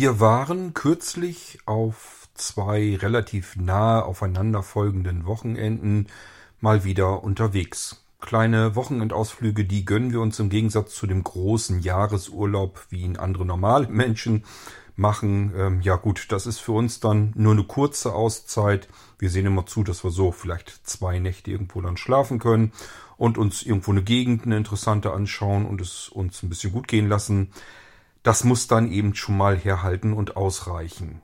Wir waren kürzlich auf zwei relativ nahe aufeinanderfolgenden Wochenenden mal wieder unterwegs. Kleine Wochenendausflüge, die gönnen wir uns im Gegensatz zu dem großen Jahresurlaub, wie ihn andere normale Menschen machen. Ähm, ja gut, das ist für uns dann nur eine kurze Auszeit. Wir sehen immer zu, dass wir so vielleicht zwei Nächte irgendwo dann schlafen können und uns irgendwo eine Gegend, eine interessante anschauen und es uns ein bisschen gut gehen lassen. Das muss dann eben schon mal herhalten und ausreichen.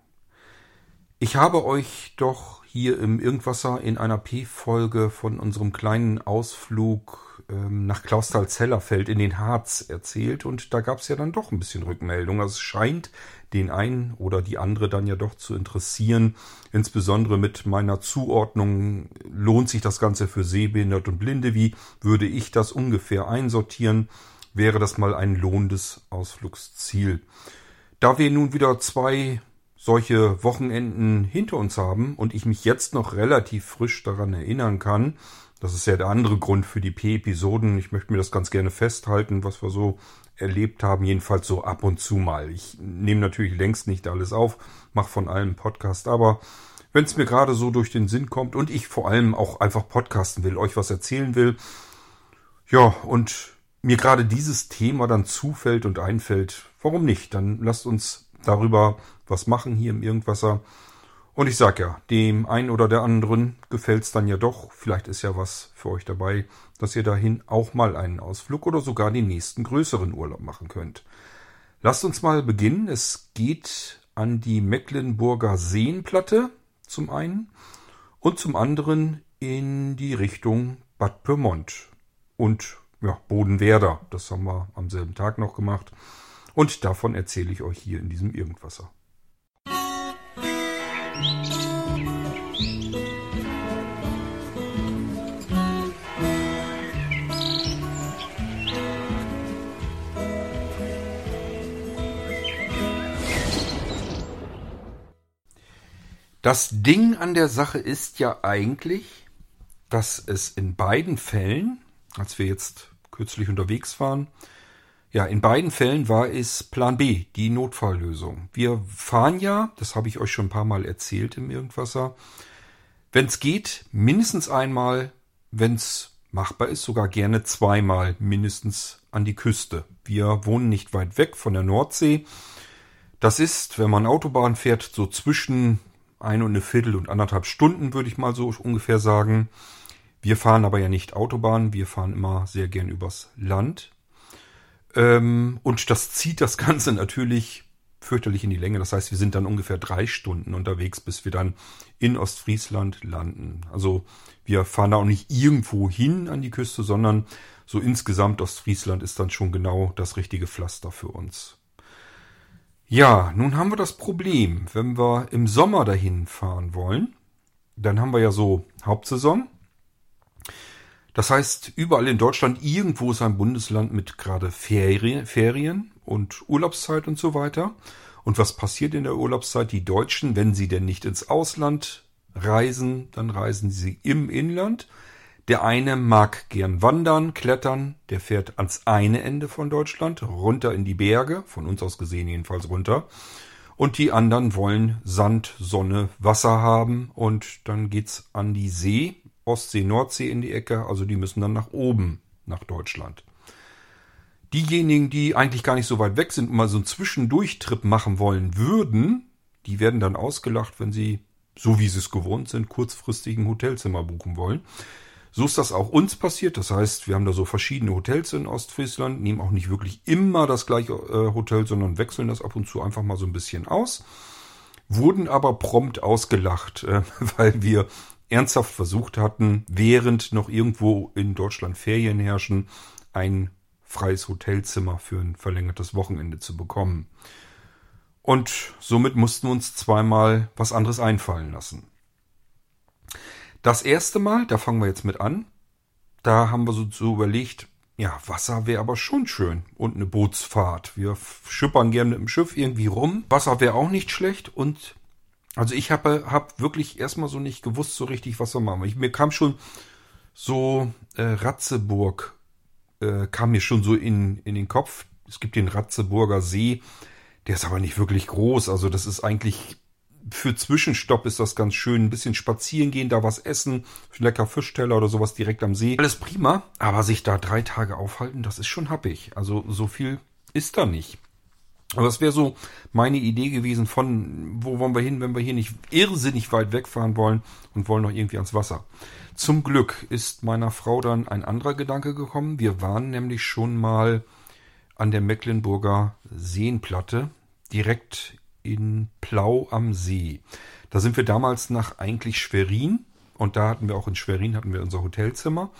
Ich habe euch doch hier im Irgendwasser in einer P-Folge von unserem kleinen Ausflug ähm, nach Klausthal-Zellerfeld in den Harz erzählt und da gab es ja dann doch ein bisschen Rückmeldung. Also es scheint den einen oder die andere dann ja doch zu interessieren. Insbesondere mit meiner Zuordnung lohnt sich das Ganze für Sehbehinderte und Blinde. Wie würde ich das ungefähr einsortieren? Wäre das mal ein lohnendes Ausflugsziel? Da wir nun wieder zwei solche Wochenenden hinter uns haben und ich mich jetzt noch relativ frisch daran erinnern kann, das ist ja der andere Grund für die P-Episoden. Ich möchte mir das ganz gerne festhalten, was wir so erlebt haben, jedenfalls so ab und zu mal. Ich nehme natürlich längst nicht alles auf, mache von allem Podcast, aber wenn es mir gerade so durch den Sinn kommt und ich vor allem auch einfach podcasten will, euch was erzählen will, ja, und mir gerade dieses Thema dann zufällt und einfällt, warum nicht? Dann lasst uns darüber was machen hier im Irgendwasser. Und ich sag ja, dem einen oder der anderen gefällt's dann ja doch. Vielleicht ist ja was für euch dabei, dass ihr dahin auch mal einen Ausflug oder sogar den nächsten größeren Urlaub machen könnt. Lasst uns mal beginnen. Es geht an die Mecklenburger Seenplatte zum einen und zum anderen in die Richtung Bad Pyrmont und ja, Bodenwerder. Das haben wir am selben Tag noch gemacht. Und davon erzähle ich euch hier in diesem Irgendwasser. Das Ding an der Sache ist ja eigentlich, dass es in beiden Fällen, als wir jetzt kürzlich unterwegs waren, ja, in beiden Fällen war es Plan B, die Notfalllösung. Wir fahren ja, das habe ich euch schon ein paar Mal erzählt im Irgendwasser, wenn es geht, mindestens einmal, wenn es machbar ist, sogar gerne zweimal mindestens an die Küste. Wir wohnen nicht weit weg von der Nordsee. Das ist, wenn man Autobahn fährt, so zwischen ein und eine Viertel und anderthalb Stunden, würde ich mal so ungefähr sagen. Wir fahren aber ja nicht Autobahn, wir fahren immer sehr gern übers Land. Ähm, und das zieht das Ganze natürlich fürchterlich in die Länge. Das heißt, wir sind dann ungefähr drei Stunden unterwegs, bis wir dann in Ostfriesland landen. Also wir fahren da auch nicht irgendwo hin an die Küste, sondern so insgesamt Ostfriesland ist dann schon genau das richtige Pflaster für uns. Ja, nun haben wir das Problem, wenn wir im Sommer dahin fahren wollen, dann haben wir ja so Hauptsaison. Das heißt, überall in Deutschland irgendwo ist ein Bundesland mit gerade Ferien, und Urlaubszeit und so weiter. Und was passiert in der Urlaubszeit? Die Deutschen, wenn sie denn nicht ins Ausland reisen, dann reisen sie im Inland. Der eine mag gern wandern, klettern, der fährt ans eine Ende von Deutschland, runter in die Berge, von uns aus gesehen jedenfalls runter. Und die anderen wollen Sand, Sonne, Wasser haben und dann geht's an die See, Ostsee, Nordsee in die Ecke, also die müssen dann nach oben, nach Deutschland. Diejenigen, die eigentlich gar nicht so weit weg sind und mal so einen Zwischendurchtrip machen wollen würden, die werden dann ausgelacht, wenn sie, so wie sie es gewohnt sind, kurzfristig ein Hotelzimmer buchen wollen. So ist das auch uns passiert. Das heißt, wir haben da so verschiedene Hotels in Ostfriesland, nehmen auch nicht wirklich immer das gleiche äh, Hotel, sondern wechseln das ab und zu einfach mal so ein bisschen aus. Wurden aber prompt ausgelacht, äh, weil wir ernsthaft versucht hatten, während noch irgendwo in Deutschland Ferien herrschen, ein freies Hotelzimmer für ein verlängertes Wochenende zu bekommen. Und somit mussten wir uns zweimal was anderes einfallen lassen. Das erste Mal, da fangen wir jetzt mit an, da haben wir so, so überlegt, ja, Wasser wäre aber schon schön und eine Bootsfahrt. Wir schippern gerne mit dem Schiff irgendwie rum. Wasser wäre auch nicht schlecht und also ich habe hab wirklich erstmal so nicht gewusst so richtig, was wir machen. Ich, mir kam schon so äh, Ratzeburg, äh, kam mir schon so in, in den Kopf. Es gibt den Ratzeburger See. Der ist aber nicht wirklich groß. Also das ist eigentlich für Zwischenstopp ist das ganz schön. Ein bisschen spazieren gehen, da was essen, lecker Fischteller oder sowas direkt am See. Alles prima. Aber sich da drei Tage aufhalten, das ist schon happig. Also so viel ist da nicht. Aber das wäre so meine Idee gewesen von, wo wollen wir hin, wenn wir hier nicht irrsinnig weit wegfahren wollen und wollen noch irgendwie ans Wasser. Zum Glück ist meiner Frau dann ein anderer Gedanke gekommen. Wir waren nämlich schon mal an der Mecklenburger Seenplatte, direkt in Plau am See. Da sind wir damals nach eigentlich Schwerin und da hatten wir auch in Schwerin hatten wir unser Hotelzimmer.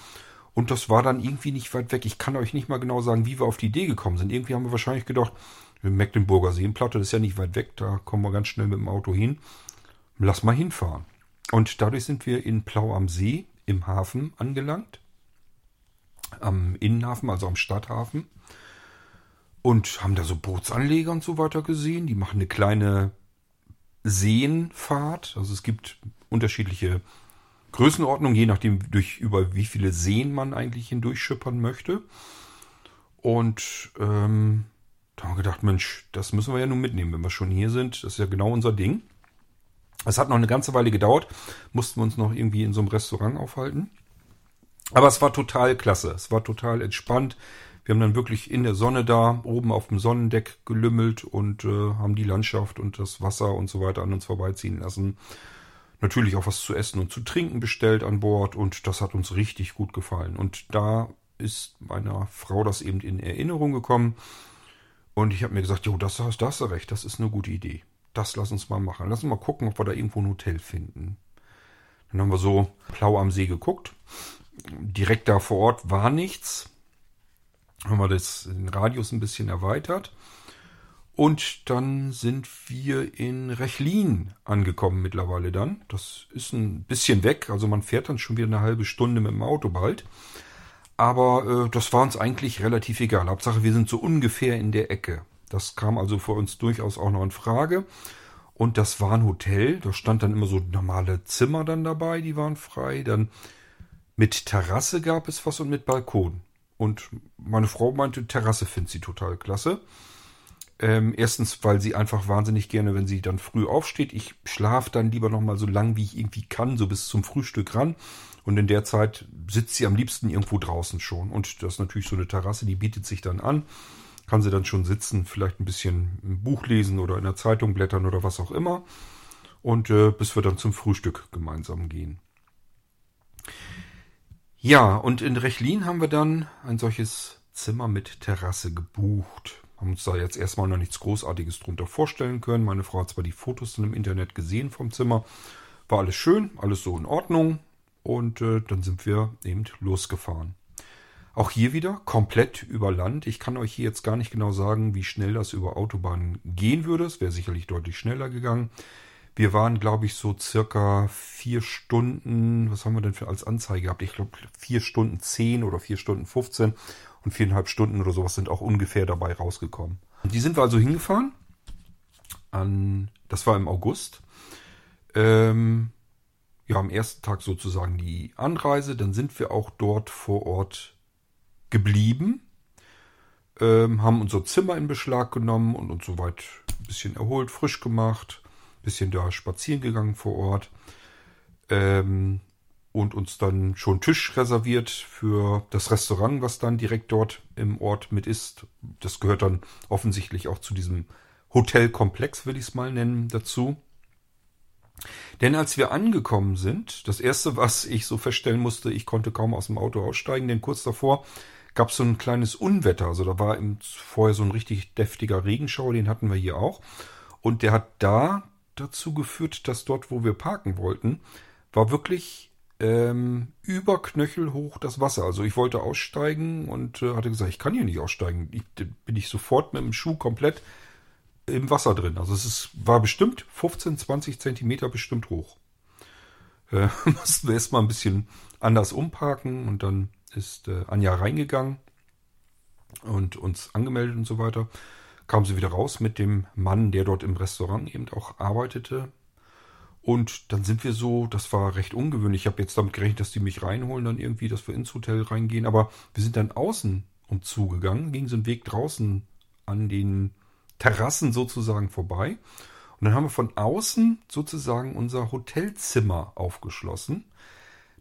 Und das war dann irgendwie nicht weit weg. Ich kann euch nicht mal genau sagen, wie wir auf die Idee gekommen sind. Irgendwie haben wir wahrscheinlich gedacht, Mecklenburger Seenplatte, das ist ja nicht weit weg, da kommen wir ganz schnell mit dem Auto hin. Lass mal hinfahren. Und dadurch sind wir in Plau am See im Hafen angelangt. Am Innenhafen, also am Stadthafen. Und haben da so Bootsanleger und so weiter gesehen. Die machen eine kleine Seenfahrt. Also es gibt unterschiedliche Größenordnungen, je nachdem, durch über wie viele Seen man eigentlich hindurchschippern möchte. Und ähm, da haben wir gedacht, Mensch, das müssen wir ja nun mitnehmen, wenn wir schon hier sind. Das ist ja genau unser Ding. Es hat noch eine ganze Weile gedauert, mussten wir uns noch irgendwie in so einem Restaurant aufhalten. Aber es war total klasse, es war total entspannt. Wir haben dann wirklich in der Sonne da, oben auf dem Sonnendeck gelümmelt und äh, haben die Landschaft und das Wasser und so weiter an uns vorbeiziehen lassen. Natürlich auch was zu essen und zu trinken bestellt an Bord und das hat uns richtig gut gefallen. Und da ist meiner Frau das eben in Erinnerung gekommen und ich habe mir gesagt, jo, das hast, du recht, das ist eine gute Idee. Das lass uns mal machen. Lass uns mal gucken, ob wir da irgendwo ein Hotel finden. Dann haben wir so Plau am See geguckt. Direkt da vor Ort war nichts. Haben wir das, den Radius ein bisschen erweitert. Und dann sind wir in Rechlin angekommen mittlerweile dann. Das ist ein bisschen weg, also man fährt dann schon wieder eine halbe Stunde mit dem Auto bald. Aber äh, das war uns eigentlich relativ egal. Hauptsache, wir sind so ungefähr in der Ecke. Das kam also für uns durchaus auch noch in Frage. Und das war ein Hotel. Da stand dann immer so normale Zimmer dann dabei, die waren frei. Dann mit Terrasse gab es was und mit Balkon. Und meine Frau meinte, Terrasse findet sie total klasse. Ähm, erstens, weil sie einfach wahnsinnig gerne, wenn sie dann früh aufsteht. Ich schlafe dann lieber noch mal so lang, wie ich irgendwie kann, so bis zum Frühstück ran. Und in der Zeit sitzt sie am liebsten irgendwo draußen schon. Und das ist natürlich so eine Terrasse, die bietet sich dann an. Kann sie dann schon sitzen, vielleicht ein bisschen ein Buch lesen oder in der Zeitung blättern oder was auch immer. Und äh, bis wir dann zum Frühstück gemeinsam gehen. Ja, und in Rechlin haben wir dann ein solches Zimmer mit Terrasse gebucht. Haben uns da jetzt erstmal noch nichts Großartiges drunter vorstellen können. Meine Frau hat zwar die Fotos dann im Internet gesehen vom Zimmer. War alles schön, alles so in Ordnung. Und äh, dann sind wir eben losgefahren. Auch hier wieder komplett über Land. Ich kann euch hier jetzt gar nicht genau sagen, wie schnell das über Autobahnen gehen würde. Es wäre sicherlich deutlich schneller gegangen. Wir waren, glaube ich, so circa vier Stunden, was haben wir denn für als Anzeige gehabt? Ich glaube, vier Stunden zehn oder vier Stunden 15 und viereinhalb Stunden oder sowas sind auch ungefähr dabei rausgekommen. Die sind wir also hingefahren. An, das war im August. Ähm, ja, am ersten Tag sozusagen die Anreise. Dann sind wir auch dort vor Ort geblieben, ähm, haben unser Zimmer in Beschlag genommen und uns soweit ein bisschen erholt, frisch gemacht, bisschen da spazieren gegangen vor Ort ähm, und uns dann schon Tisch reserviert für das Restaurant, was dann direkt dort im Ort mit ist. Das gehört dann offensichtlich auch zu diesem Hotelkomplex, will ich es mal nennen, dazu. Denn als wir angekommen sind, das erste, was ich so feststellen musste, ich konnte kaum aus dem Auto aussteigen, denn kurz davor gab es so ein kleines Unwetter. Also da war vorher so ein richtig deftiger Regenschauer, den hatten wir hier auch. Und der hat da dazu geführt, dass dort, wo wir parken wollten, war wirklich ähm, über Knöchel hoch das Wasser. Also ich wollte aussteigen und äh, hatte gesagt, ich kann hier nicht aussteigen. Ich, bin ich sofort mit dem Schuh komplett im Wasser drin. Also es ist, war bestimmt 15, 20 Zentimeter bestimmt hoch. Äh, mussten wir erstmal ein bisschen anders umparken und dann ist äh, Anja reingegangen und uns angemeldet und so weiter. Kam sie wieder raus mit dem Mann, der dort im Restaurant eben auch arbeitete. Und dann sind wir so, das war recht ungewöhnlich. Ich habe jetzt damit gerechnet, dass die mich reinholen, dann irgendwie, dass wir ins Hotel reingehen. Aber wir sind dann außen umzugegangen, ging so einen Weg draußen an den Terrassen sozusagen vorbei. Und dann haben wir von außen sozusagen unser Hotelzimmer aufgeschlossen.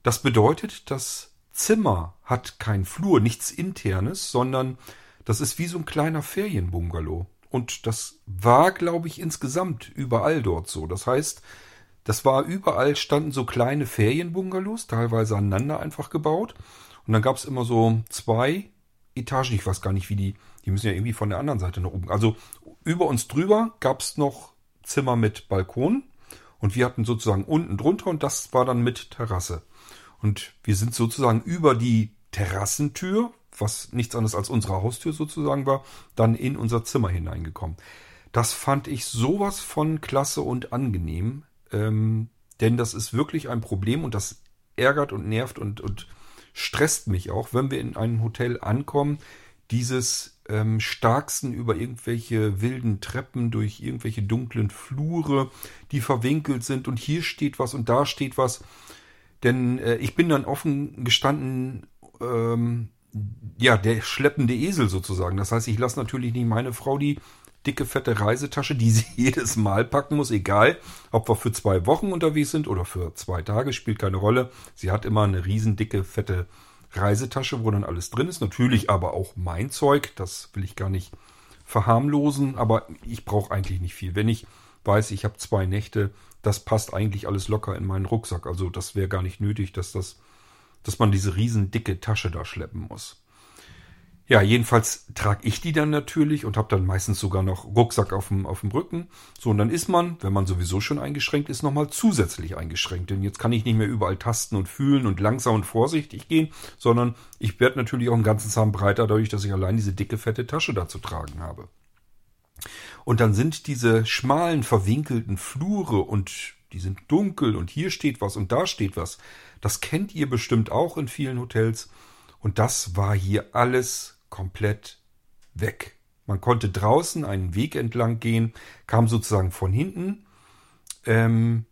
Das bedeutet, das Zimmer hat kein Flur, nichts internes, sondern das ist wie so ein kleiner Ferienbungalow. Und das war, glaube ich, insgesamt überall dort so. Das heißt, das war überall standen so kleine Ferienbungalows, teilweise aneinander einfach gebaut. Und dann gab es immer so zwei Etagen, ich weiß gar nicht, wie die, die müssen ja irgendwie von der anderen Seite nach oben. Also über uns drüber gab es noch Zimmer mit Balkon und wir hatten sozusagen unten drunter und das war dann mit Terrasse. Und wir sind sozusagen über die Terrassentür, was nichts anderes als unsere Haustür sozusagen war, dann in unser Zimmer hineingekommen. Das fand ich sowas von klasse und angenehm, ähm, denn das ist wirklich ein Problem und das ärgert und nervt und, und stresst mich auch, wenn wir in einem Hotel ankommen, dieses ähm, Starksten über irgendwelche wilden Treppen, durch irgendwelche dunklen Flure, die verwinkelt sind und hier steht was und da steht was. Denn äh, ich bin dann offen gestanden, ähm, ja, der schleppende Esel sozusagen. Das heißt, ich lasse natürlich nicht meine Frau die dicke, fette Reisetasche, die sie jedes Mal packen muss, egal, ob wir für zwei Wochen unterwegs sind oder für zwei Tage, spielt keine Rolle. Sie hat immer eine riesen dicke, fette Reisetasche, wo dann alles drin ist. Natürlich aber auch mein Zeug, das will ich gar nicht verharmlosen, aber ich brauche eigentlich nicht viel. Wenn ich weiß, ich habe zwei Nächte, das passt eigentlich alles locker in meinen Rucksack. Also das wäre gar nicht nötig, dass das, dass man diese riesen dicke Tasche da schleppen muss. Ja, jedenfalls trage ich die dann natürlich und habe dann meistens sogar noch Rucksack auf dem, auf dem Rücken. So, und dann ist man, wenn man sowieso schon eingeschränkt ist, nochmal zusätzlich eingeschränkt. Denn jetzt kann ich nicht mehr überall tasten und fühlen und langsam und vorsichtig gehen, sondern ich werde natürlich auch einen ganzen Zahn breiter, dadurch, dass ich allein diese dicke, fette Tasche da zu tragen habe. Und dann sind diese schmalen, verwinkelten Flure und die sind dunkel und hier steht was und da steht was. Das kennt ihr bestimmt auch in vielen Hotels. Und das war hier alles komplett weg. Man konnte draußen einen Weg entlang gehen, kam sozusagen von hinten ähm,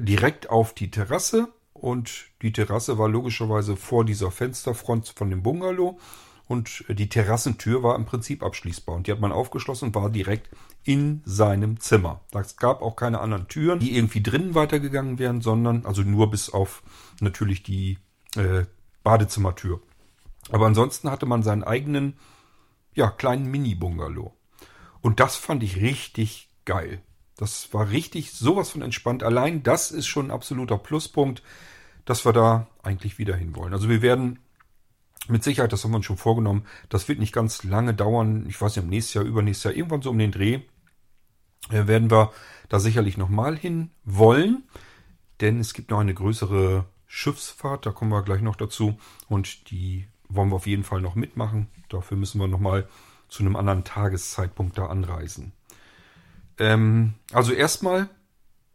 direkt auf die Terrasse und die Terrasse war logischerweise vor dieser Fensterfront von dem Bungalow und die Terrassentür war im Prinzip abschließbar und die hat man aufgeschlossen und war direkt in seinem Zimmer. Es gab auch keine anderen Türen, die irgendwie drinnen weitergegangen wären, sondern also nur bis auf natürlich die äh, Badezimmertür. Aber ansonsten hatte man seinen eigenen, ja, kleinen Mini-Bungalow. Und das fand ich richtig geil. Das war richtig sowas von entspannt. Allein das ist schon ein absoluter Pluspunkt, dass wir da eigentlich wieder hinwollen. Also wir werden mit Sicherheit, das haben wir uns schon vorgenommen, das wird nicht ganz lange dauern. Ich weiß nicht, im nächsten Jahr, übernächstes Jahr, irgendwann so um den Dreh, äh, werden wir da sicherlich nochmal hin wollen. Denn es gibt noch eine größere Schiffsfahrt, da kommen wir gleich noch dazu. Und die wollen wir auf jeden Fall noch mitmachen. Dafür müssen wir nochmal zu einem anderen Tageszeitpunkt da anreisen. Ähm, also erstmal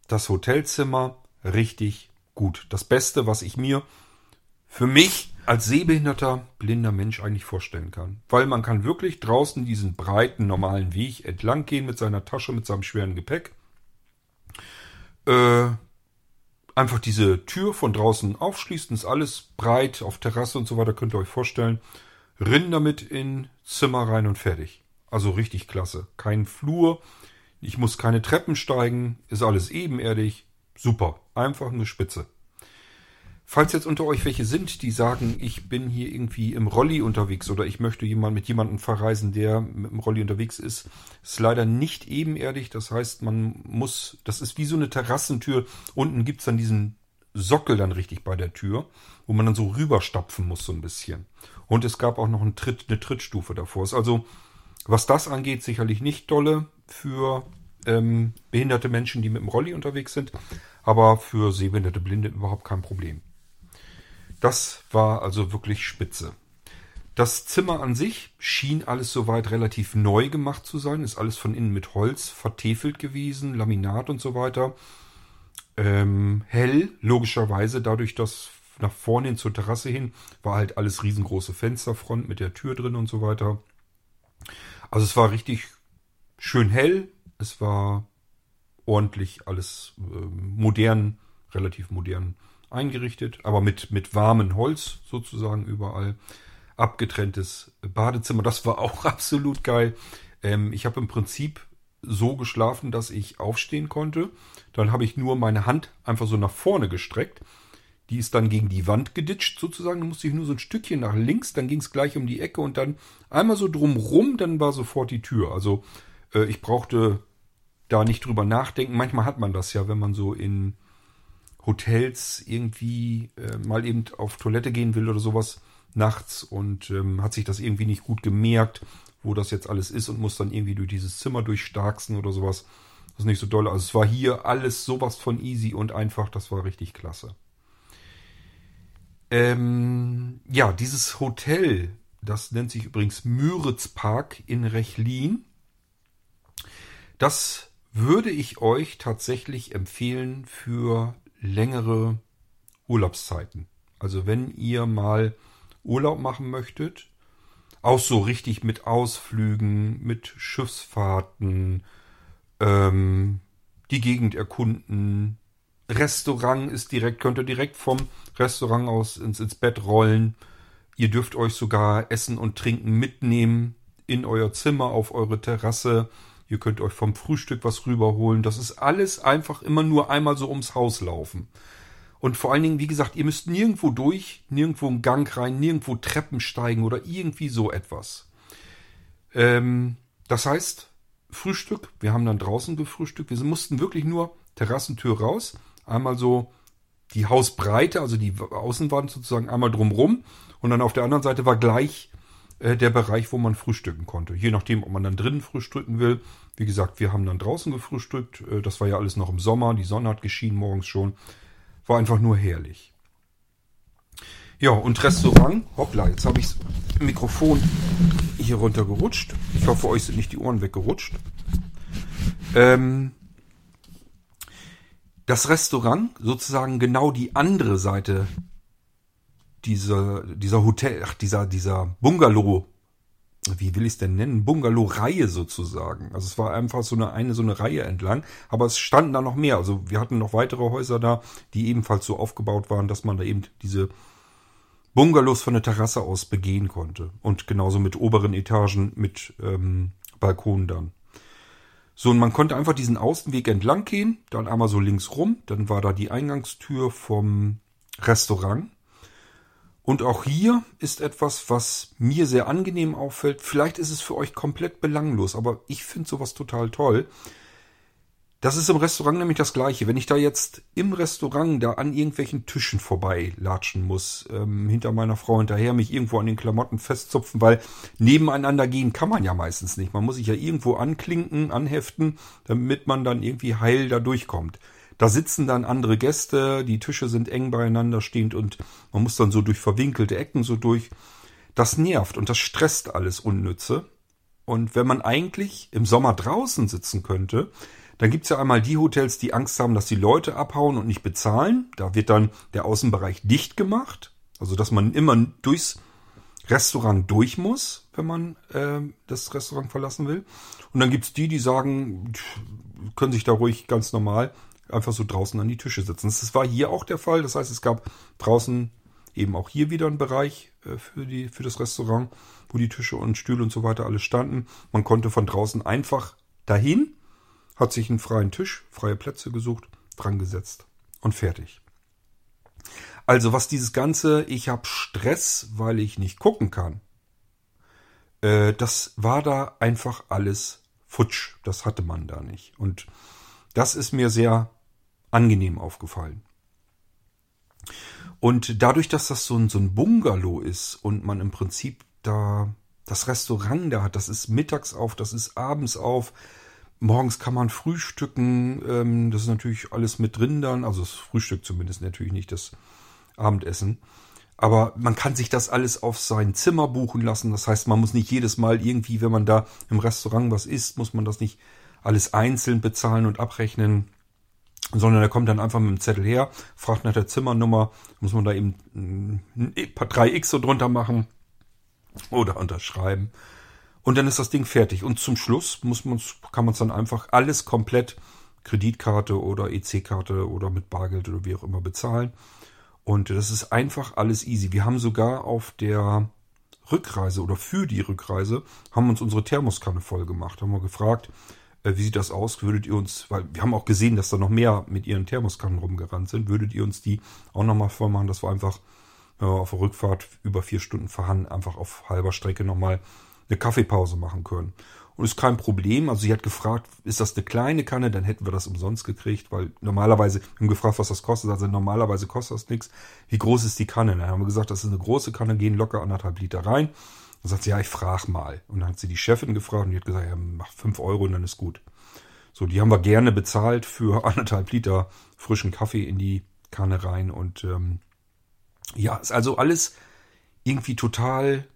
das Hotelzimmer richtig gut. Das Beste, was ich mir für mich als sehbehinderter, blinder Mensch eigentlich vorstellen kann. Weil man kann wirklich draußen diesen breiten, normalen Weg entlang gehen mit seiner Tasche, mit seinem schweren Gepäck. Äh, einfach diese Tür von draußen aufschließen, ist alles breit auf Terrasse und so weiter, könnt ihr euch vorstellen. Rinnen damit in Zimmer rein und fertig. Also richtig klasse. Kein Flur, ich muss keine Treppen steigen, ist alles ebenerdig. Super, einfach eine Spitze. Falls jetzt unter euch welche sind, die sagen, ich bin hier irgendwie im Rolli unterwegs oder ich möchte jemand mit jemandem verreisen, der mit dem Rolli unterwegs ist, ist leider nicht ebenerdig. Das heißt, man muss, das ist wie so eine Terrassentür. Unten gibt's dann diesen Sockel dann richtig bei der Tür, wo man dann so rüberstapfen muss so ein bisschen. Und es gab auch noch einen Tritt, eine Trittstufe davor. Ist also, was das angeht, sicherlich nicht dolle für ähm, behinderte Menschen, die mit dem Rolli unterwegs sind, aber für sehbehinderte Blinde überhaupt kein Problem. Das war also wirklich spitze. Das Zimmer an sich schien alles soweit relativ neu gemacht zu sein, ist alles von innen mit Holz vertefelt gewesen, Laminat und so weiter. Ähm, hell, logischerweise, dadurch, dass nach vorne hin zur Terrasse hin war halt alles riesengroße Fensterfront mit der Tür drin und so weiter. Also es war richtig schön hell, es war ordentlich alles äh, modern, relativ modern eingerichtet, aber mit, mit warmem Holz sozusagen überall. Abgetrenntes Badezimmer, das war auch absolut geil. Ähm, ich habe im Prinzip so geschlafen, dass ich aufstehen konnte. Dann habe ich nur meine Hand einfach so nach vorne gestreckt. Die ist dann gegen die Wand geditscht sozusagen. Dann musste ich nur so ein Stückchen nach links, dann ging es gleich um die Ecke und dann einmal so drumrum, dann war sofort die Tür. Also äh, ich brauchte da nicht drüber nachdenken. Manchmal hat man das ja, wenn man so in Hotels irgendwie äh, mal eben auf Toilette gehen will oder sowas nachts und ähm, hat sich das irgendwie nicht gut gemerkt wo das jetzt alles ist und muss dann irgendwie durch dieses Zimmer durchstarksen oder sowas. Das ist nicht so doll. Also es war hier alles sowas von easy und einfach. Das war richtig klasse. Ähm, ja, dieses Hotel, das nennt sich übrigens Müritz Park in Rechlin. Das würde ich euch tatsächlich empfehlen für längere Urlaubszeiten. Also wenn ihr mal Urlaub machen möchtet, auch so richtig mit Ausflügen, mit Schiffsfahrten, ähm, die Gegend erkunden. Restaurant ist direkt, könnt ihr direkt vom Restaurant aus ins, ins Bett rollen. Ihr dürft euch sogar Essen und Trinken mitnehmen in euer Zimmer, auf eure Terrasse. Ihr könnt euch vom Frühstück was rüberholen. Das ist alles einfach immer nur einmal so ums Haus laufen. Und vor allen Dingen, wie gesagt, ihr müsst nirgendwo durch, nirgendwo einen Gang rein, nirgendwo Treppen steigen oder irgendwie so etwas. Ähm, das heißt, Frühstück, wir haben dann draußen gefrühstückt. Wir mussten wirklich nur Terrassentür raus, einmal so die Hausbreite, also die Außenwand sozusagen einmal drumrum. Und dann auf der anderen Seite war gleich äh, der Bereich, wo man frühstücken konnte. Je nachdem, ob man dann drinnen frühstücken will. Wie gesagt, wir haben dann draußen gefrühstückt. Äh, das war ja alles noch im Sommer. Die Sonne hat geschienen morgens schon. War einfach nur herrlich. Ja, und Restaurant. Hoppla, jetzt habe ich das Mikrofon hier runter gerutscht. Ich hoffe, euch sind nicht die Ohren weggerutscht. Ähm, das Restaurant, sozusagen genau die andere Seite dieser, dieser Hotel, ach, dieser, dieser Bungalow wie will ich es denn nennen, Bungalow-Reihe sozusagen. Also es war einfach so eine, eine so eine Reihe entlang, aber es standen da noch mehr. Also wir hatten noch weitere Häuser da, die ebenfalls so aufgebaut waren, dass man da eben diese Bungalows von der Terrasse aus begehen konnte. Und genauso mit oberen Etagen mit ähm, Balkonen dann. So, und man konnte einfach diesen Außenweg entlang gehen, dann einmal so links rum, dann war da die Eingangstür vom Restaurant. Und auch hier ist etwas, was mir sehr angenehm auffällt. Vielleicht ist es für euch komplett belanglos, aber ich finde sowas total toll. Das ist im Restaurant nämlich das gleiche. Wenn ich da jetzt im Restaurant da an irgendwelchen Tischen vorbeilatschen muss, ähm, hinter meiner Frau hinterher mich irgendwo an den Klamotten festzupfen, weil nebeneinander gehen kann man ja meistens nicht. Man muss sich ja irgendwo anklinken, anheften, damit man dann irgendwie heil da durchkommt. Da sitzen dann andere Gäste, die Tische sind eng beieinander stehend und man muss dann so durch verwinkelte Ecken so durch. Das nervt und das stresst alles Unnütze. Und wenn man eigentlich im Sommer draußen sitzen könnte, dann gibt's ja einmal die Hotels, die Angst haben, dass die Leute abhauen und nicht bezahlen. Da wird dann der Außenbereich dicht gemacht. Also dass man immer durchs Restaurant durch muss, wenn man äh, das Restaurant verlassen will. Und dann gibt's die, die sagen, können sich da ruhig ganz normal einfach so draußen an die Tische sitzen. Das war hier auch der Fall. Das heißt, es gab draußen eben auch hier wieder einen Bereich äh, für, die, für das Restaurant, wo die Tische und Stühle und so weiter alles standen. Man konnte von draußen einfach dahin, hat sich einen freien Tisch, freie Plätze gesucht, dran gesetzt und fertig. Also was dieses ganze, ich habe Stress, weil ich nicht gucken kann, äh, das war da einfach alles futsch. Das hatte man da nicht. Und das ist mir sehr angenehm aufgefallen. Und dadurch, dass das so ein, so ein Bungalow ist und man im Prinzip da das Restaurant da hat, das ist mittags auf, das ist abends auf, morgens kann man frühstücken, ähm, das ist natürlich alles mit drin dann, also das Frühstück zumindest natürlich nicht das Abendessen. Aber man kann sich das alles auf sein Zimmer buchen lassen. Das heißt, man muss nicht jedes Mal irgendwie, wenn man da im Restaurant was isst, muss man das nicht alles einzeln bezahlen und abrechnen, sondern er kommt dann einfach mit dem Zettel her, fragt nach der Zimmernummer, muss man da eben ein paar 3x so drunter machen oder unterschreiben. Und dann ist das Ding fertig. Und zum Schluss muss man's, kann man es dann einfach alles komplett Kreditkarte oder EC-Karte oder mit Bargeld oder wie auch immer bezahlen. Und das ist einfach alles easy. Wir haben sogar auf der Rückreise oder für die Rückreise haben uns unsere Thermoskanne voll gemacht. Haben wir gefragt, wie sieht das aus? Würdet ihr uns, weil wir haben auch gesehen, dass da noch mehr mit ihren Thermoskannen rumgerannt sind, würdet ihr uns die auch nochmal vormachen, dass wir einfach äh, auf der Rückfahrt über vier Stunden fahren, einfach auf halber Strecke nochmal eine Kaffeepause machen können. Und ist kein Problem. Also sie hat gefragt, ist das eine kleine Kanne? Dann hätten wir das umsonst gekriegt, weil normalerweise, wir haben gefragt, was das kostet. Also normalerweise kostet das nichts. Wie groß ist die Kanne? Dann haben wir gesagt, das ist eine große Kanne, gehen locker anderthalb Liter rein. Dann sagt sie, ja, ich frage mal. Und dann hat sie die Chefin gefragt und die hat gesagt, ja, mach fünf Euro und dann ist gut. So, die haben wir gerne bezahlt für anderthalb Liter frischen Kaffee in die Kanne rein. Und ähm, ja, ist also alles irgendwie total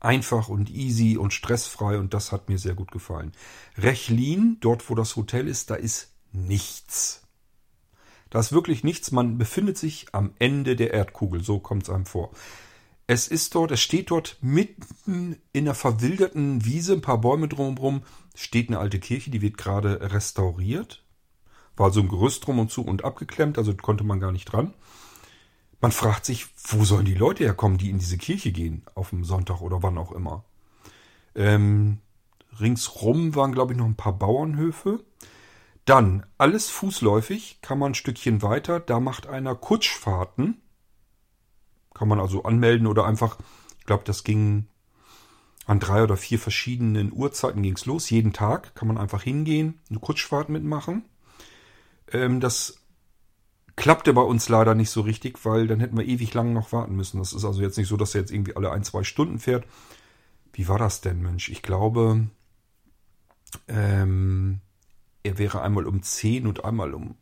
einfach und easy und stressfrei und das hat mir sehr gut gefallen. Rechlin, dort wo das Hotel ist, da ist nichts. Da ist wirklich nichts. Man befindet sich am Ende der Erdkugel, so kommt es einem vor. Es ist dort, es steht dort mitten in einer verwilderten Wiese, ein paar Bäume drumherum, steht eine alte Kirche, die wird gerade restauriert. War so ein Gerüst drum und zu und abgeklemmt, also konnte man gar nicht dran. Man fragt sich, wo sollen die Leute herkommen, die in diese Kirche gehen, auf dem Sonntag oder wann auch immer. Ähm, ringsrum waren, glaube ich, noch ein paar Bauernhöfe. Dann, alles fußläufig, kann man ein Stückchen weiter, da macht einer Kutschfahrten. Kann man also anmelden oder einfach, ich glaube, das ging an drei oder vier verschiedenen Uhrzeiten ging's los. Jeden Tag kann man einfach hingehen, eine Kutschfahrt mitmachen. Ähm, das Klappte bei uns leider nicht so richtig, weil dann hätten wir ewig lang noch warten müssen. Das ist also jetzt nicht so, dass er jetzt irgendwie alle ein, zwei Stunden fährt. Wie war das denn, Mensch? Ich glaube, ähm, er wäre einmal um 10 und einmal um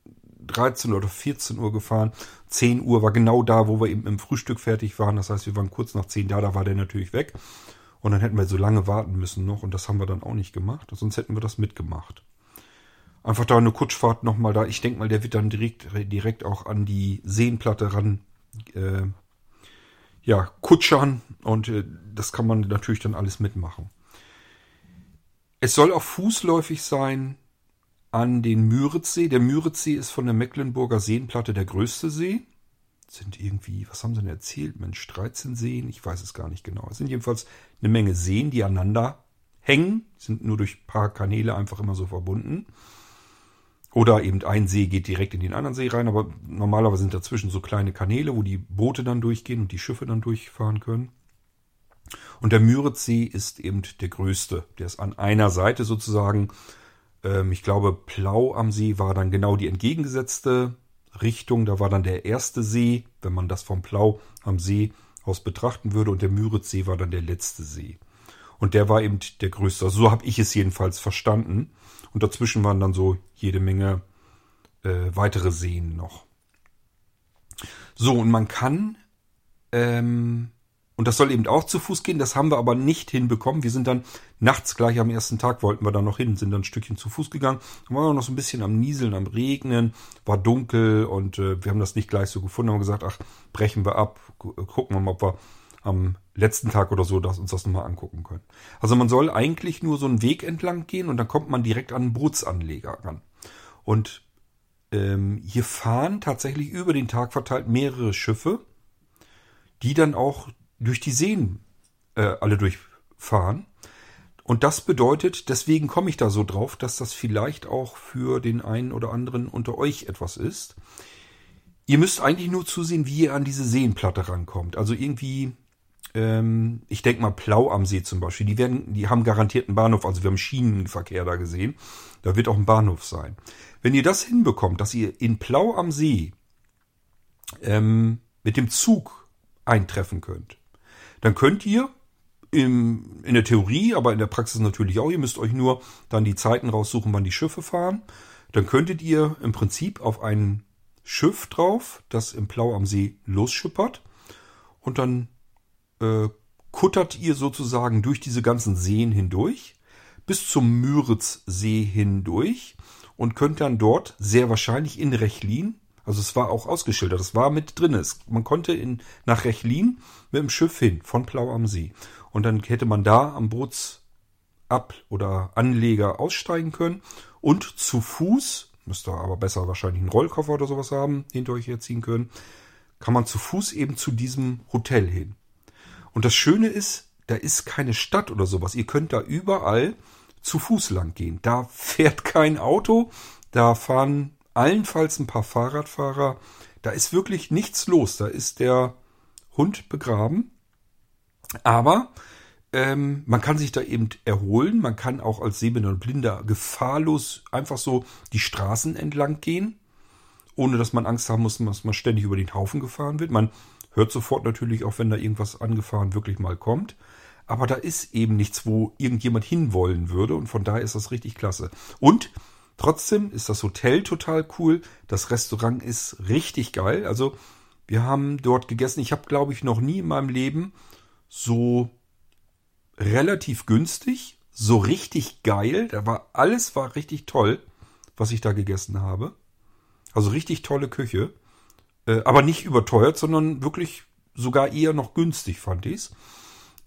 13 oder 14 Uhr gefahren. 10 Uhr war genau da, wo wir eben im Frühstück fertig waren. Das heißt, wir waren kurz nach 10 da, da war der natürlich weg. Und dann hätten wir so lange warten müssen noch und das haben wir dann auch nicht gemacht. Sonst hätten wir das mitgemacht. Einfach da eine Kutschfahrt nochmal da. Ich denke mal, der wird dann direkt, direkt auch an die Seenplatte ran äh, ja, kutschern und äh, das kann man natürlich dann alles mitmachen. Es soll auch fußläufig sein an den Müritzsee. Der Müritzsee ist von der Mecklenburger Seenplatte der größte See. sind irgendwie, was haben sie denn erzählt? Mensch, 13 Seen? Ich weiß es gar nicht genau. Es sind jedenfalls eine Menge Seen, die aneinander hängen, sind nur durch ein paar Kanäle einfach immer so verbunden. Oder eben ein See geht direkt in den anderen See rein, aber normalerweise sind dazwischen so kleine Kanäle, wo die Boote dann durchgehen und die Schiffe dann durchfahren können. Und der Müritzsee ist eben der größte. Der ist an einer Seite sozusagen. Ähm, ich glaube, Plau am See war dann genau die entgegengesetzte Richtung. Da war dann der erste See, wenn man das vom Plau am See aus betrachten würde. Und der Müritzsee war dann der letzte See. Und der war eben der größte. so habe ich es jedenfalls verstanden. Und dazwischen waren dann so jede Menge äh, weitere Seen noch. So, und man kann, ähm, und das soll eben auch zu Fuß gehen, das haben wir aber nicht hinbekommen. Wir sind dann nachts gleich am ersten Tag wollten wir da noch hin, sind dann ein Stückchen zu Fuß gegangen. Dann waren wir noch so ein bisschen am Nieseln, am Regnen, war dunkel und äh, wir haben das nicht gleich so gefunden, haben gesagt, ach, brechen wir ab, gucken wir mal, ob wir am letzten Tag oder so dass uns das nochmal angucken können. Also man soll eigentlich nur so einen Weg entlang gehen und dann kommt man direkt an einen Bootsanleger ran. Und ähm, hier fahren tatsächlich über den Tag verteilt mehrere Schiffe, die dann auch durch die Seen äh, alle durchfahren. Und das bedeutet, deswegen komme ich da so drauf, dass das vielleicht auch für den einen oder anderen unter euch etwas ist. Ihr müsst eigentlich nur zusehen, wie ihr an diese Seenplatte rankommt. Also irgendwie ähm, ich denke mal Plau am See zum Beispiel, die werden, die haben garantiert einen Bahnhof, also wir haben Schienenverkehr da gesehen. Da wird auch ein Bahnhof sein. Wenn ihr das hinbekommt, dass ihr in Plau am See ähm, mit dem Zug eintreffen könnt, dann könnt ihr im, in der Theorie, aber in der Praxis natürlich auch, ihr müsst euch nur dann die Zeiten raussuchen, wann die Schiffe fahren. Dann könntet ihr im Prinzip auf ein Schiff drauf, das im Plau am See losschippert und dann äh, kuttert ihr sozusagen durch diese ganzen Seen hindurch bis zum Müritzsee hindurch und könnt dann dort sehr wahrscheinlich in Rechlin, also es war auch ausgeschildert, es war mit drin, es, man konnte in, nach Rechlin mit dem Schiff hin, von Plau am See. Und dann hätte man da am Bootsab- oder Anleger aussteigen können und zu Fuß, müsst ihr aber besser wahrscheinlich einen Rollkoffer oder sowas haben, hinter euch herziehen können, kann man zu Fuß eben zu diesem Hotel hin. Und das Schöne ist, da ist keine Stadt oder sowas. Ihr könnt da überall zu Fuß lang gehen. Da fährt kein Auto, da fahren allenfalls ein paar Fahrradfahrer. Da ist wirklich nichts los. Da ist der Hund begraben. Aber ähm, man kann sich da eben erholen. Man kann auch als Sehbehinderter und Blinder gefahrlos einfach so die Straßen entlang gehen, ohne dass man Angst haben muss, dass man ständig über den Haufen gefahren wird. Man hört sofort natürlich auch, wenn da irgendwas angefahren wirklich mal kommt. Aber da ist eben nichts, wo irgendjemand hinwollen würde. Und von daher ist das richtig klasse. Und trotzdem ist das Hotel total cool. Das Restaurant ist richtig geil. Also wir haben dort gegessen. Ich habe, glaube ich, noch nie in meinem Leben so relativ günstig, so richtig geil. Da war alles war richtig toll, was ich da gegessen habe. Also richtig tolle Küche. Äh, aber nicht überteuert, sondern wirklich sogar eher noch günstig, fand ich's.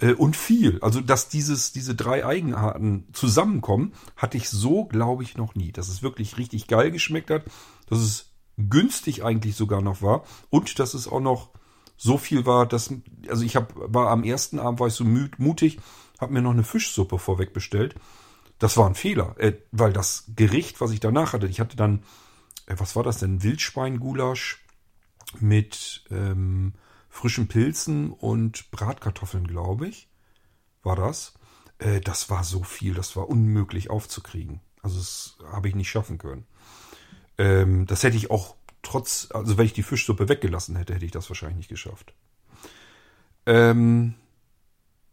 Äh, und viel. Also, dass dieses, diese drei Eigenarten zusammenkommen, hatte ich so, glaube ich, noch nie. Dass es wirklich richtig geil geschmeckt hat, dass es günstig eigentlich sogar noch war und dass es auch noch so viel war, dass, also ich hab, war am ersten Abend war ich so mutig, habe mir noch eine Fischsuppe vorweg bestellt. Das war ein Fehler, äh, weil das Gericht, was ich danach hatte, ich hatte dann, äh, was war das denn, Wildschweingulasch mit ähm, frischen Pilzen und Bratkartoffeln, glaube ich, war das. Äh, das war so viel, das war unmöglich aufzukriegen. Also das habe ich nicht schaffen können. Ähm, das hätte ich auch trotz, also wenn ich die Fischsuppe weggelassen hätte, hätte ich das wahrscheinlich nicht geschafft. Ähm,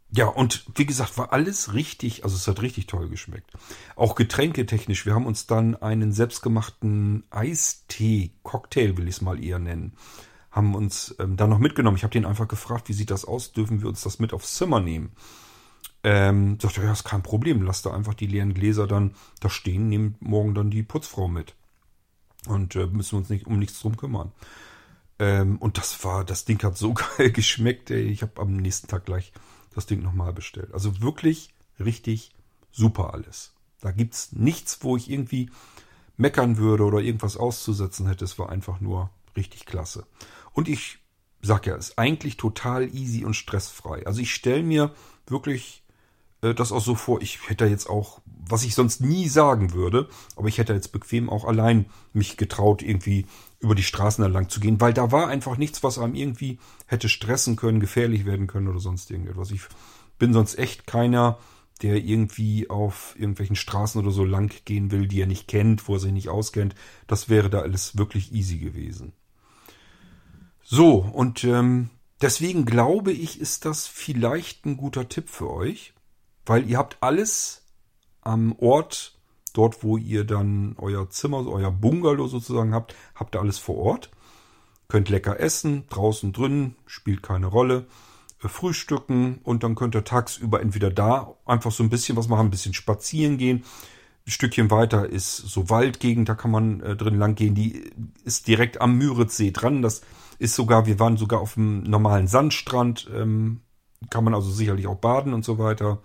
ja, und wie gesagt, war alles richtig, also es hat richtig toll geschmeckt. Auch getränketechnisch, wir haben uns dann einen selbstgemachten Eistee, Cocktail will ich es mal eher nennen, haben uns ähm, dann noch mitgenommen. Ich habe den einfach gefragt, wie sieht das aus, dürfen wir uns das mit aufs Zimmer nehmen? Ähm, sagte, ja, ist kein Problem, lass da einfach die leeren Gläser dann da stehen, nehmt morgen dann die Putzfrau mit. Und äh, müssen uns nicht um nichts drum kümmern. Ähm, und das war, das Ding hat so geil geschmeckt, ey. Ich habe am nächsten Tag gleich das Ding nochmal bestellt. Also wirklich richtig super alles. Da gibt's nichts, wo ich irgendwie meckern würde oder irgendwas auszusetzen hätte. Es war einfach nur richtig klasse. Und ich sag ja, ist eigentlich total easy und stressfrei. Also ich stelle mir wirklich äh, das auch so vor, ich hätte jetzt auch, was ich sonst nie sagen würde, aber ich hätte jetzt bequem auch allein mich getraut, irgendwie über die Straßen entlang zu gehen, weil da war einfach nichts, was einem irgendwie hätte stressen können, gefährlich werden können oder sonst irgendetwas. Ich bin sonst echt keiner, der irgendwie auf irgendwelchen Straßen oder so lang gehen will, die er nicht kennt, wo er sich nicht auskennt. Das wäre da alles wirklich easy gewesen. So, und ähm, deswegen glaube ich, ist das vielleicht ein guter Tipp für euch, weil ihr habt alles am Ort Dort, wo ihr dann euer Zimmer, euer Bungalow sozusagen habt, habt ihr alles vor Ort. Könnt lecker essen, draußen drin, spielt keine Rolle. Äh, frühstücken und dann könnt ihr tagsüber entweder da einfach so ein bisschen was machen, ein bisschen spazieren gehen. Ein Stückchen weiter ist so Waldgegend, da kann man äh, drin lang gehen. Die ist direkt am Müritzsee dran. Das ist sogar, wir waren sogar auf dem normalen Sandstrand, ähm, kann man also sicherlich auch baden und so weiter.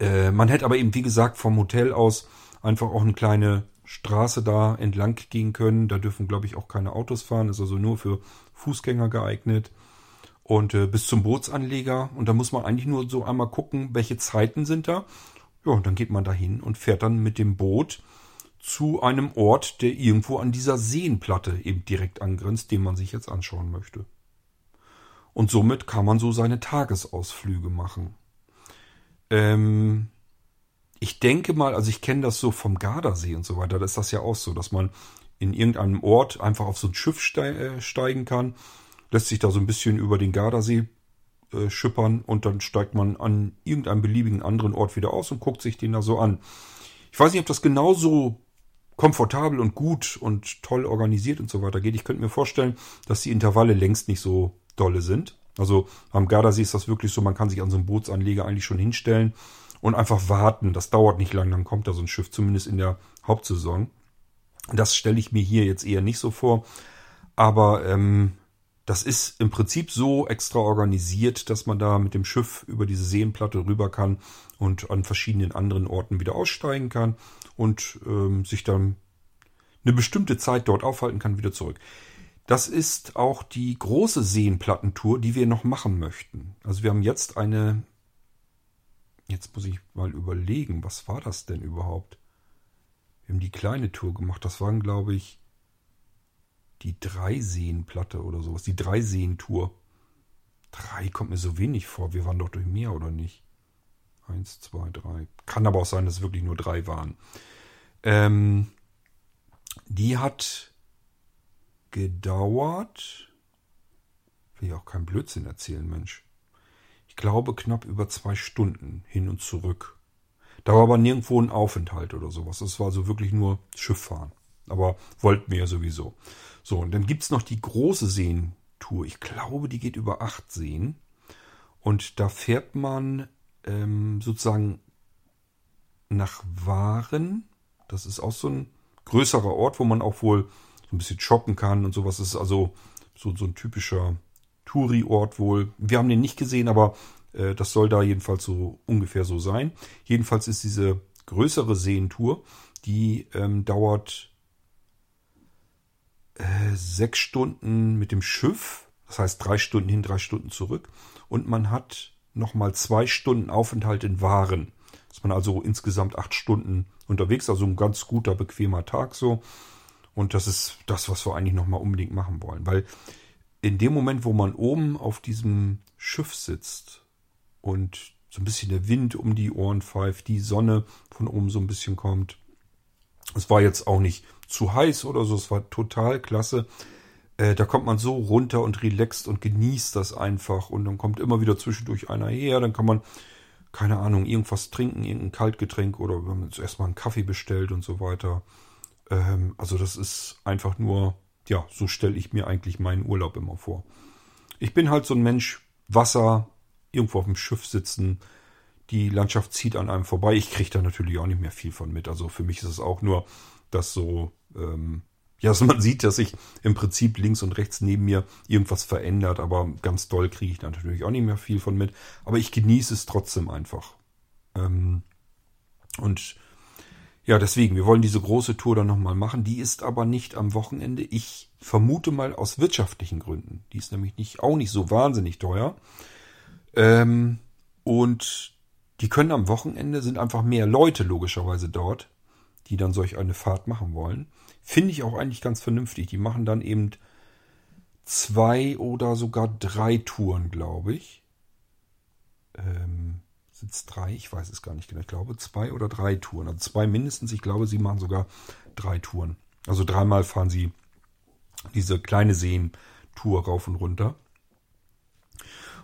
Äh, man hätte aber eben, wie gesagt, vom Hotel aus einfach auch eine kleine Straße da entlang gehen können. Da dürfen, glaube ich, auch keine Autos fahren. Ist also nur für Fußgänger geeignet. Und äh, bis zum Bootsanleger. Und da muss man eigentlich nur so einmal gucken, welche Zeiten sind da. Ja, und dann geht man da hin und fährt dann mit dem Boot zu einem Ort, der irgendwo an dieser Seenplatte eben direkt angrenzt, den man sich jetzt anschauen möchte. Und somit kann man so seine Tagesausflüge machen. Ähm, ich denke mal, also ich kenne das so vom Gardasee und so weiter, da ist das ja auch so, dass man in irgendeinem Ort einfach auf so ein Schiff äh, steigen kann, lässt sich da so ein bisschen über den Gardasee äh, schippern und dann steigt man an irgendeinem beliebigen anderen Ort wieder aus und guckt sich den da so an. Ich weiß nicht, ob das genauso komfortabel und gut und toll organisiert und so weiter geht. Ich könnte mir vorstellen, dass die Intervalle längst nicht so dolle sind. Also am Gardasee ist das wirklich so, man kann sich an so einem Bootsanleger eigentlich schon hinstellen und einfach warten. Das dauert nicht lang, dann kommt da so ein Schiff, zumindest in der Hauptsaison. Das stelle ich mir hier jetzt eher nicht so vor. Aber ähm, das ist im Prinzip so extra organisiert, dass man da mit dem Schiff über diese Seenplatte rüber kann und an verschiedenen anderen Orten wieder aussteigen kann und ähm, sich dann eine bestimmte Zeit dort aufhalten kann, wieder zurück. Das ist auch die große Seenplattentour, die wir noch machen möchten. Also wir haben jetzt eine Jetzt muss ich mal überlegen, was war das denn überhaupt? Wir haben die kleine Tour gemacht. Das waren, glaube ich, die Dreiseenplatte oder sowas. Die Dreiseen-Tour. Drei kommt mir so wenig vor. Wir waren doch durch mehr, oder nicht? Eins, zwei, drei. Kann aber auch sein, dass es wirklich nur drei waren. Ähm, die hat gedauert. Will ja auch keinen Blödsinn erzählen, Mensch. Ich glaube knapp über zwei Stunden hin und zurück. Da war aber nirgendwo ein Aufenthalt oder sowas. Das war also wirklich nur Schifffahren. Aber wollten wir ja sowieso. So, und dann gibt's noch die große Seentour. Ich glaube, die geht über acht Seen. Und da fährt man ähm, sozusagen nach Waren. Das ist auch so ein größerer Ort, wo man auch wohl so ein bisschen shoppen kann und sowas. Das ist also so, so ein typischer Touri-Ort wohl. Wir haben den nicht gesehen, aber äh, das soll da jedenfalls so ungefähr so sein. Jedenfalls ist diese größere Seentour, die ähm, dauert äh, sechs Stunden mit dem Schiff. Das heißt drei Stunden hin, drei Stunden zurück. Und man hat nochmal zwei Stunden Aufenthalt in Waren. Ist man also insgesamt acht Stunden unterwegs, also ein ganz guter, bequemer Tag so. Und das ist das, was wir eigentlich nochmal unbedingt machen wollen. Weil in dem Moment, wo man oben auf diesem Schiff sitzt und so ein bisschen der Wind um die Ohren pfeift, die Sonne von oben so ein bisschen kommt. Es war jetzt auch nicht zu heiß oder so, es war total klasse. Äh, da kommt man so runter und relaxt und genießt das einfach. Und dann kommt immer wieder zwischendurch einer her. Dann kann man, keine Ahnung, irgendwas trinken, irgendein Kaltgetränk oder wir haben jetzt erstmal einen Kaffee bestellt und so weiter. Ähm, also das ist einfach nur, ja, so stelle ich mir eigentlich meinen Urlaub immer vor. Ich bin halt so ein Mensch, Wasser, irgendwo auf dem Schiff sitzen, die Landschaft zieht an einem vorbei. Ich kriege da natürlich auch nicht mehr viel von mit. Also für mich ist es auch nur das so, ähm, ja, also man sieht, dass sich im Prinzip links und rechts neben mir irgendwas verändert, aber ganz doll kriege ich natürlich auch nicht mehr viel von mit. Aber ich genieße es trotzdem einfach. Ähm, und ja, deswegen, wir wollen diese große Tour dann nochmal machen. Die ist aber nicht am Wochenende. Ich vermute mal aus wirtschaftlichen Gründen. Die ist nämlich nicht, auch nicht so wahnsinnig teuer. Ähm, und die können am Wochenende, sind einfach mehr Leute logischerweise dort, die dann solch eine Fahrt machen wollen. Finde ich auch eigentlich ganz vernünftig. Die machen dann eben zwei oder sogar drei Touren, glaube ich. Ähm, sind es drei? Ich weiß es gar nicht genau. Ich glaube zwei oder drei Touren. Also zwei mindestens. Ich glaube, sie machen sogar drei Touren. Also dreimal fahren sie diese kleine Seen-Tour rauf und runter.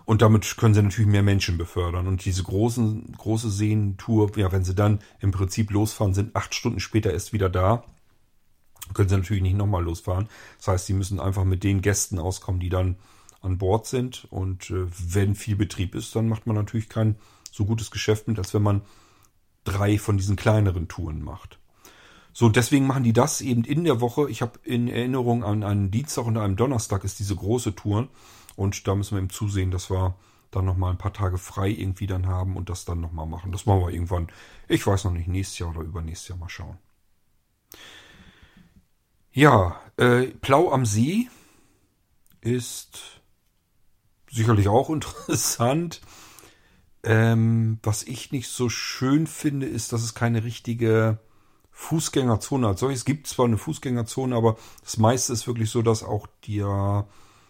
Und damit können sie natürlich mehr Menschen befördern. Und diese großen, große Seentour, ja, wenn sie dann im Prinzip losfahren, sind acht Stunden später erst wieder da können sie natürlich nicht nochmal losfahren. Das heißt, sie müssen einfach mit den Gästen auskommen, die dann an Bord sind. Und äh, wenn viel Betrieb ist, dann macht man natürlich kein so gutes Geschäft mit, als wenn man drei von diesen kleineren Touren macht. So, deswegen machen die das eben in der Woche. Ich habe in Erinnerung an einen Dienstag und einen Donnerstag ist diese große Tour. Und da müssen wir eben zusehen, dass wir dann nochmal ein paar Tage frei irgendwie dann haben und das dann nochmal machen. Das machen wir irgendwann, ich weiß noch nicht, nächstes Jahr oder übernächstes Jahr mal schauen. Ja, äh, Plau am See ist sicherlich auch interessant. Ähm, was ich nicht so schön finde, ist, dass es keine richtige Fußgängerzone als solches gibt. Zwar eine Fußgängerzone, aber das meiste ist wirklich so, dass auch die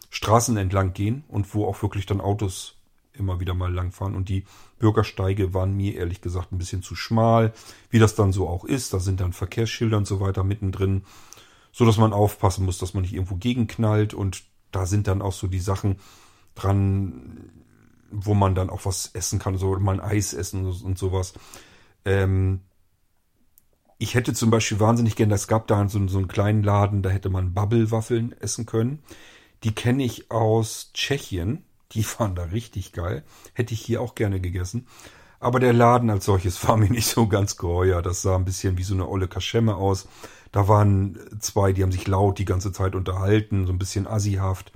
Straßen entlang gehen und wo auch wirklich dann Autos immer wieder mal langfahren. Und die Bürgersteige waren mir ehrlich gesagt ein bisschen zu schmal, wie das dann so auch ist. Da sind dann Verkehrsschilder und so weiter mittendrin so dass man aufpassen muss, dass man nicht irgendwo gegenknallt und da sind dann auch so die Sachen dran, wo man dann auch was essen kann, so mal ein Eis essen und sowas. Ähm, ich hätte zum Beispiel wahnsinnig gern, es gab da so, so einen kleinen Laden, da hätte man Bubble-Waffeln essen können. Die kenne ich aus Tschechien. Die waren da richtig geil. Hätte ich hier auch gerne gegessen. Aber der Laden als solches war mir nicht so ganz geheuer. Das sah ein bisschen wie so eine olle Kaschemme aus. Da waren zwei, die haben sich laut die ganze Zeit unterhalten, so ein bisschen assihaft.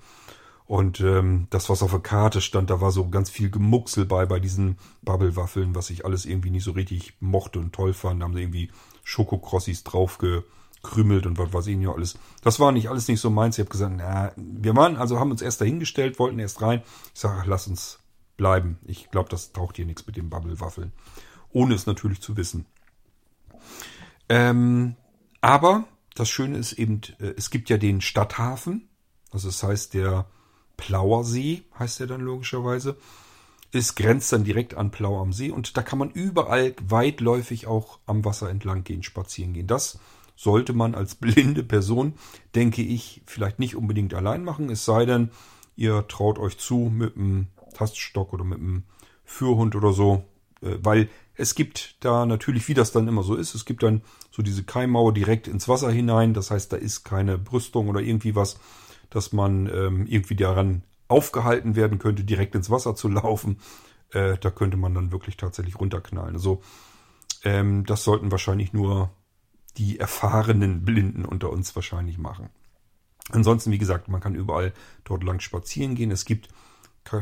Und ähm, das, was auf der Karte stand, da war so ganz viel Gemucksel bei, bei diesen Bubble-Waffeln, was ich alles irgendwie nicht so richtig mochte und toll fand. Da haben sie irgendwie Schokokrossis draufgekrümelt und was weiß ich nicht alles. Das war nicht alles nicht so meins. Ich habe gesagt, na, wir waren, also haben uns erst dahingestellt, wollten erst rein. Ich sage, lass uns bleiben. Ich glaube, das taucht hier nichts mit den Bubble-Waffeln. Ohne es natürlich zu wissen. Ähm, aber das Schöne ist eben, äh, es gibt ja den Stadthafen. Also das heißt, der Plauersee heißt er dann logischerweise. Es grenzt dann direkt an Plau am See und da kann man überall weitläufig auch am Wasser entlang gehen, spazieren gehen. Das sollte man als blinde Person, denke ich, vielleicht nicht unbedingt allein machen, es sei denn, ihr traut euch zu mit einem Taststock oder mit einem Führhund oder so, weil es gibt da natürlich, wie das dann immer so ist, es gibt dann so diese Keimmauer direkt ins Wasser hinein, das heißt, da ist keine Brüstung oder irgendwie was, dass man ähm, irgendwie daran aufgehalten werden könnte, direkt ins Wasser zu laufen. Äh, da könnte man dann wirklich tatsächlich runterknallen. Also ähm, das sollten wahrscheinlich nur die erfahrenen Blinden unter uns wahrscheinlich machen. Ansonsten, wie gesagt, man kann überall dort lang spazieren gehen. Es gibt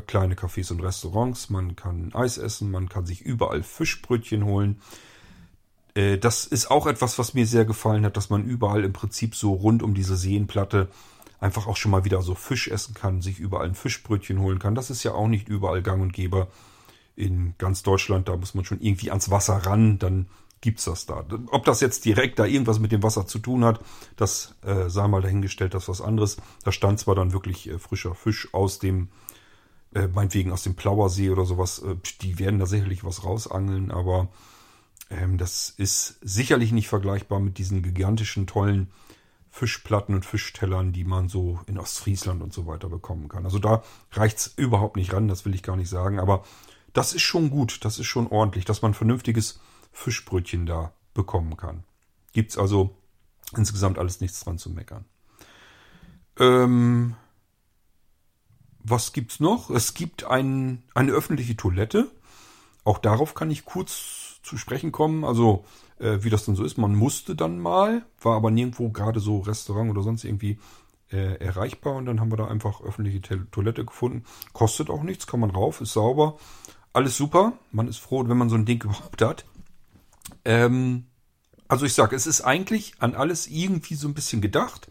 kleine Cafés und Restaurants, man kann Eis essen, man kann sich überall Fischbrötchen holen. Äh, das ist auch etwas, was mir sehr gefallen hat, dass man überall im Prinzip so rund um diese Seenplatte einfach auch schon mal wieder so Fisch essen kann, sich überall ein Fischbrötchen holen kann. Das ist ja auch nicht überall gang und gäbe in ganz Deutschland. Da muss man schon irgendwie ans Wasser ran, dann gibt's das da. Ob das jetzt direkt da irgendwas mit dem Wasser zu tun hat, das äh, sei mal dahingestellt, das ist was anderes. Da stand zwar dann wirklich äh, frischer Fisch aus dem, äh, meinetwegen aus dem Plauersee oder sowas. Äh, die werden da sicherlich was rausangeln, aber ähm, das ist sicherlich nicht vergleichbar mit diesen gigantischen, tollen Fischplatten und Fischtellern, die man so in Ostfriesland und so weiter bekommen kann. Also da reicht's überhaupt nicht ran, das will ich gar nicht sagen. Aber das ist schon gut, das ist schon ordentlich, dass man vernünftiges Fischbrötchen da bekommen kann. Gibt's also insgesamt alles nichts dran zu meckern. Ähm, was gibt's noch? Es gibt ein, eine öffentliche Toilette. Auch darauf kann ich kurz zu sprechen kommen. Also äh, wie das dann so ist. Man musste dann mal, war aber nirgendwo gerade so Restaurant oder sonst irgendwie äh, erreichbar und dann haben wir da einfach öffentliche Toilette gefunden. Kostet auch nichts, kann man rauf, ist sauber. Alles super. Man ist froh, wenn man so ein Ding überhaupt hat. Ähm, also ich sage, es ist eigentlich an alles irgendwie so ein bisschen gedacht.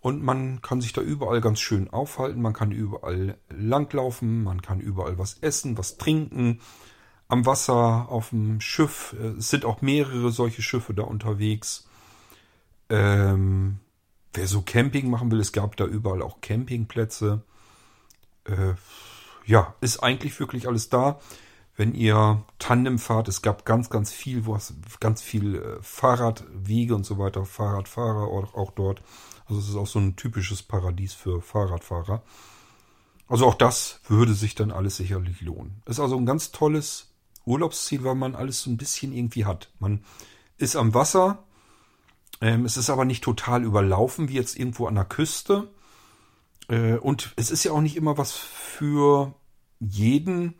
Und man kann sich da überall ganz schön aufhalten. Man kann überall langlaufen. Man kann überall was essen, was trinken am Wasser, auf dem Schiff. Äh, es sind auch mehrere solche Schiffe da unterwegs. Ähm, wer so Camping machen will, es gab da überall auch Campingplätze. Äh, ja, ist eigentlich wirklich alles da. Wenn ihr Tandem fahrt, es gab ganz, ganz viel, was, ganz viel äh, Fahrradwege und so weiter, Fahrradfahrer auch, auch dort. Also es ist auch so ein typisches Paradies für Fahrradfahrer. Also auch das würde sich dann alles sicherlich lohnen. Ist also ein ganz tolles Urlaubsziel, weil man alles so ein bisschen irgendwie hat. Man ist am Wasser, ähm, es ist aber nicht total überlaufen wie jetzt irgendwo an der Küste. Äh, und es ist ja auch nicht immer was für jeden,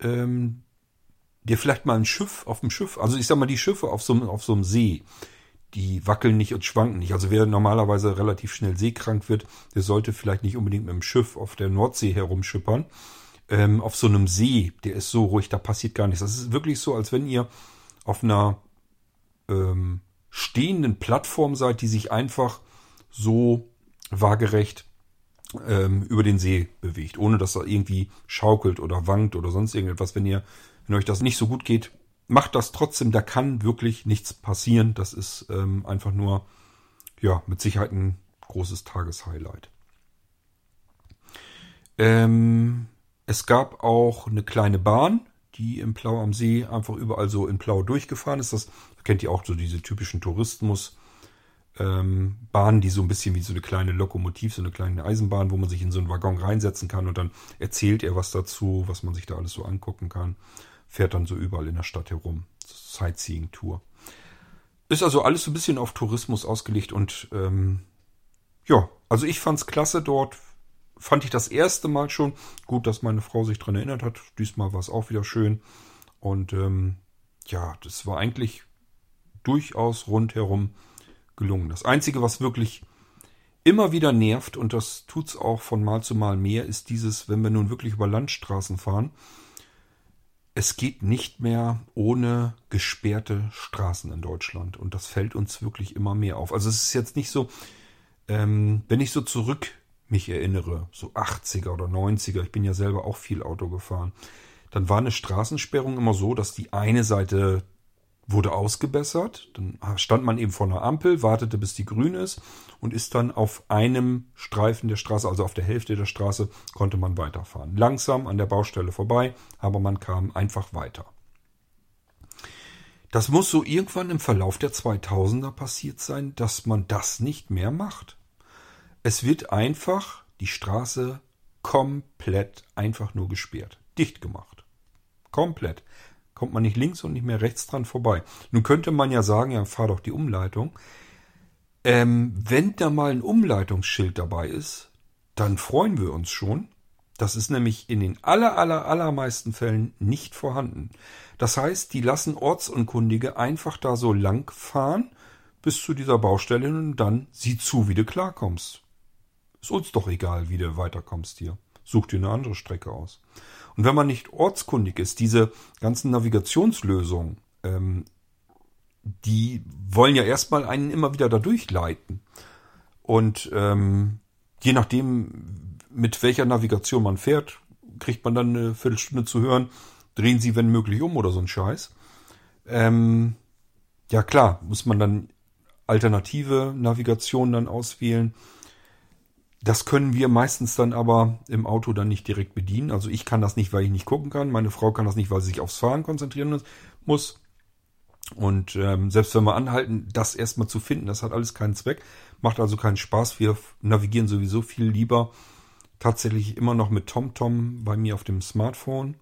ähm, der vielleicht mal ein Schiff auf dem Schiff, also ich sag mal die Schiffe auf so, auf so einem See, die wackeln nicht und schwanken nicht. Also wer normalerweise relativ schnell seekrank wird, der sollte vielleicht nicht unbedingt mit dem Schiff auf der Nordsee herumschippern ähm, auf so einem See, der ist so ruhig, da passiert gar nichts. Das ist wirklich so, als wenn ihr auf einer ähm, stehenden Plattform seid, die sich einfach so waagerecht ähm, über den See bewegt, ohne dass er irgendwie schaukelt oder wankt oder sonst irgendetwas. Wenn ihr, wenn euch das nicht so gut geht, macht das trotzdem. Da kann wirklich nichts passieren. Das ist ähm, einfach nur, ja, mit Sicherheit ein großes Tageshighlight. Ähm, es gab auch eine kleine Bahn, die im Plau am See einfach überall so in Plau durchgefahren ist. Das kennt ihr auch so diese typischen Tourismus. Ähm, Bahnen, die so ein bisschen wie so eine kleine Lokomotiv, so eine kleine Eisenbahn, wo man sich in so einen Waggon reinsetzen kann und dann erzählt er was dazu, was man sich da alles so angucken kann. Fährt dann so überall in der Stadt herum. Sightseeing-Tour. Ist also alles so ein bisschen auf Tourismus ausgelegt und ähm, ja, also ich fand's klasse dort fand ich das erste Mal schon gut, dass meine Frau sich daran erinnert hat. Diesmal war es auch wieder schön. Und ähm, ja, das war eigentlich durchaus rundherum gelungen. Das Einzige, was wirklich immer wieder nervt, und das tut es auch von Mal zu Mal mehr, ist dieses, wenn wir nun wirklich über Landstraßen fahren, es geht nicht mehr ohne gesperrte Straßen in Deutschland. Und das fällt uns wirklich immer mehr auf. Also es ist jetzt nicht so, ähm, wenn ich so zurück mich erinnere, so 80er oder 90er, ich bin ja selber auch viel Auto gefahren, dann war eine Straßensperrung immer so, dass die eine Seite wurde ausgebessert, dann stand man eben vor einer Ampel, wartete bis die grün ist und ist dann auf einem Streifen der Straße, also auf der Hälfte der Straße, konnte man weiterfahren. Langsam an der Baustelle vorbei, aber man kam einfach weiter. Das muss so irgendwann im Verlauf der 2000er passiert sein, dass man das nicht mehr macht. Es wird einfach die Straße komplett einfach nur gesperrt, dicht gemacht. Komplett. Kommt man nicht links und nicht mehr rechts dran vorbei. Nun könnte man ja sagen, ja, fahr doch die Umleitung. Ähm, wenn da mal ein Umleitungsschild dabei ist, dann freuen wir uns schon. Das ist nämlich in den aller, aller, allermeisten Fällen nicht vorhanden. Das heißt, die lassen Ortsunkundige einfach da so lang fahren bis zu dieser Baustelle und dann sieh zu, wie du klarkommst. Ist uns doch egal, wie du weiterkommst hier. Such dir eine andere Strecke aus. Und wenn man nicht ortskundig ist, diese ganzen Navigationslösungen, ähm, die wollen ja erstmal einen immer wieder da durchleiten. Und ähm, je nachdem, mit welcher Navigation man fährt, kriegt man dann eine Viertelstunde zu hören, drehen Sie, wenn möglich, um oder so ein Scheiß. Ähm, ja klar, muss man dann alternative Navigationen dann auswählen. Das können wir meistens dann aber im Auto dann nicht direkt bedienen. Also ich kann das nicht, weil ich nicht gucken kann. Meine Frau kann das nicht, weil sie sich aufs Fahren konzentrieren muss. Und ähm, selbst wenn wir anhalten, das erstmal zu finden, das hat alles keinen Zweck. Macht also keinen Spaß. Wir navigieren sowieso viel lieber tatsächlich immer noch mit TomTom bei mir auf dem Smartphone.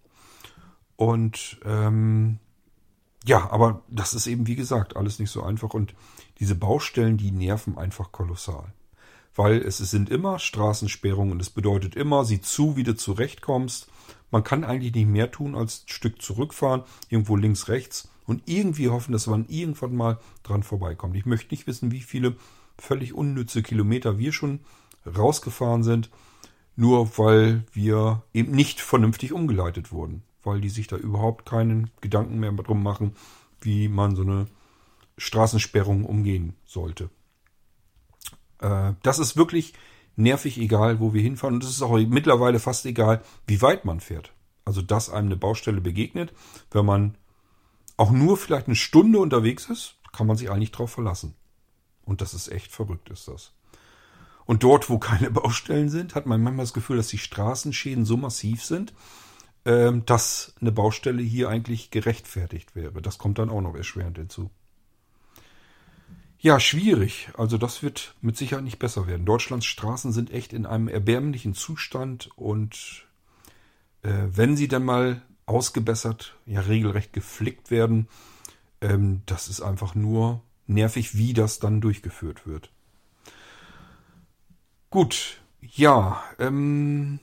Und ähm, ja, aber das ist eben, wie gesagt, alles nicht so einfach. Und diese Baustellen, die nerven einfach kolossal. Weil es sind immer Straßensperrungen und es bedeutet immer, sieh zu, wie du zurechtkommst. Man kann eigentlich nicht mehr tun, als ein Stück zurückfahren, irgendwo links, rechts und irgendwie hoffen, dass man irgendwann mal dran vorbeikommt. Ich möchte nicht wissen, wie viele völlig unnütze Kilometer wir schon rausgefahren sind, nur weil wir eben nicht vernünftig umgeleitet wurden weil die sich da überhaupt keinen Gedanken mehr drum machen, wie man so eine Straßensperrung umgehen sollte. Äh, das ist wirklich nervig egal, wo wir hinfahren. Und es ist auch mittlerweile fast egal, wie weit man fährt. Also, dass einem eine Baustelle begegnet, wenn man auch nur vielleicht eine Stunde unterwegs ist, kann man sich eigentlich drauf verlassen. Und das ist echt verrückt, ist das. Und dort, wo keine Baustellen sind, hat man manchmal das Gefühl, dass die Straßenschäden so massiv sind, ähm, dass eine Baustelle hier eigentlich gerechtfertigt wäre. Das kommt dann auch noch erschwerend hinzu. Ja, schwierig. Also das wird mit Sicherheit nicht besser werden. Deutschlands Straßen sind echt in einem erbärmlichen Zustand und äh, wenn sie dann mal ausgebessert, ja regelrecht geflickt werden, ähm, das ist einfach nur nervig, wie das dann durchgeführt wird. Gut, ja, ähm,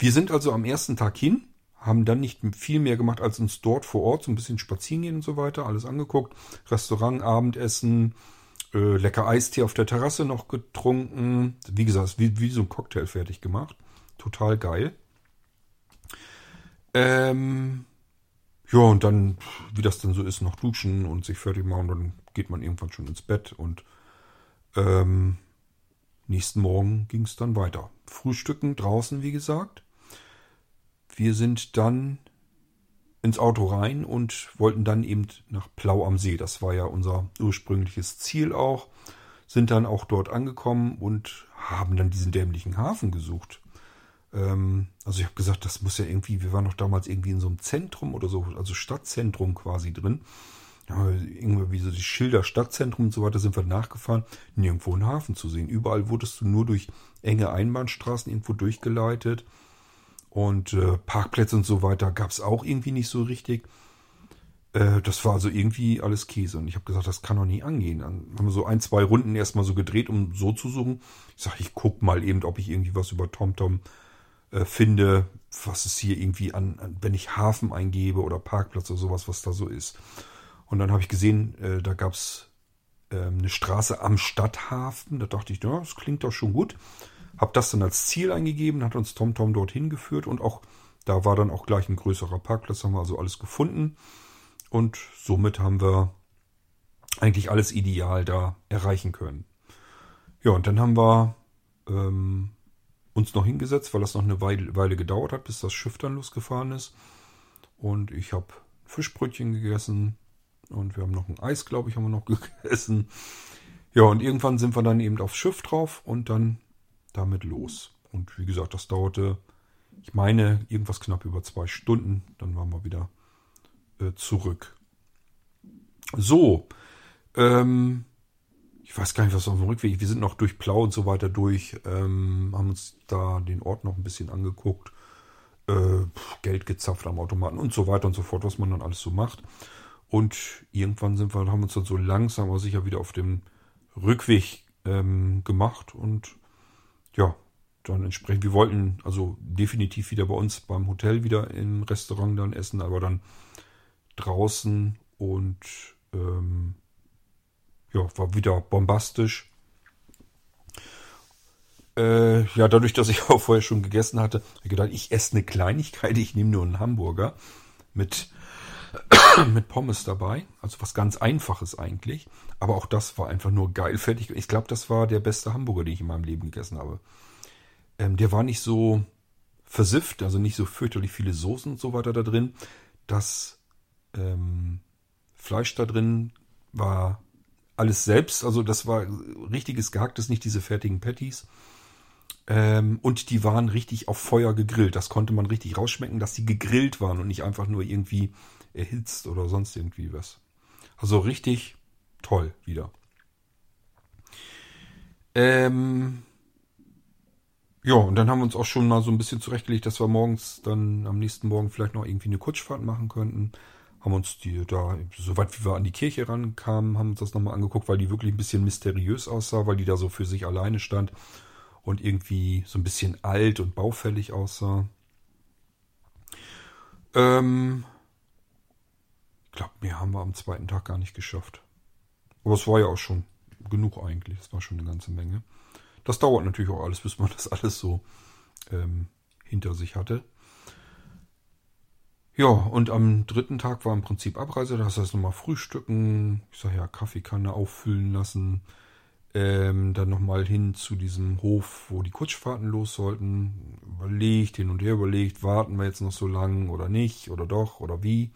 wir sind also am ersten Tag hin, haben dann nicht viel mehr gemacht, als uns dort vor Ort so ein bisschen spazieren gehen und so weiter, alles angeguckt. Restaurant, Abendessen, äh, lecker Eistee auf der Terrasse noch getrunken. Wie gesagt, wie, wie so ein Cocktail fertig gemacht. Total geil. Ähm, ja, und dann, wie das dann so ist, noch duschen und sich fertig machen, dann geht man irgendwann schon ins Bett und ähm, nächsten Morgen ging es dann weiter. Frühstücken draußen, wie gesagt. Wir sind dann ins Auto rein und wollten dann eben nach Plau am See. Das war ja unser ursprüngliches Ziel auch. Sind dann auch dort angekommen und haben dann diesen dämlichen Hafen gesucht. Ähm, also ich habe gesagt, das muss ja irgendwie, wir waren noch damals irgendwie in so einem Zentrum oder so, also Stadtzentrum quasi drin. Ja, irgendwie so die Schilder Stadtzentrum und so weiter sind wir nachgefahren. Nirgendwo einen Hafen zu sehen. Überall wurdest du nur durch enge Einbahnstraßen irgendwo durchgeleitet. Und äh, Parkplätze und so weiter gab es auch irgendwie nicht so richtig. Äh, das war also irgendwie alles Käse. Und ich habe gesagt, das kann doch nie angehen. Dann haben wir so ein, zwei Runden erstmal so gedreht, um so zu suchen. Ich sage, ich guck mal eben, ob ich irgendwie was über TomTom äh, finde, was es hier irgendwie an, an, wenn ich Hafen eingebe oder Parkplatz oder sowas, was da so ist. Und dann habe ich gesehen, äh, da gab es äh, eine Straße am Stadthafen. Da dachte ich, ja, das klingt doch schon gut. Hab das dann als Ziel eingegeben, hat uns TomTom dorthin geführt und auch da war dann auch gleich ein größerer Parkplatz, haben wir also alles gefunden und somit haben wir eigentlich alles ideal da erreichen können. Ja, und dann haben wir ähm, uns noch hingesetzt, weil das noch eine Weile, Weile gedauert hat, bis das Schiff dann losgefahren ist. Und ich habe Fischbrötchen gegessen und wir haben noch ein Eis, glaube ich, haben wir noch gegessen. Ja, und irgendwann sind wir dann eben aufs Schiff drauf und dann damit los. Und wie gesagt, das dauerte, ich meine, irgendwas knapp über zwei Stunden. Dann waren wir wieder äh, zurück. So, ähm, ich weiß gar nicht, was auf dem Rückweg. Wir sind noch durch Plau und so weiter durch, ähm, haben uns da den Ort noch ein bisschen angeguckt, äh, Geld gezapft am Automaten und so weiter und so fort, was man dann alles so macht. Und irgendwann sind wir, haben uns dann so langsam aber sicher wieder auf dem Rückweg ähm, gemacht und ja, dann entsprechend, wir wollten also definitiv wieder bei uns beim Hotel wieder im Restaurant dann essen, aber dann draußen und ähm, ja, war wieder bombastisch. Äh, ja, dadurch, dass ich auch vorher schon gegessen hatte, habe ich gedacht, ich esse eine Kleinigkeit, ich nehme nur einen Hamburger mit, mit Pommes dabei. Also was ganz Einfaches eigentlich. Aber auch das war einfach nur geil fertig. Ich glaube, das war der beste Hamburger, den ich in meinem Leben gegessen habe. Ähm, der war nicht so versifft, also nicht so fürchterlich viele Soßen und so weiter da drin. Das ähm, Fleisch da drin war alles selbst, also das war richtiges gehacktes, nicht diese fertigen Patties. Ähm, und die waren richtig auf Feuer gegrillt. Das konnte man richtig rausschmecken, dass die gegrillt waren und nicht einfach nur irgendwie erhitzt oder sonst irgendwie was. Also richtig toll wieder. Ähm, ja, und dann haben wir uns auch schon mal so ein bisschen zurechtgelegt, dass wir morgens dann am nächsten Morgen vielleicht noch irgendwie eine Kutschfahrt machen könnten haben uns die da, soweit wie wir an die Kirche rankamen, haben uns das nochmal angeguckt, weil die wirklich ein bisschen mysteriös aussah, weil die da so für sich alleine stand und irgendwie so ein bisschen alt und baufällig aussah. Ähm, glaube, mehr haben wir am zweiten Tag gar nicht geschafft. Aber es war ja auch schon genug eigentlich. Es war schon eine ganze Menge. Das dauert natürlich auch alles, bis man das alles so ähm, hinter sich hatte. Ja, und am dritten Tag war im Prinzip Abreise. Das heißt nochmal frühstücken. Ich sage ja, Kaffeekanne auffüllen lassen. Ähm, dann nochmal hin zu diesem Hof, wo die Kutschfahrten los sollten. Überlegt, hin und her überlegt, warten wir jetzt noch so lang oder nicht oder doch oder wie.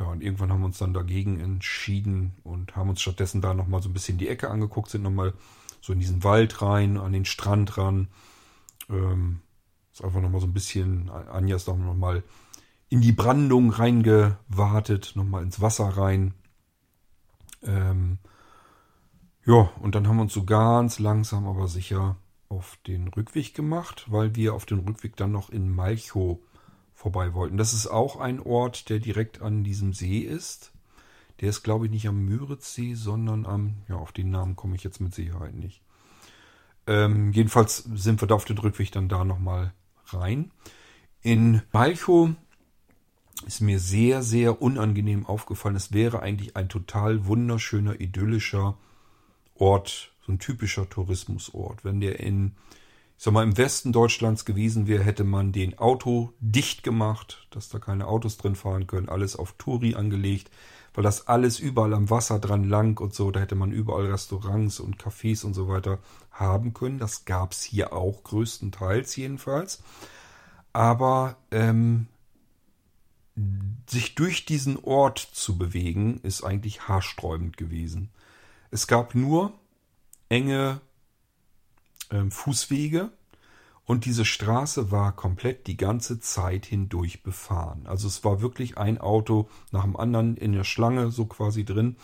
Ja, und irgendwann haben wir uns dann dagegen entschieden und haben uns stattdessen da nochmal so ein bisschen die Ecke angeguckt, sind nochmal so in diesen Wald rein, an den Strand ran. Ähm, ist einfach nochmal so ein bisschen, Anja ist nochmal in die Brandung reingewartet, nochmal ins Wasser rein. Ähm, ja, und dann haben wir uns so ganz langsam, aber sicher auf den Rückweg gemacht, weil wir auf dem Rückweg dann noch in Malchow vorbei wollten. Das ist auch ein Ort, der direkt an diesem See ist. Der ist, glaube ich, nicht am Müritzsee, sondern am, ja, auf den Namen komme ich jetzt mit Sicherheit nicht. Ähm, jedenfalls sind wir da auf den Rückweg dann da nochmal rein. In Malchow ist mir sehr, sehr unangenehm aufgefallen. Es wäre eigentlich ein total wunderschöner, idyllischer Ort, so ein typischer Tourismusort. Wenn der in, ich sag mal, im Westen Deutschlands gewesen wäre, hätte man den Auto dicht gemacht, dass da keine Autos drin fahren können, alles auf Touri angelegt, weil das alles überall am Wasser dran lang und so, da hätte man überall Restaurants und Cafés und so weiter haben können. Das gab's hier auch größtenteils jedenfalls. Aber ähm, sich durch diesen Ort zu bewegen, ist eigentlich haarsträubend gewesen. Es gab nur enge äh, Fußwege und diese Straße war komplett die ganze Zeit hindurch befahren. Also es war wirklich ein Auto nach dem anderen in der Schlange so quasi drin.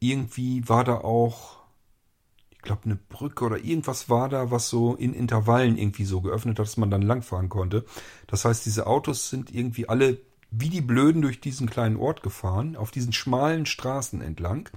Irgendwie war da auch, ich glaube, eine Brücke oder irgendwas war da, was so in Intervallen irgendwie so geöffnet hat, dass man dann langfahren konnte. Das heißt, diese Autos sind irgendwie alle wie die Blöden durch diesen kleinen Ort gefahren, auf diesen schmalen Straßen entlang.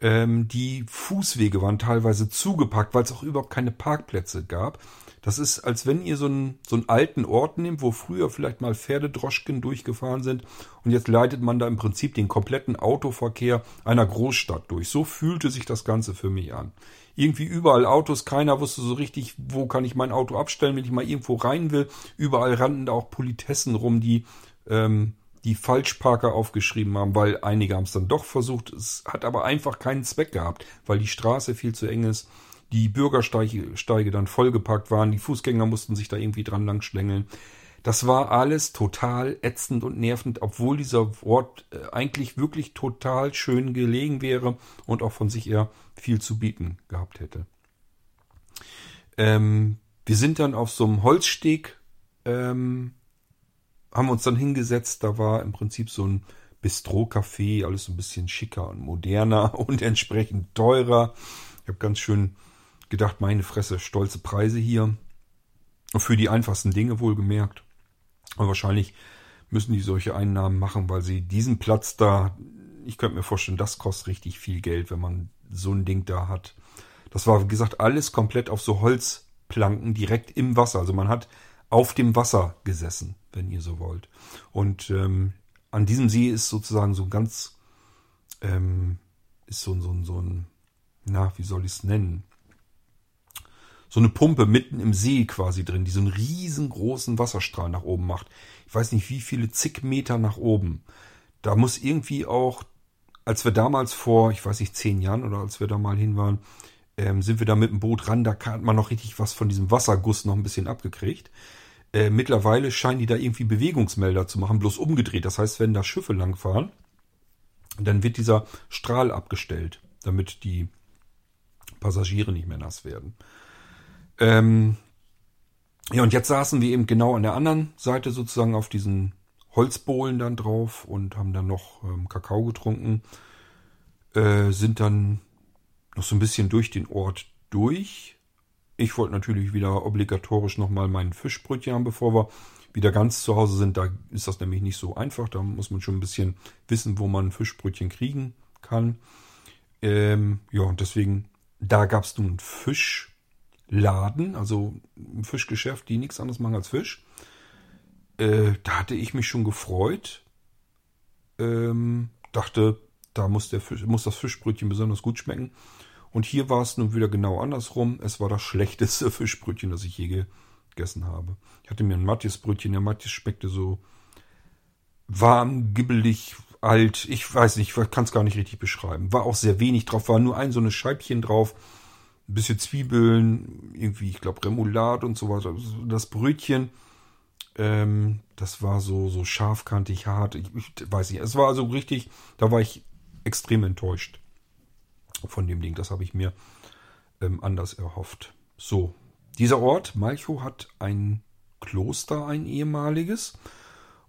Ähm, die Fußwege waren teilweise zugepackt, weil es auch überhaupt keine Parkplätze gab. Das ist, als wenn ihr so einen, so einen alten Ort nehmt, wo früher vielleicht mal Pferdedroschken durchgefahren sind und jetzt leitet man da im Prinzip den kompletten Autoverkehr einer Großstadt durch. So fühlte sich das Ganze für mich an. Irgendwie überall Autos, keiner wusste so richtig, wo kann ich mein Auto abstellen, wenn ich mal irgendwo rein will. Überall rannten da auch Politessen rum, die ähm, die Falschparker aufgeschrieben haben, weil einige haben es dann doch versucht. Es hat aber einfach keinen Zweck gehabt, weil die Straße viel zu eng ist. die Bürgersteige dann vollgepackt waren, die Fußgänger mussten sich da irgendwie dran lang schlängeln. Das war alles total ätzend und nervend, obwohl dieser Ort äh, eigentlich wirklich total schön gelegen wäre und auch von sich eher viel zu bieten gehabt hätte. Ähm, wir sind dann auf so einem Holzsteg, ähm, haben uns dann hingesetzt. Da war im Prinzip so ein Bistro-Café, alles ein bisschen schicker und moderner und entsprechend teurer. Ich habe ganz schön gedacht, meine Fresse, stolze Preise hier. Für die einfachsten Dinge wohlgemerkt. Aber wahrscheinlich müssen die solche Einnahmen machen, weil sie diesen Platz da, ich könnte mir vorstellen, das kostet richtig viel Geld, wenn man so ein Ding da hat. Das war, wie gesagt, alles komplett auf so Holzplanken direkt im Wasser. Also man hat auf dem Wasser gesessen, wenn ihr so wollt. Und ähm, an diesem See ist sozusagen so ganz, ähm, ist so, so, so ein, na, wie soll ich es nennen? so eine Pumpe mitten im See quasi drin, die so einen riesengroßen Wasserstrahl nach oben macht. Ich weiß nicht, wie viele zig Meter nach oben. Da muss irgendwie auch, als wir damals vor, ich weiß nicht, zehn Jahren oder als wir da mal hin waren, ähm, sind wir da mit dem Boot ran, da hat man noch richtig was von diesem Wasserguss noch ein bisschen abgekriegt. Äh, mittlerweile scheinen die da irgendwie Bewegungsmelder zu machen, bloß umgedreht. Das heißt, wenn da Schiffe langfahren, dann wird dieser Strahl abgestellt, damit die Passagiere nicht mehr nass werden. Ähm, ja, und jetzt saßen wir eben genau an der anderen Seite sozusagen auf diesen Holzbohlen dann drauf und haben dann noch ähm, Kakao getrunken. Äh, sind dann noch so ein bisschen durch den Ort durch. Ich wollte natürlich wieder obligatorisch nochmal meinen Fischbrötchen haben, bevor wir wieder ganz zu Hause sind. Da ist das nämlich nicht so einfach. Da muss man schon ein bisschen wissen, wo man Fischbrötchen kriegen kann. Ähm, ja, und deswegen, da gab es nun Fisch Laden, also ein Fischgeschäft, die nichts anderes machen als Fisch. Äh, da hatte ich mich schon gefreut. Ähm, dachte, da muss, der Fisch, muss das Fischbrötchen besonders gut schmecken. Und hier war es nun wieder genau andersrum. Es war das schlechteste Fischbrötchen, das ich je gegessen habe. Ich hatte mir ein Mattisbrötchen. Der Mattis schmeckte so warm, gibbelig, alt. Ich weiß nicht, ich kann es gar nicht richtig beschreiben. War auch sehr wenig drauf, war nur ein so eine Scheibchen drauf ein bisschen Zwiebeln, irgendwie, ich glaube, Remoulade und so weiter. Das Brötchen, ähm, das war so, so scharfkantig, hart. Ich, ich, weiß nicht. Es war also richtig, da war ich extrem enttäuscht von dem Ding. Das habe ich mir ähm, anders erhofft. So, dieser Ort, Malchow, hat ein Kloster, ein ehemaliges.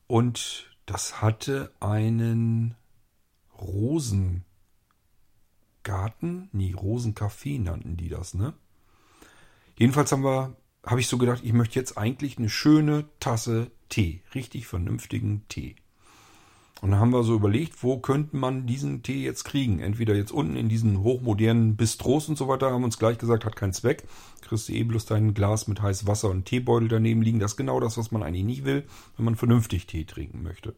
Und das hatte einen Rosen. Garten, nee, Rosencafé nannten die das, ne? Jedenfalls haben wir, habe ich so gedacht, ich möchte jetzt eigentlich eine schöne Tasse Tee, richtig vernünftigen Tee. Und dann haben wir so überlegt, wo könnte man diesen Tee jetzt kriegen? Entweder jetzt unten in diesen hochmodernen Bistros und so weiter, haben uns gleich gesagt, hat keinen Zweck. Kriegst du eh bloß dein Glas mit heißem Wasser und Teebeutel daneben liegen. Das ist genau das, was man eigentlich nicht will, wenn man vernünftig Tee trinken möchte.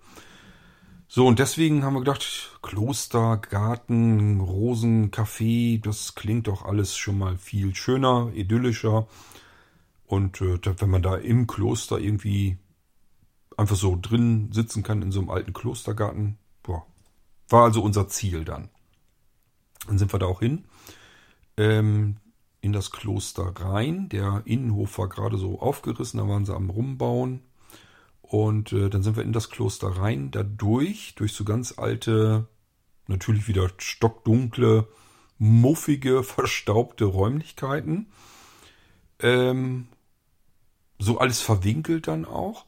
So, und deswegen haben wir gedacht, Kloster, Garten, Rosen, Café, das klingt doch alles schon mal viel schöner, idyllischer. Und äh, wenn man da im Kloster irgendwie einfach so drin sitzen kann in so einem alten Klostergarten, boah, war also unser Ziel dann. Dann sind wir da auch hin, ähm, in das Kloster rein. Der Innenhof war gerade so aufgerissen, da waren sie am Rumbauen. Und äh, dann sind wir in das Kloster rein, da durch, durch so ganz alte, natürlich wieder stockdunkle, muffige, verstaubte Räumlichkeiten. Ähm, so alles verwinkelt dann auch.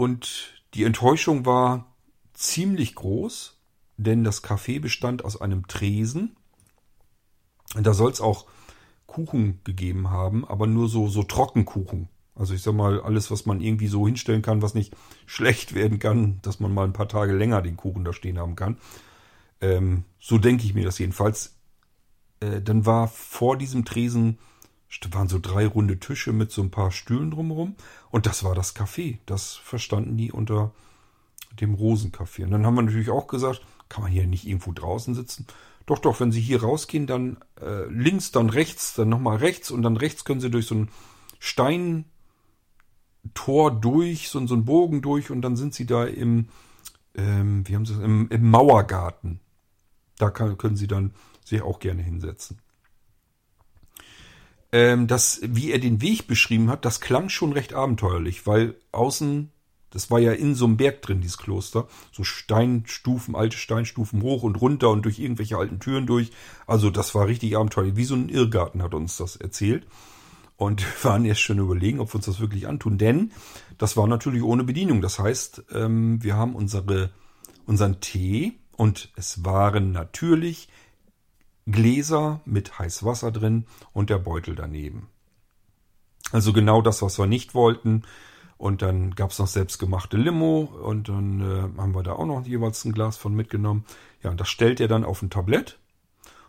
Und die Enttäuschung war ziemlich groß, denn das Café bestand aus einem Tresen. Und da soll es auch Kuchen gegeben haben, aber nur so, so Trockenkuchen. Also ich sag mal, alles, was man irgendwie so hinstellen kann, was nicht schlecht werden kann, dass man mal ein paar Tage länger den Kuchen da stehen haben kann. Ähm, so denke ich mir das jedenfalls. Äh, dann war vor diesem Tresen waren so drei runde Tische mit so ein paar Stühlen drumherum. Und das war das Café. Das verstanden die unter dem Rosencafé. Und dann haben wir natürlich auch gesagt, kann man hier nicht irgendwo draußen sitzen? Doch, doch, wenn Sie hier rausgehen, dann äh, links, dann rechts, dann nochmal rechts und dann rechts können Sie durch so ein Stein Tor durch, so, so ein Bogen durch und dann sind sie da im, ähm, wie haben sie es, im, im Mauergarten. Da kann, können sie dann sich auch gerne hinsetzen. Ähm, das, wie er den Weg beschrieben hat, das klang schon recht abenteuerlich, weil außen, das war ja in so einem Berg drin, dieses Kloster, so Steinstufen, alte Steinstufen hoch und runter und durch irgendwelche alten Türen durch. Also das war richtig abenteuerlich, wie so ein Irrgarten hat uns das erzählt. Und wir waren erst schon überlegen, ob wir uns das wirklich antun, denn das war natürlich ohne Bedienung. Das heißt, ähm, wir haben unsere, unseren Tee und es waren natürlich Gläser mit heißem Wasser drin und der Beutel daneben. Also genau das, was wir nicht wollten. Und dann gab es noch selbstgemachte Limo und dann äh, haben wir da auch noch jeweils ein Glas von mitgenommen. Ja, und das stellt er dann auf ein Tablett.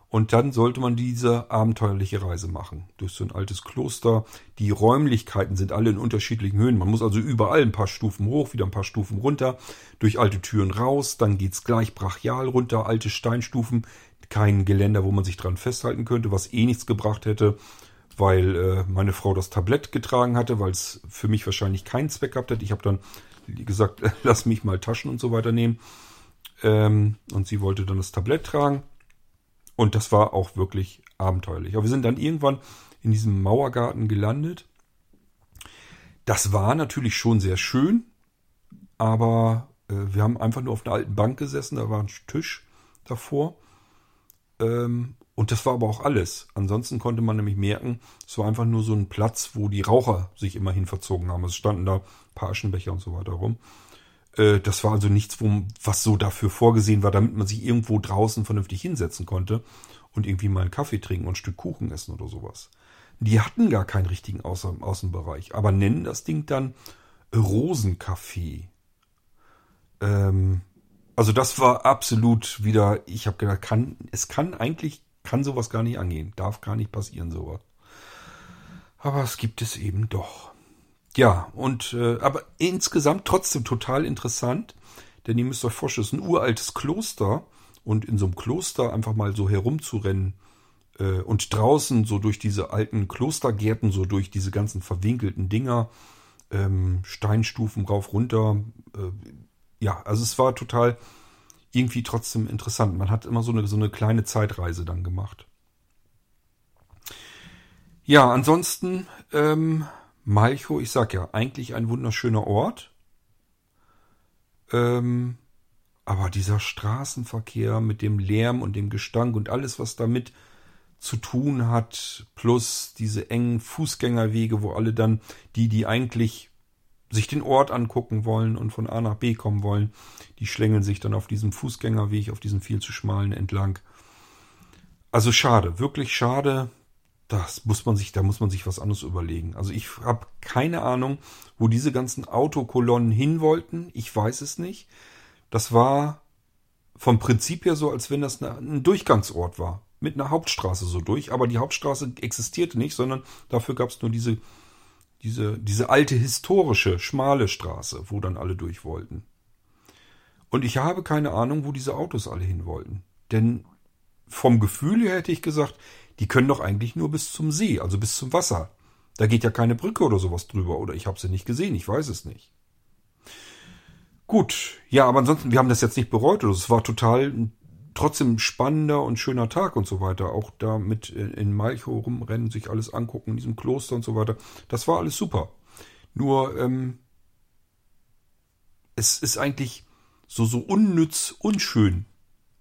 Und dann sollte man diese abenteuerliche Reise machen. Durch so ein altes Kloster. Die Räumlichkeiten sind alle in unterschiedlichen Höhen. Man muss also überall ein paar Stufen hoch, wieder ein paar Stufen runter, durch alte Türen raus. Dann geht's gleich brachial runter, alte Steinstufen, kein Geländer, wo man sich dran festhalten könnte, was eh nichts gebracht hätte, weil äh, meine Frau das Tablett getragen hatte, weil es für mich wahrscheinlich keinen Zweck gehabt hätte. Ich habe dann gesagt, lass mich mal Taschen und so weiter nehmen. Ähm, und sie wollte dann das Tablett tragen. Und das war auch wirklich abenteuerlich. Aber wir sind dann irgendwann in diesem Mauergarten gelandet. Das war natürlich schon sehr schön, aber äh, wir haben einfach nur auf einer alten Bank gesessen, da war ein Tisch davor ähm, und das war aber auch alles. Ansonsten konnte man nämlich merken, es war einfach nur so ein Platz, wo die Raucher sich immerhin verzogen haben. Es standen da ein paar Aschenbecher und so weiter rum. Äh, das war also nichts, was so dafür vorgesehen war, damit man sich irgendwo draußen vernünftig hinsetzen konnte und irgendwie mal einen Kaffee trinken und ein Stück Kuchen essen oder sowas. Die hatten gar keinen richtigen Außen Außenbereich, aber nennen das Ding dann Rosencafé. Ähm, also das war absolut wieder, ich habe gedacht, kann, es kann eigentlich, kann sowas gar nicht angehen. Darf gar nicht passieren, sowas. Aber es gibt es eben doch. Ja, und äh, aber insgesamt trotzdem total interessant, denn ihr müsst euch vorstellen, es ist ein uraltes Kloster und in so einem Kloster einfach mal so herumzurennen äh, und draußen so durch diese alten Klostergärten, so durch diese ganzen verwinkelten Dinger, ähm, Steinstufen rauf, runter, äh, ja, also es war total irgendwie trotzdem interessant. Man hat immer so eine, so eine kleine Zeitreise dann gemacht. Ja, ansonsten, ähm, Malchow, ich sag ja, eigentlich ein wunderschöner Ort. Ähm, aber dieser Straßenverkehr mit dem Lärm und dem Gestank und alles, was damit zu tun hat, plus diese engen Fußgängerwege, wo alle dann, die, die eigentlich sich den Ort angucken wollen und von A nach B kommen wollen, die schlängeln sich dann auf diesem Fußgängerweg, auf diesem viel zu schmalen entlang. Also schade, wirklich schade. Das muss man sich, da muss man sich was anderes überlegen. Also ich habe keine Ahnung, wo diese ganzen Autokolonnen hin wollten. Ich weiß es nicht. Das war vom Prinzip her so, als wenn das ein Durchgangsort war. Mit einer Hauptstraße so durch. Aber die Hauptstraße existierte nicht, sondern dafür gab es nur diese diese, diese alte historische, schmale Straße, wo dann alle durch wollten. Und ich habe keine Ahnung, wo diese Autos alle hin wollten. Denn vom Gefühl her hätte ich gesagt, die können doch eigentlich nur bis zum See, also bis zum Wasser. Da geht ja keine Brücke oder sowas drüber. Oder ich habe sie nicht gesehen, ich weiß es nicht. Gut, ja, aber ansonsten, wir haben das jetzt nicht bereut. Es war total trotzdem spannender und schöner Tag und so weiter. Auch da mit in Malchow rumrennen, sich alles angucken in diesem Kloster und so weiter. Das war alles super. Nur ähm, es ist eigentlich so so unnütz, unschön,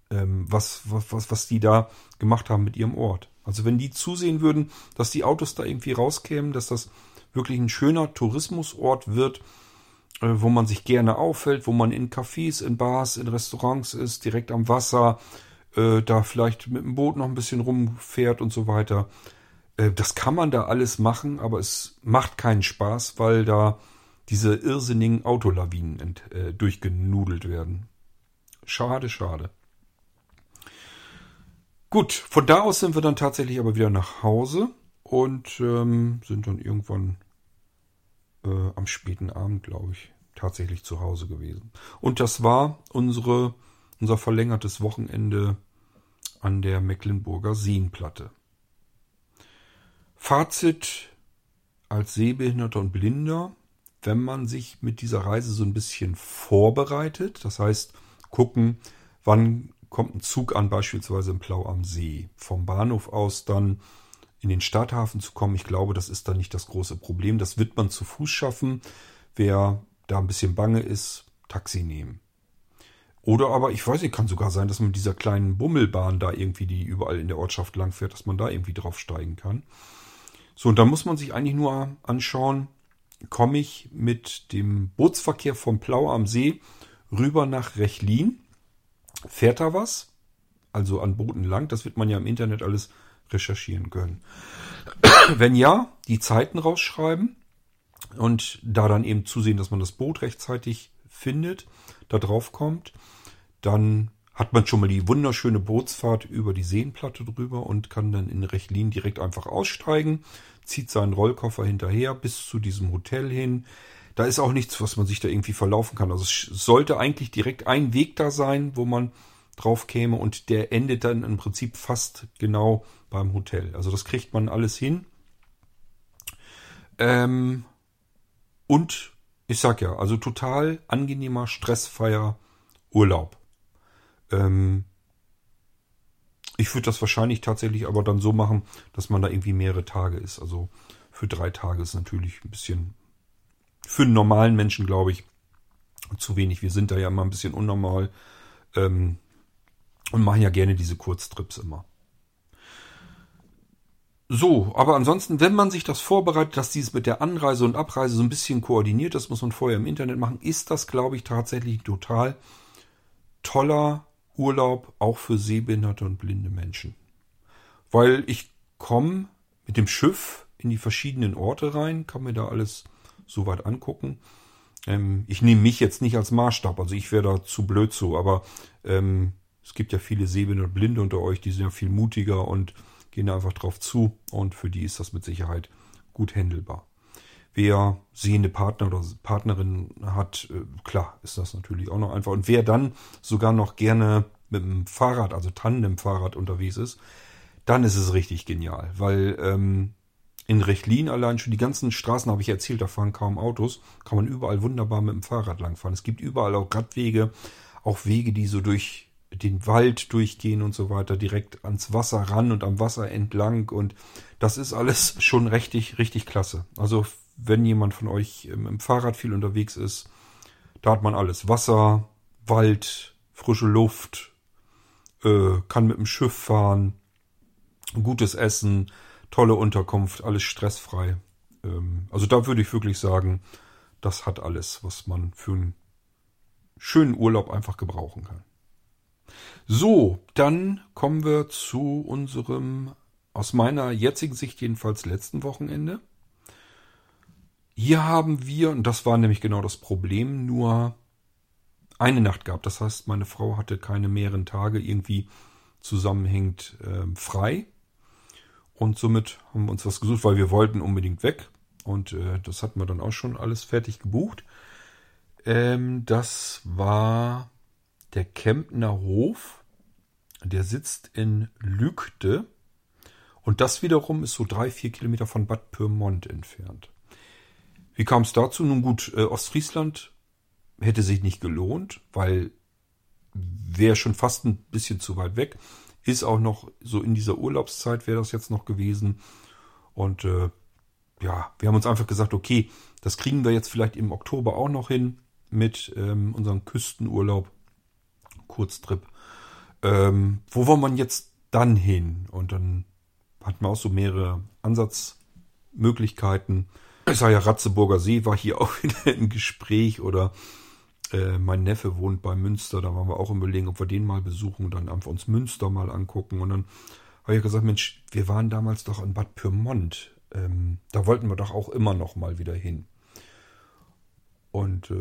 ähm, was, was, was, was die da gemacht haben mit ihrem Ort. Also wenn die zusehen würden, dass die Autos da irgendwie rauskämen, dass das wirklich ein schöner Tourismusort wird, äh, wo man sich gerne auffällt, wo man in Cafés, in Bars, in Restaurants ist, direkt am Wasser, äh, da vielleicht mit dem Boot noch ein bisschen rumfährt und so weiter. Äh, das kann man da alles machen, aber es macht keinen Spaß, weil da diese irrsinnigen Autolawinen ent, äh, durchgenudelt werden. Schade, schade. Gut, von da aus sind wir dann tatsächlich aber wieder nach Hause und ähm, sind dann irgendwann äh, am späten Abend, glaube ich, tatsächlich zu Hause gewesen. Und das war unsere, unser verlängertes Wochenende an der Mecklenburger Seenplatte. Fazit als Sehbehinderter und Blinder, wenn man sich mit dieser Reise so ein bisschen vorbereitet, das heißt gucken, wann kommt ein Zug an, beispielsweise im Plau am See. Vom Bahnhof aus dann in den Stadthafen zu kommen. Ich glaube, das ist dann nicht das große Problem. Das wird man zu Fuß schaffen. Wer da ein bisschen bange ist, Taxi nehmen. Oder aber, ich weiß nicht, kann sogar sein, dass man mit dieser kleinen Bummelbahn da irgendwie, die überall in der Ortschaft langfährt, dass man da irgendwie draufsteigen kann. So, und da muss man sich eigentlich nur anschauen, komme ich mit dem Bootsverkehr vom Plau am See rüber nach Rechlin. Fährt da was? Also an Booten lang. Das wird man ja im Internet alles recherchieren können. Wenn ja, die Zeiten rausschreiben und da dann eben zusehen, dass man das Boot rechtzeitig findet, da drauf kommt. Dann hat man schon mal die wunderschöne Bootsfahrt über die Seenplatte drüber und kann dann in Rechlin direkt einfach aussteigen, zieht seinen Rollkoffer hinterher bis zu diesem Hotel hin. Da ist auch nichts, was man sich da irgendwie verlaufen kann. Also es sollte eigentlich direkt ein Weg da sein, wo man drauf käme und der endet dann im Prinzip fast genau beim Hotel. Also das kriegt man alles hin. Ähm, und ich sag ja, also total angenehmer, stressfreier Urlaub. Ähm, ich würde das wahrscheinlich tatsächlich aber dann so machen, dass man da irgendwie mehrere Tage ist. Also für drei Tage ist natürlich ein bisschen für einen normalen Menschen, glaube ich, zu wenig. Wir sind da ja immer ein bisschen unnormal ähm, und machen ja gerne diese Kurztrips immer. So, aber ansonsten, wenn man sich das vorbereitet, dass dieses mit der Anreise und Abreise so ein bisschen koordiniert, das muss man vorher im Internet machen, ist das, glaube ich, tatsächlich total toller Urlaub, auch für sehbehinderte und blinde Menschen. Weil ich komme mit dem Schiff in die verschiedenen Orte rein, kann mir da alles soweit angucken. Ähm, ich nehme mich jetzt nicht als Maßstab, also ich wäre da zu blöd so, aber ähm, es gibt ja viele Sehbehinderte und Blinde unter euch, die sind ja viel mutiger und gehen einfach drauf zu und für die ist das mit Sicherheit gut handelbar. Wer sehende Partner oder Partnerin hat, äh, klar, ist das natürlich auch noch einfach. Und wer dann sogar noch gerne mit dem Fahrrad, also Tandem-Fahrrad unterwegs ist, dann ist es richtig genial, weil ähm, in Rechlin allein schon die ganzen Straßen, habe ich erzählt, da fahren kaum Autos, kann man überall wunderbar mit dem Fahrrad langfahren. Es gibt überall auch Radwege, auch Wege, die so durch den Wald durchgehen und so weiter, direkt ans Wasser ran und am Wasser entlang. Und das ist alles schon richtig, richtig klasse. Also wenn jemand von euch im Fahrrad viel unterwegs ist, da hat man alles. Wasser, Wald, frische Luft, äh, kann mit dem Schiff fahren, gutes Essen, tolle Unterkunft, alles stressfrei. Ähm, also da würde ich wirklich sagen, das hat alles, was man für einen schönen Urlaub einfach gebrauchen kann. So, dann kommen wir zu unserem, aus meiner jetzigen Sicht jedenfalls letzten Wochenende. Hier haben wir, und das war nämlich genau das Problem, nur eine Nacht gehabt. Das heißt, meine Frau hatte keine mehreren Tage irgendwie zusammenhängend äh, frei. Und somit haben wir uns was gesucht, weil wir wollten unbedingt weg. Und äh, das hatten wir dann auch schon alles fertig gebucht. Ähm, das war der Kempner Hof der sitzt in Lügde. Und das wiederum ist so drei, vier Kilometer von Bad Pyrmont entfernt. Wie kam es dazu? Nun gut, äh, Ostfriesland hätte sich nicht gelohnt, weil wäre schon fast ein bisschen zu weit weg. Ist auch noch so in dieser Urlaubszeit wäre das jetzt noch gewesen. Und äh, ja, wir haben uns einfach gesagt, okay, das kriegen wir jetzt vielleicht im Oktober auch noch hin mit ähm, unserem Küstenurlaub, Kurztrip. Ähm, wo wollen man jetzt dann hin? Und dann hatten wir auch so mehrere Ansatzmöglichkeiten. Ich sage ja, Ratzeburger See war hier auch wieder im Gespräch oder äh, mein Neffe wohnt bei Münster, da waren wir auch überlegen, ob wir den mal besuchen und dann einfach uns Münster mal angucken. Und dann habe ich gesagt, Mensch, wir waren damals doch in Bad Pyrmont. Ähm, da wollten wir doch auch immer noch mal wieder hin. Und, äh,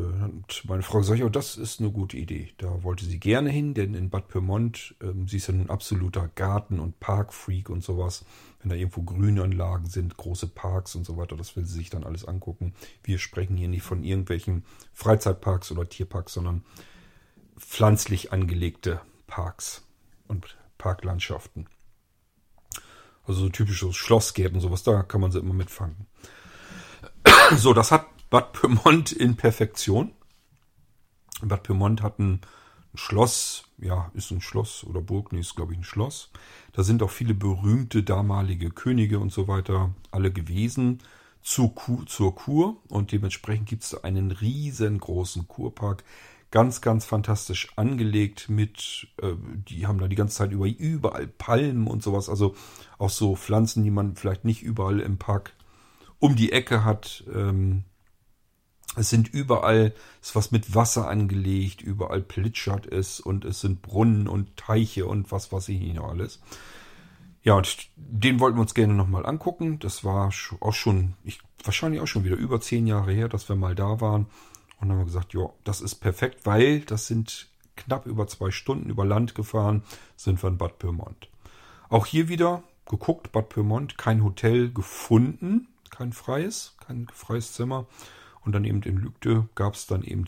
meine Frau gesagt, ja, das ist eine gute Idee. Da wollte sie gerne hin, denn in Bad Pyrmont, ähm, sie ist ja nun absoluter Garten- und Parkfreak und sowas. Wenn da irgendwo Grünanlagen sind, große Parks und so weiter, das will sie sich dann alles angucken. Wir sprechen hier nicht von irgendwelchen Freizeitparks oder Tierparks, sondern pflanzlich angelegte Parks und Parklandschaften. Also so typisches Schlossgärten, sowas, da kann man sie immer mitfangen. So, das hat Bad Pyrmont in Perfektion. Bad Pyrmont hat ein Schloss, ja, ist ein Schloss oder Burg, nee, ist glaube ich ein Schloss. Da sind auch viele berühmte damalige Könige und so weiter alle gewesen zur Kur, zur Kur und dementsprechend gibt es einen riesengroßen Kurpark. Ganz, ganz fantastisch angelegt mit, äh, die haben da die ganze Zeit über überall Palmen und sowas, also auch so Pflanzen, die man vielleicht nicht überall im Park um die Ecke hat. Ähm, es sind überall, ist was mit Wasser angelegt, überall plitschert es und es sind Brunnen und Teiche und was weiß ich nicht alles. Ja, und den wollten wir uns gerne nochmal angucken. Das war auch schon, ich, wahrscheinlich auch schon wieder über zehn Jahre her, dass wir mal da waren. Und dann haben wir gesagt, ja, das ist perfekt, weil das sind knapp über zwei Stunden über Land gefahren, sind wir in Bad Pyrmont. Auch hier wieder geguckt, Bad Pyrmont, kein Hotel gefunden, kein freies, kein freies Zimmer. Und dann eben in Lügde gab es dann eben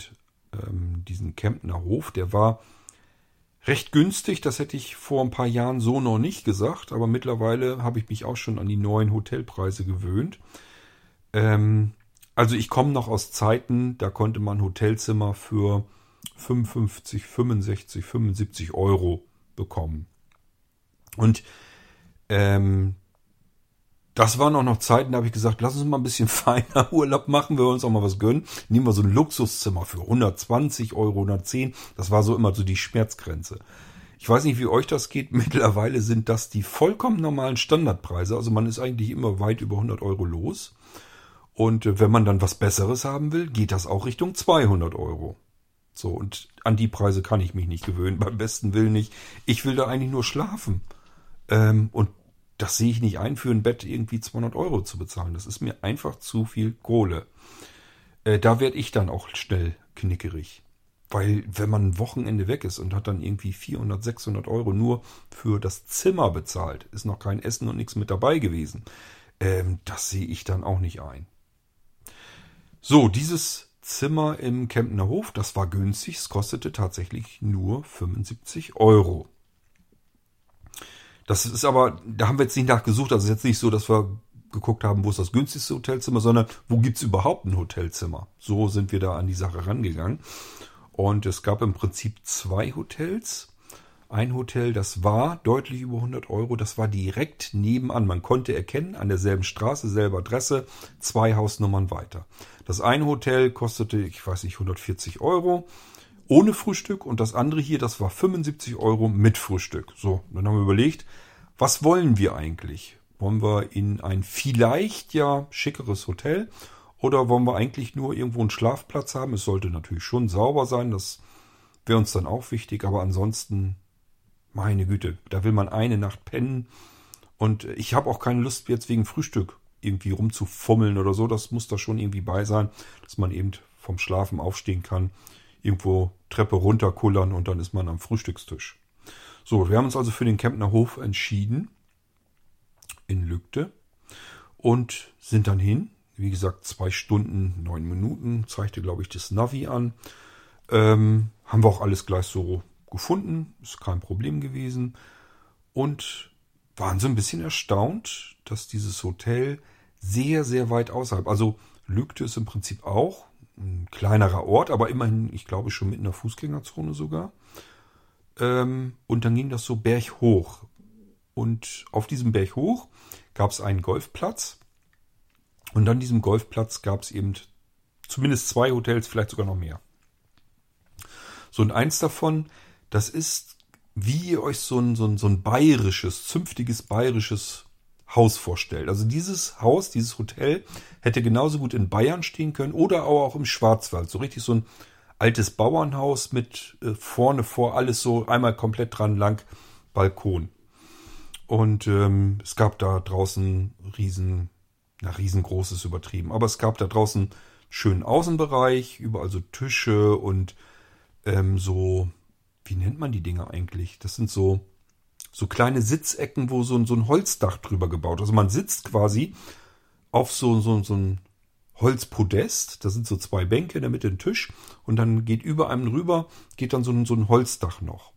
ähm, diesen Kempner Hof. Der war recht günstig. Das hätte ich vor ein paar Jahren so noch nicht gesagt. Aber mittlerweile habe ich mich auch schon an die neuen Hotelpreise gewöhnt. Ähm, also ich komme noch aus Zeiten, da konnte man Hotelzimmer für 55, 65, 75 Euro bekommen. Und ähm, das waren auch noch Zeiten, da habe ich gesagt, lass uns mal ein bisschen feiner Urlaub machen, wir uns auch mal was gönnen. Nehmen wir so ein Luxuszimmer für 120 Euro, 110. Das war so immer so die Schmerzgrenze. Ich weiß nicht, wie euch das geht. Mittlerweile sind das die vollkommen normalen Standardpreise. Also man ist eigentlich immer weit über 100 Euro los. Und äh, wenn man dann was Besseres haben will, geht das auch Richtung 200 Euro. So, und an die Preise kann ich mich nicht gewöhnen. Beim besten Willen nicht. Ich will da eigentlich nur schlafen. Ähm, und das sehe ich nicht ein, für ein Bett irgendwie 200 Euro zu bezahlen. Das ist mir einfach zu viel Kohle. Äh, da werde ich dann auch schnell knickerig. Weil wenn man ein Wochenende weg ist und hat dann irgendwie 400, 600 Euro nur für das Zimmer bezahlt, ist noch kein Essen und nichts mit dabei gewesen. Ähm, das sehe ich dann auch nicht ein. So, dieses Zimmer im Kempner Hof, das war günstig. Es kostete tatsächlich nur 75 Euro. Das ist aber, da haben wir jetzt nicht nachgesucht. Also es ist jetzt nicht so, dass wir geguckt haben, wo ist das günstigste Hotelzimmer, sondern wo gibt's überhaupt ein Hotelzimmer? So sind wir da an die Sache rangegangen. Und es gab im Prinzip zwei Hotels. Ein Hotel, das war deutlich über 100 Euro, das war direkt nebenan. Man konnte erkennen, an derselben Straße, selbe Adresse, zwei Hausnummern weiter. Das eine Hotel kostete, ich weiß nicht, 140 Euro ohne Frühstück und das andere hier, das war 75 Euro mit Frühstück. So, dann haben wir überlegt, was wollen wir eigentlich? Wollen wir in ein vielleicht ja schickeres Hotel oder wollen wir eigentlich nur irgendwo einen Schlafplatz haben? Es sollte natürlich schon sauber sein, das wäre uns dann auch wichtig, aber ansonsten, meine Güte, da will man eine Nacht pennen und ich habe auch keine Lust jetzt wegen Frühstück irgendwie rumzufummeln oder so. Das muss da schon irgendwie bei sein, dass man eben vom Schlafen aufstehen kann irgendwo Treppe runterkullern und dann ist man am Frühstückstisch. So, wir haben uns also für den Kempner Hof entschieden in Lügde und sind dann hin. Wie gesagt, zwei Stunden, neun Minuten, zeigte, glaube ich, das Navi an. Ähm, haben wir auch alles gleich so gefunden, ist kein Problem gewesen. Und waren so ein bisschen erstaunt, dass dieses Hotel sehr, sehr weit außerhalb, also Lügde ist im Prinzip auch ein kleinerer Ort, aber immerhin, ich glaube, schon mit einer Fußgängerzone sogar. Ähm, und dann ging das so berghoch. Und auf diesem Berg hoch gab es einen Golfplatz. Und an diesem Golfplatz gab es eben zumindest zwei Hotels, vielleicht sogar noch mehr. So, und eins davon, das ist, wie ihr euch so ein, so ein, so ein bayerisches, zünftiges bayerisches Haus vorstellt. Also dieses Haus, dieses Hotel hätte genauso gut in Bayern stehen können oder auch im Schwarzwald. So richtig so ein altes Bauernhaus mit äh, vorne vor alles so einmal komplett dran lang Balkon. Und ähm, es gab da draußen riesen, na riesengroßes übertrieben, aber es gab da draußen schönen Außenbereich, überall so Tische und ähm, so, wie nennt man die Dinge eigentlich? Das sind so so kleine Sitzecken, wo so, so ein Holzdach drüber gebaut. Also man sitzt quasi auf so, so, so ein Holzpodest. Da sind so zwei Bänke in der Mitte ein Tisch und dann geht über einem rüber, geht dann so ein, so ein Holzdach noch.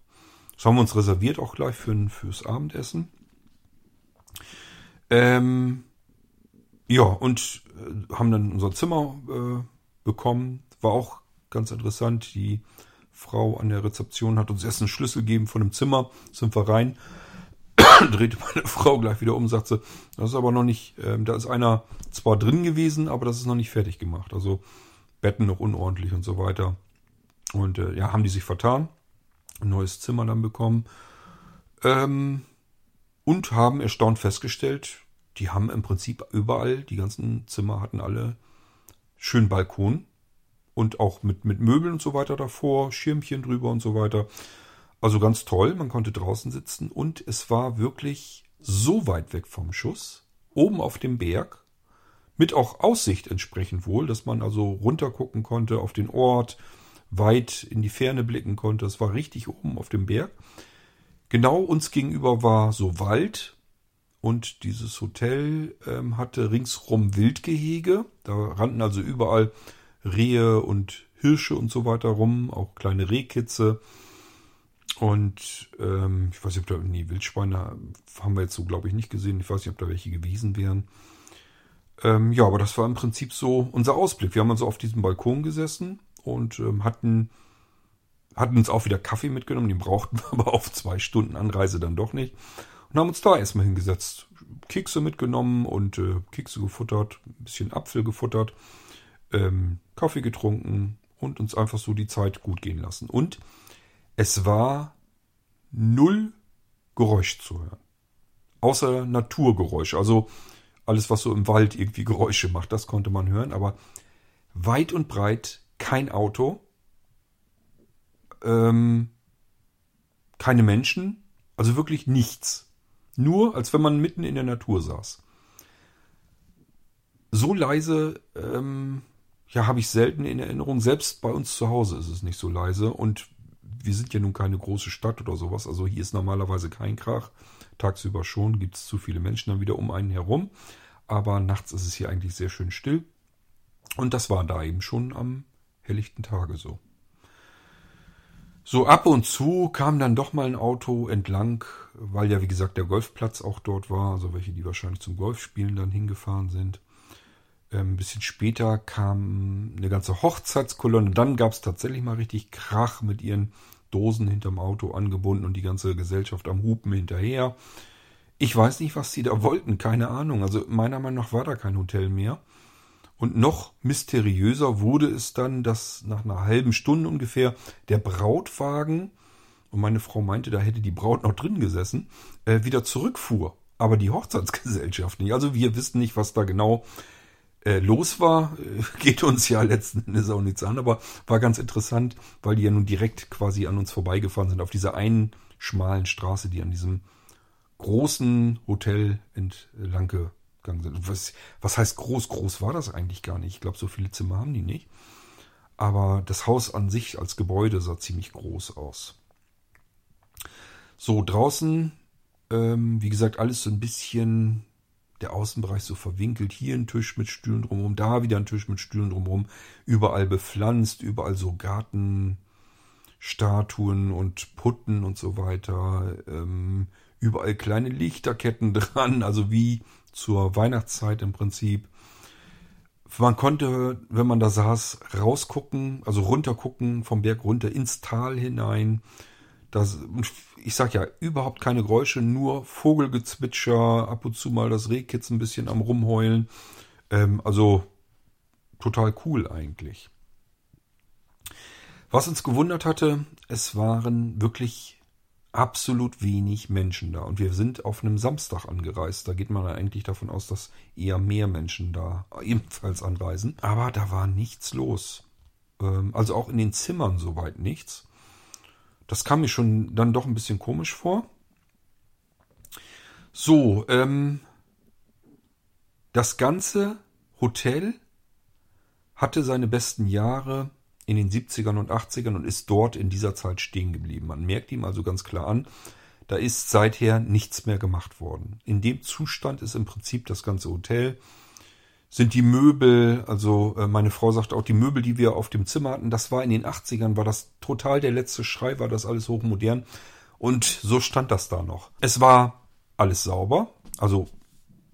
Das haben wir uns reserviert auch gleich für, fürs Abendessen. Ähm, ja, und äh, haben dann unser Zimmer äh, bekommen. War auch ganz interessant. Die Frau an der Rezeption hat uns erst einen Schlüssel gegeben von dem Zimmer, sind wir rein. drehte meine Frau gleich wieder um sagte, das ist aber noch nicht, äh, da ist einer zwar drin gewesen, aber das ist noch nicht fertig gemacht. Also Betten noch unordentlich und so weiter. Und äh, ja, haben die sich vertan. Ein neues Zimmer dann bekommen. Ähm, und haben erstaunt festgestellt, die haben im Prinzip überall, die ganzen Zimmer hatten alle schön Balkon und auch mit, mit Möbeln und so weiter davor, Schirmchen drüber und so weiter. Also ganz toll, man konnte draußen sitzen und es war wirklich so weit weg vom Schuss, oben auf dem Berg, mit auch Aussicht entsprechend wohl, dass man also runtergucken konnte auf den Ort, weit in die Ferne blicken konnte. Es war richtig oben auf dem Berg. Genau uns gegenüber war so Wald und dieses Hotel ähm, hatte ringsrum Wildgehege. Da rannten also überall Rehe und Hirsche und so weiter rum, auch kleine Rehkitze. Und ähm, ich weiß nicht, ob da, nee, Wildschweine haben wir jetzt so, glaube ich, nicht gesehen. Ich weiß nicht, ob da welche gewesen wären. Ähm, ja, aber das war im Prinzip so unser Ausblick. Wir haben also auf diesem Balkon gesessen und ähm, hatten, hatten uns auch wieder Kaffee mitgenommen. Den brauchten wir aber auf zwei Stunden Anreise dann doch nicht. Und haben uns da erstmal hingesetzt. Kekse mitgenommen und äh, Kekse gefuttert, ein bisschen Apfel gefuttert, ähm, Kaffee getrunken und uns einfach so die Zeit gut gehen lassen. Und es war null Geräusch zu hören. Außer Naturgeräusche. Also alles, was so im Wald irgendwie Geräusche macht, das konnte man hören. Aber weit und breit kein Auto, ähm, keine Menschen, also wirklich nichts. Nur, als wenn man mitten in der Natur saß. So leise, ähm, ja, habe ich selten in Erinnerung. Selbst bei uns zu Hause ist es nicht so leise. Und wir sind ja nun keine große Stadt oder sowas. Also hier ist normalerweise kein Krach. Tagsüber schon gibt es zu viele Menschen dann wieder um einen herum. Aber nachts ist es hier eigentlich sehr schön still. Und das war da eben schon am helllichten Tage so. So ab und zu kam dann doch mal ein Auto entlang, weil ja wie gesagt der Golfplatz auch dort war, also welche, die wahrscheinlich zum Golfspielen dann hingefahren sind. Ähm, ein bisschen später kam eine ganze Hochzeitskolonne, dann gab es tatsächlich mal richtig Krach mit ihren Dosen hinterm Auto angebunden und die ganze Gesellschaft am Hupen hinterher. Ich weiß nicht, was sie da wollten, keine Ahnung. Also meiner Meinung nach war da kein Hotel mehr. Und noch mysteriöser wurde es dann, dass nach einer halben Stunde ungefähr der Brautwagen, und meine Frau meinte, da hätte die Braut noch drin gesessen, äh, wieder zurückfuhr. Aber die Hochzeitsgesellschaft nicht. Also wir wissen nicht, was da genau äh, los war. Äh, geht uns ja letzten Endes auch nichts an, aber war ganz interessant, weil die ja nun direkt quasi an uns vorbeigefahren sind, auf dieser einen schmalen Straße, die an diesem großen Hotel entlang gegangen sind. Was, was heißt groß? Groß war das eigentlich gar nicht. Ich glaube, so viele Zimmer haben die nicht. Aber das Haus an sich als Gebäude sah ziemlich groß aus. So, draußen, ähm, wie gesagt, alles so ein bisschen der Außenbereich so verwinkelt. Hier ein Tisch mit Stühlen drumherum, da wieder ein Tisch mit Stühlen drumherum. Überall bepflanzt, überall so Gartenstatuen und Putten und so weiter. Ähm, überall kleine Lichterketten dran, also wie zur Weihnachtszeit im Prinzip. Man konnte, wenn man da saß, rausgucken, also runtergucken, vom Berg runter ins Tal hinein. Das, ich sag ja, überhaupt keine Geräusche, nur Vogelgezwitscher, ab und zu mal das Rehkitz ein bisschen am Rumheulen. Ähm, also total cool eigentlich. Was uns gewundert hatte, es waren wirklich absolut wenig Menschen da. Und wir sind auf einem Samstag angereist. Da geht man eigentlich davon aus, dass eher mehr Menschen da ebenfalls anreisen. Aber da war nichts los. Ähm, also auch in den Zimmern soweit nichts. Das kam mir schon dann doch ein bisschen komisch vor. So, ähm, das ganze Hotel hatte seine besten Jahre in den 70ern und 80ern und ist dort in dieser Zeit stehen geblieben. Man merkt ihm also ganz klar an, da ist seither nichts mehr gemacht worden. In dem Zustand ist im Prinzip das ganze Hotel. Sind die Möbel, also äh, meine Frau sagt auch, die Möbel, die wir auf dem Zimmer hatten, das war in den 80ern, war das total der letzte Schrei, war das alles hochmodern. Und so stand das da noch. Es war alles sauber, also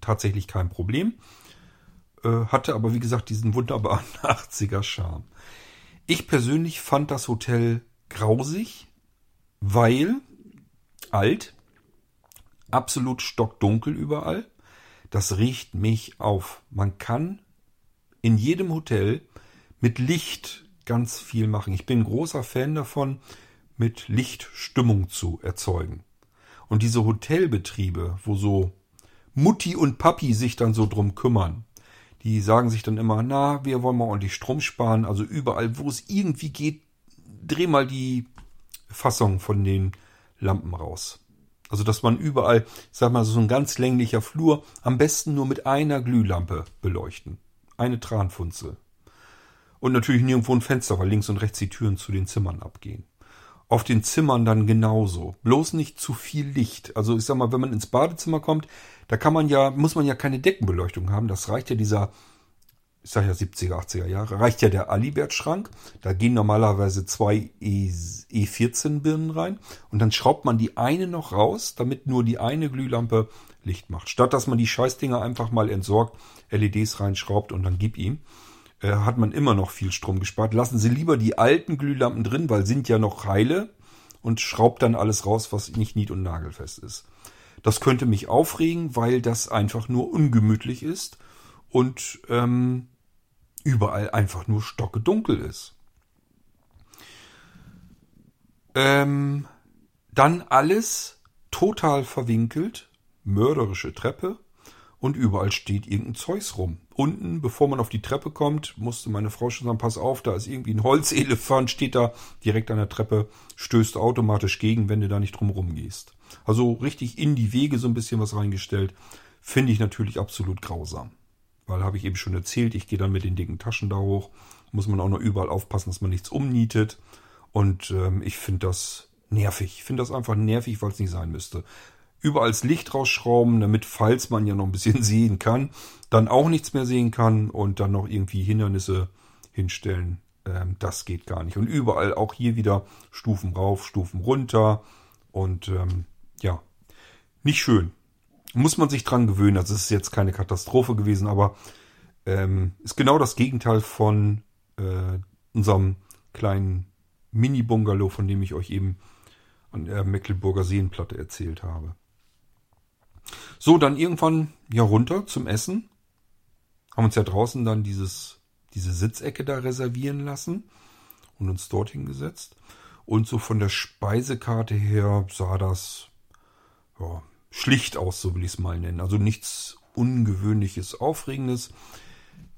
tatsächlich kein Problem. Äh, hatte aber, wie gesagt, diesen wunderbaren 80er Charme. Ich persönlich fand das Hotel grausig, weil alt, absolut stockdunkel überall. Das riecht mich auf. Man kann in jedem Hotel mit Licht ganz viel machen. Ich bin großer Fan davon, mit Licht Stimmung zu erzeugen. Und diese Hotelbetriebe, wo so Mutti und Papi sich dann so drum kümmern, die sagen sich dann immer, na, wir wollen mal ordentlich Strom sparen. Also überall, wo es irgendwie geht, dreh mal die Fassung von den Lampen raus. Also, dass man überall, sag mal, so ein ganz länglicher Flur, am besten nur mit einer Glühlampe beleuchten. Eine Tranfunzel. Und natürlich nirgendwo ein Fenster, weil links und rechts die Türen zu den Zimmern abgehen. Auf den Zimmern dann genauso. Bloß nicht zu viel Licht. Also ich sag mal, wenn man ins Badezimmer kommt, da kann man ja, muss man ja keine Deckenbeleuchtung haben. Das reicht ja dieser ich sage ja 70er, 80er Jahre, reicht ja der Alibert-Schrank. Da gehen normalerweise zwei e, E14-Birnen rein und dann schraubt man die eine noch raus, damit nur die eine Glühlampe Licht macht. Statt dass man die Scheißdinger einfach mal entsorgt, LEDs reinschraubt und dann gib ihm, äh, hat man immer noch viel Strom gespart. Lassen Sie lieber die alten Glühlampen drin, weil sind ja noch heile und schraubt dann alles raus, was nicht nied- und nagelfest ist. Das könnte mich aufregen, weil das einfach nur ungemütlich ist und ähm, überall einfach nur stockedunkel ist. Ähm, dann alles total verwinkelt, mörderische Treppe und überall steht irgendein Zeugs rum. Unten, bevor man auf die Treppe kommt, musste meine Frau schon sagen, pass auf, da ist irgendwie ein Holzelefant, steht da direkt an der Treppe, stößt automatisch gegen, wenn du da nicht drum rumgehst. Also richtig in die Wege so ein bisschen was reingestellt, finde ich natürlich absolut grausam. Weil habe ich eben schon erzählt, ich gehe dann mit den dicken Taschen da hoch. Muss man auch noch überall aufpassen, dass man nichts umnietet. Und ähm, ich finde das nervig. Ich finde das einfach nervig, weil es nicht sein müsste. Überall das Licht rausschrauben, damit, falls man ja noch ein bisschen sehen kann, dann auch nichts mehr sehen kann und dann noch irgendwie Hindernisse hinstellen. Ähm, das geht gar nicht. Und überall auch hier wieder Stufen rauf, Stufen runter. Und ähm, ja, nicht schön muss man sich dran gewöhnen. Also es ist jetzt keine Katastrophe gewesen, aber ähm, ist genau das Gegenteil von äh, unserem kleinen Mini-Bungalow, von dem ich euch eben an der Mecklenburger Seenplatte erzählt habe. So, dann irgendwann ja runter zum Essen. Haben uns ja draußen dann dieses, diese Sitzecke da reservieren lassen und uns dorthin gesetzt. Und so von der Speisekarte her sah das ja, schlicht aus, so will ich es mal nennen. Also nichts Ungewöhnliches, Aufregendes.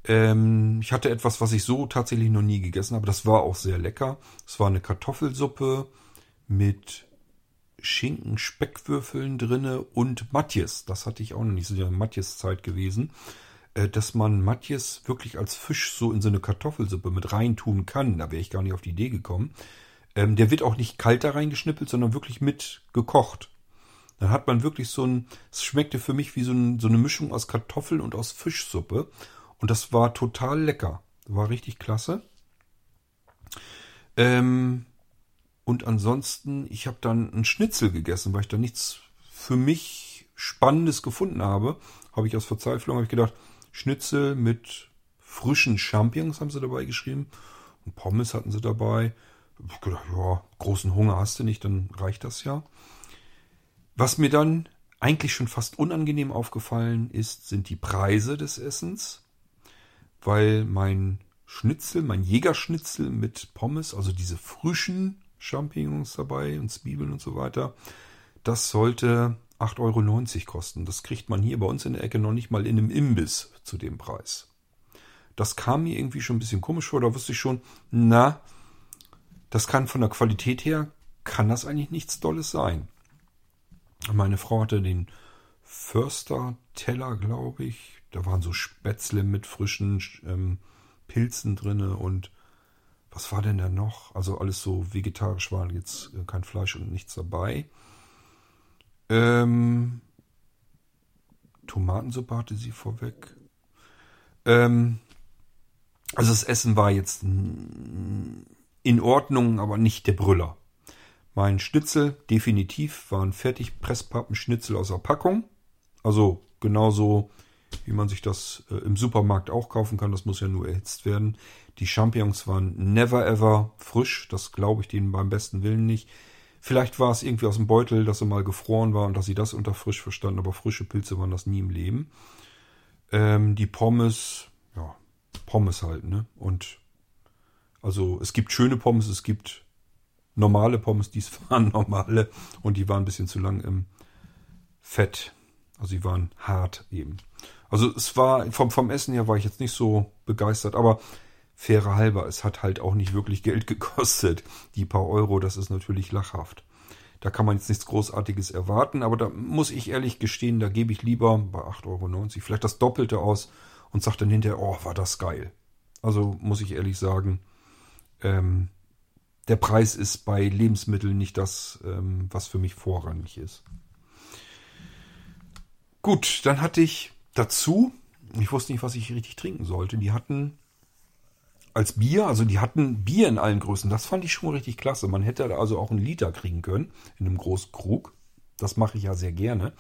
Ähm, ich hatte etwas, was ich so tatsächlich noch nie gegessen habe. Das war auch sehr lecker. Es war eine Kartoffelsuppe mit Schinken, Speckwürfeln drinne und Matjes. Das hatte ich auch noch nicht. So ja Matjes-Zeit gewesen. Äh, dass man Matjes wirklich als Fisch so in so eine Kartoffelsuppe mit reintun kann. Da wäre ich gar nicht auf die Idee gekommen. Ähm, der wird auch nicht kalt da reingeschnippelt, sondern wirklich mit gekocht. Dann hat man wirklich so ein, es schmeckte für mich wie so, ein, so eine Mischung aus Kartoffeln und aus Fischsuppe. Und das war total lecker. War richtig klasse. Ähm, und ansonsten, ich habe dann einen Schnitzel gegessen, weil ich da nichts für mich Spannendes gefunden habe. Habe ich aus Verzweiflung hab ich gedacht, Schnitzel mit frischen Champignons haben sie dabei geschrieben. Und Pommes hatten sie dabei. Ich gedacht, ja, großen Hunger hast du nicht, dann reicht das ja. Was mir dann eigentlich schon fast unangenehm aufgefallen ist, sind die Preise des Essens, weil mein Schnitzel, mein Jägerschnitzel mit Pommes, also diese frischen Champignons dabei und Zwiebeln und so weiter, das sollte 8,90 Euro kosten. Das kriegt man hier bei uns in der Ecke noch nicht mal in einem Imbiss zu dem Preis. Das kam mir irgendwie schon ein bisschen komisch vor. Da wusste ich schon, na, das kann von der Qualität her, kann das eigentlich nichts Dolles sein. Meine Frau hatte den Förster-Teller, glaube ich. Da waren so Spätzle mit frischen ähm, Pilzen drinne und was war denn da noch? Also alles so vegetarisch war jetzt äh, kein Fleisch und nichts dabei. Ähm, Tomatensuppe hatte sie vorweg. Ähm, also das Essen war jetzt in Ordnung, aber nicht der Brüller. Mein Schnitzel definitiv war ein Fertigpresspappenschnitzel aus der Packung. Also genauso wie man sich das äh, im Supermarkt auch kaufen kann. Das muss ja nur erhitzt werden. Die Champignons waren never ever frisch. Das glaube ich denen beim besten Willen nicht. Vielleicht war es irgendwie aus dem Beutel, dass er mal gefroren war und dass sie das unter frisch verstanden, aber frische Pilze waren das nie im Leben. Ähm, die Pommes, ja, Pommes halt, ne? Und also es gibt schöne Pommes, es gibt normale Pommes, dies waren normale und die waren ein bisschen zu lang im Fett. Also sie waren hart eben. Also es war, vom, vom Essen her war ich jetzt nicht so begeistert, aber faire halber, es hat halt auch nicht wirklich Geld gekostet. Die paar Euro, das ist natürlich lachhaft. Da kann man jetzt nichts Großartiges erwarten, aber da muss ich ehrlich gestehen, da gebe ich lieber bei 8,90 Euro vielleicht das Doppelte aus und sage dann hinterher, oh, war das geil. Also muss ich ehrlich sagen, ähm, der Preis ist bei Lebensmitteln nicht das, ähm, was für mich vorrangig ist. Gut, dann hatte ich dazu, ich wusste nicht, was ich richtig trinken sollte. Die hatten als Bier, also die hatten Bier in allen Größen. Das fand ich schon richtig klasse. Man hätte also auch einen Liter kriegen können in einem großen Krug. Das mache ich ja sehr gerne.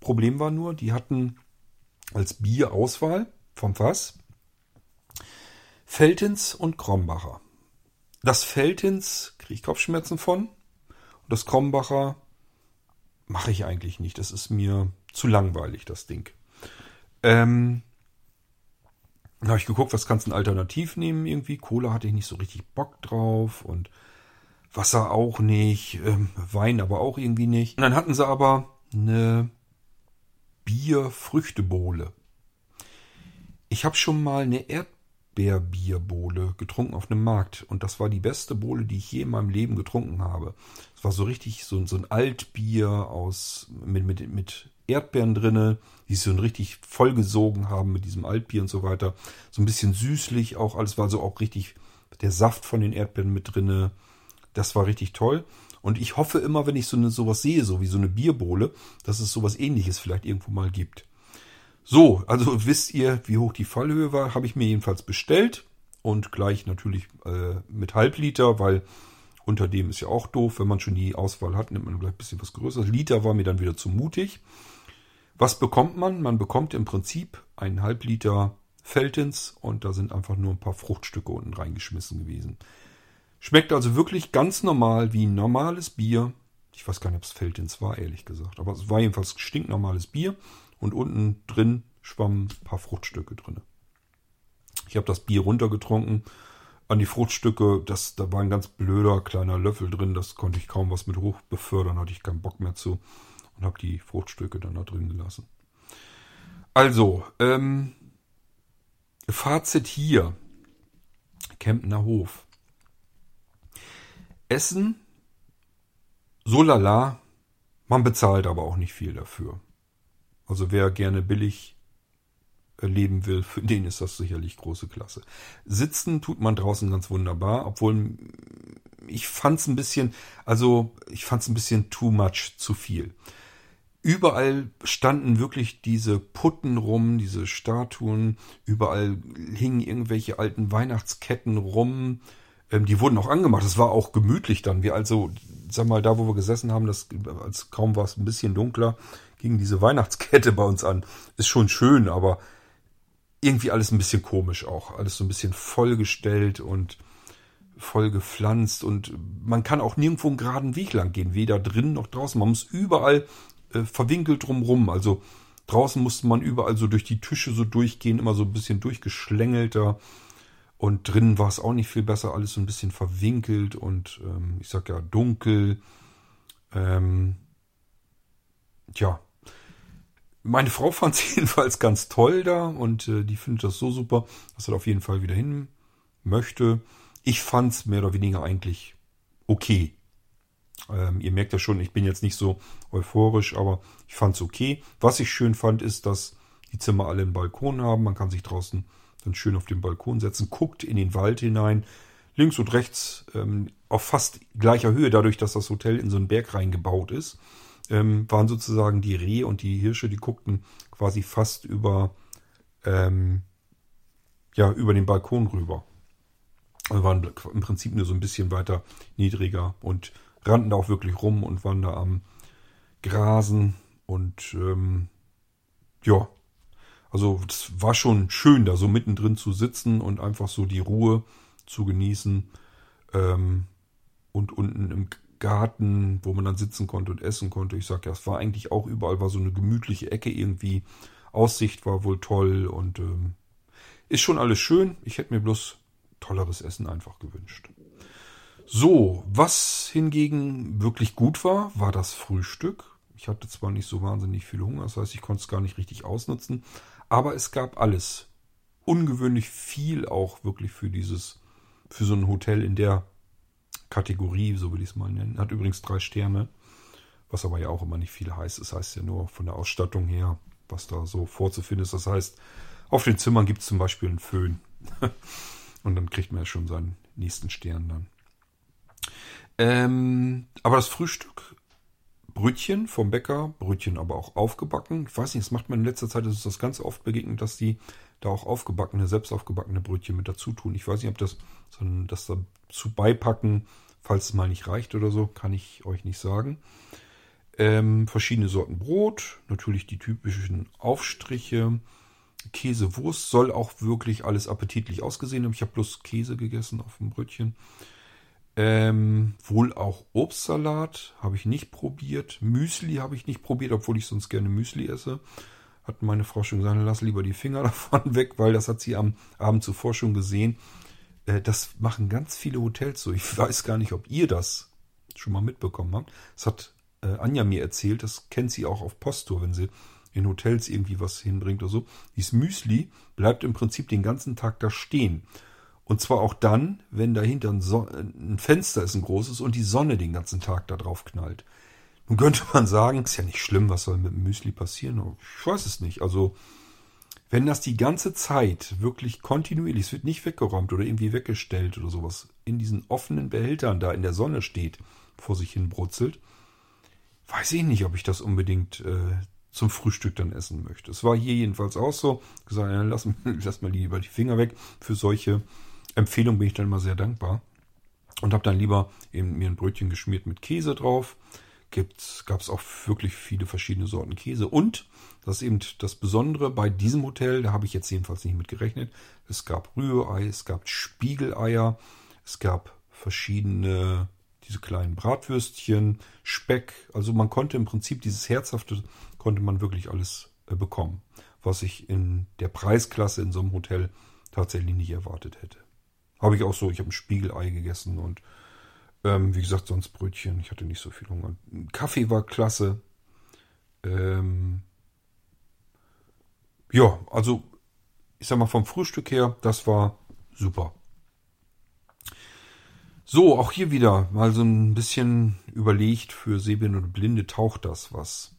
Problem war nur, die hatten als Bierauswahl vom Fass Feltins und Krombacher. Das Feltins kriege ich Kopfschmerzen von. Und das Krombacher mache ich eigentlich nicht. Das ist mir zu langweilig, das Ding. Ähm, dann habe ich geguckt, was kannst du Alternativ nehmen irgendwie. Cola hatte ich nicht so richtig Bock drauf und Wasser auch nicht, ähm, Wein aber auch irgendwie nicht. Und dann hatten sie aber eine Bierfrüchtebohle. Ich habe schon mal eine Erdbeerbierbohle getrunken auf einem Markt und das war die beste Bohle, die ich je in meinem Leben getrunken habe. Es war so richtig so, so ein Altbier aus mit, mit, mit Erdbeeren drinne, die so richtig vollgesogen haben mit diesem Altbier und so weiter. So ein bisschen süßlich auch, alles war so auch richtig der Saft von den Erdbeeren mit drinne. Das war richtig toll. Und ich hoffe immer, wenn ich so eine, sowas sehe, so wie so eine Bierbohle, dass es sowas ähnliches vielleicht irgendwo mal gibt. So, also wisst ihr, wie hoch die Fallhöhe war, habe ich mir jedenfalls bestellt. Und gleich natürlich äh, mit Halbliter, weil unter dem ist ja auch doof. Wenn man schon die Auswahl hat, nimmt man gleich ein bisschen was Größeres. Liter war mir dann wieder zu mutig. Was bekommt man? Man bekommt im Prinzip einen Halbliter Feltins und da sind einfach nur ein paar Fruchtstücke unten reingeschmissen gewesen. Schmeckt also wirklich ganz normal wie normales Bier. Ich weiß gar nicht, ob es Feltins war, ehrlich gesagt. Aber es war jedenfalls stinknormales Bier und unten drin schwammen ein paar Fruchtstücke drin. Ich habe das Bier runtergetrunken. An die Fruchtstücke, das, da war ein ganz blöder kleiner Löffel drin, das konnte ich kaum was mit hoch befördern, hatte ich keinen Bock mehr zu und habe die Fruchtstücke dann da drin gelassen. Also, ähm, Fazit hier. Kempner Hof. Essen, so lala, man bezahlt aber auch nicht viel dafür. Also wer gerne billig äh, leben will, für den ist das sicherlich große Klasse. Sitzen tut man draußen ganz wunderbar, obwohl ich fand es ein bisschen, also ich fand es ein bisschen too much, zu viel. Überall standen wirklich diese Putten rum, diese Statuen. Überall hingen irgendwelche alten Weihnachtsketten rum. Ähm, die wurden auch angemacht. Es war auch gemütlich dann. Wir also, sag mal, da wo wir gesessen haben, das, als kaum war es ein bisschen dunkler, ging diese Weihnachtskette bei uns an. Ist schon schön, aber irgendwie alles ein bisschen komisch auch. Alles so ein bisschen vollgestellt und voll gepflanzt und man kann auch nirgendwo einen geraden Weg lang gehen, weder drin noch draußen. Man muss überall äh, verwinkelt drumrum. Also draußen musste man überall so durch die Tische so durchgehen, immer so ein bisschen durchgeschlängelter. Und drinnen war es auch nicht viel besser, alles so ein bisschen verwinkelt und ähm, ich sag ja dunkel. Ähm, tja, meine Frau fand es jedenfalls ganz toll da und äh, die findet das so super, dass er auf jeden Fall wieder hin möchte. Ich fand es mehr oder weniger eigentlich okay. Ähm, ihr merkt ja schon, ich bin jetzt nicht so euphorisch, aber ich fand es okay. Was ich schön fand, ist, dass die Zimmer alle einen Balkon haben. Man kann sich draußen dann schön auf den Balkon setzen, guckt in den Wald hinein. Links und rechts ähm, auf fast gleicher Höhe, dadurch, dass das Hotel in so einen Berg reingebaut ist, ähm, waren sozusagen die Rehe und die Hirsche, die guckten quasi fast über, ähm, ja, über den Balkon rüber. Wir waren im Prinzip nur so ein bisschen weiter niedriger und rannten da auch wirklich rum und waren da am Grasen und ähm, ja, Also es war schon schön, da so mittendrin zu sitzen und einfach so die Ruhe zu genießen. Ähm, und unten im Garten, wo man dann sitzen konnte und essen konnte. Ich sag ja, es war eigentlich auch überall, war so eine gemütliche Ecke irgendwie. Aussicht war wohl toll und ähm, ist schon alles schön. Ich hätte mir bloß tolleres Essen einfach gewünscht. So, was hingegen wirklich gut war, war das Frühstück. Ich hatte zwar nicht so wahnsinnig viel Hunger, das heißt, ich konnte es gar nicht richtig ausnutzen, aber es gab alles. Ungewöhnlich viel auch wirklich für dieses, für so ein Hotel in der Kategorie, so will ich es mal nennen. Hat übrigens drei Sterne, was aber ja auch immer nicht viel heißt. Es das heißt ja nur von der Ausstattung her, was da so vorzufinden ist. Das heißt, auf den Zimmern gibt es zum Beispiel einen Föhn. Und dann kriegt man ja schon seinen nächsten Stern dann. Ähm, aber das Frühstück, Brötchen vom Bäcker, Brötchen aber auch aufgebacken. Ich weiß nicht, das macht man in letzter Zeit, ist es das ganz oft begegnet, dass die da auch aufgebackene, selbst aufgebackene Brötchen mit dazu tun. Ich weiß nicht, ob das, sondern das dazu beipacken, falls es mal nicht reicht oder so, kann ich euch nicht sagen. Ähm, verschiedene Sorten Brot, natürlich die typischen Aufstriche, Käse, Wurst, soll auch wirklich alles appetitlich ausgesehen haben. Ich habe bloß Käse gegessen auf dem Brötchen. Ähm, wohl auch Obstsalat habe ich nicht probiert. Müsli habe ich nicht probiert, obwohl ich sonst gerne Müsli esse hat meine Frau schon gesagt, lass lieber die Finger davon weg, weil das hat sie am Abend zuvor schon gesehen. Äh, das machen ganz viele Hotels so. Ich weiß gar nicht, ob ihr das schon mal mitbekommen habt. Das hat äh, Anja mir erzählt, das kennt sie auch auf Posttour, wenn sie in Hotels irgendwie was hinbringt oder so. Dieses Müsli bleibt im Prinzip den ganzen Tag da stehen. Und zwar auch dann, wenn dahinter ein, ein Fenster ist, ein großes, und die Sonne den ganzen Tag da drauf knallt. Nun könnte man sagen, ist ja nicht schlimm, was soll mit dem Müsli passieren? Ich weiß es nicht. Also, wenn das die ganze Zeit wirklich kontinuierlich, es wird nicht weggeräumt oder irgendwie weggestellt oder sowas, in diesen offenen Behältern da in der Sonne steht, vor sich hin brutzelt, weiß ich nicht, ob ich das unbedingt äh, zum Frühstück dann essen möchte. Es war hier jedenfalls auch so. Gesagt, ja, lass, lass mal lieber die Finger weg. Für solche Empfehlungen bin ich dann immer sehr dankbar. Und habe dann lieber eben mir ein Brötchen geschmiert mit Käse drauf gab es auch wirklich viele verschiedene Sorten Käse. Und, das ist eben das Besondere bei diesem Hotel, da habe ich jetzt jedenfalls nicht mit gerechnet, es gab Rührei, es gab Spiegeleier, es gab verschiedene, diese kleinen Bratwürstchen, Speck. Also man konnte im Prinzip dieses Herzhafte, konnte man wirklich alles äh, bekommen, was ich in der Preisklasse in so einem Hotel tatsächlich nicht erwartet hätte. Habe ich auch so, ich habe ein Spiegelei gegessen und ähm, wie gesagt, sonst Brötchen. Ich hatte nicht so viel Hunger. Kaffee war klasse. Ähm, ja, also ich sag mal vom Frühstück her, das war super. So, auch hier wieder mal so ein bisschen überlegt für Sehbehinderte und Blinde taucht das was.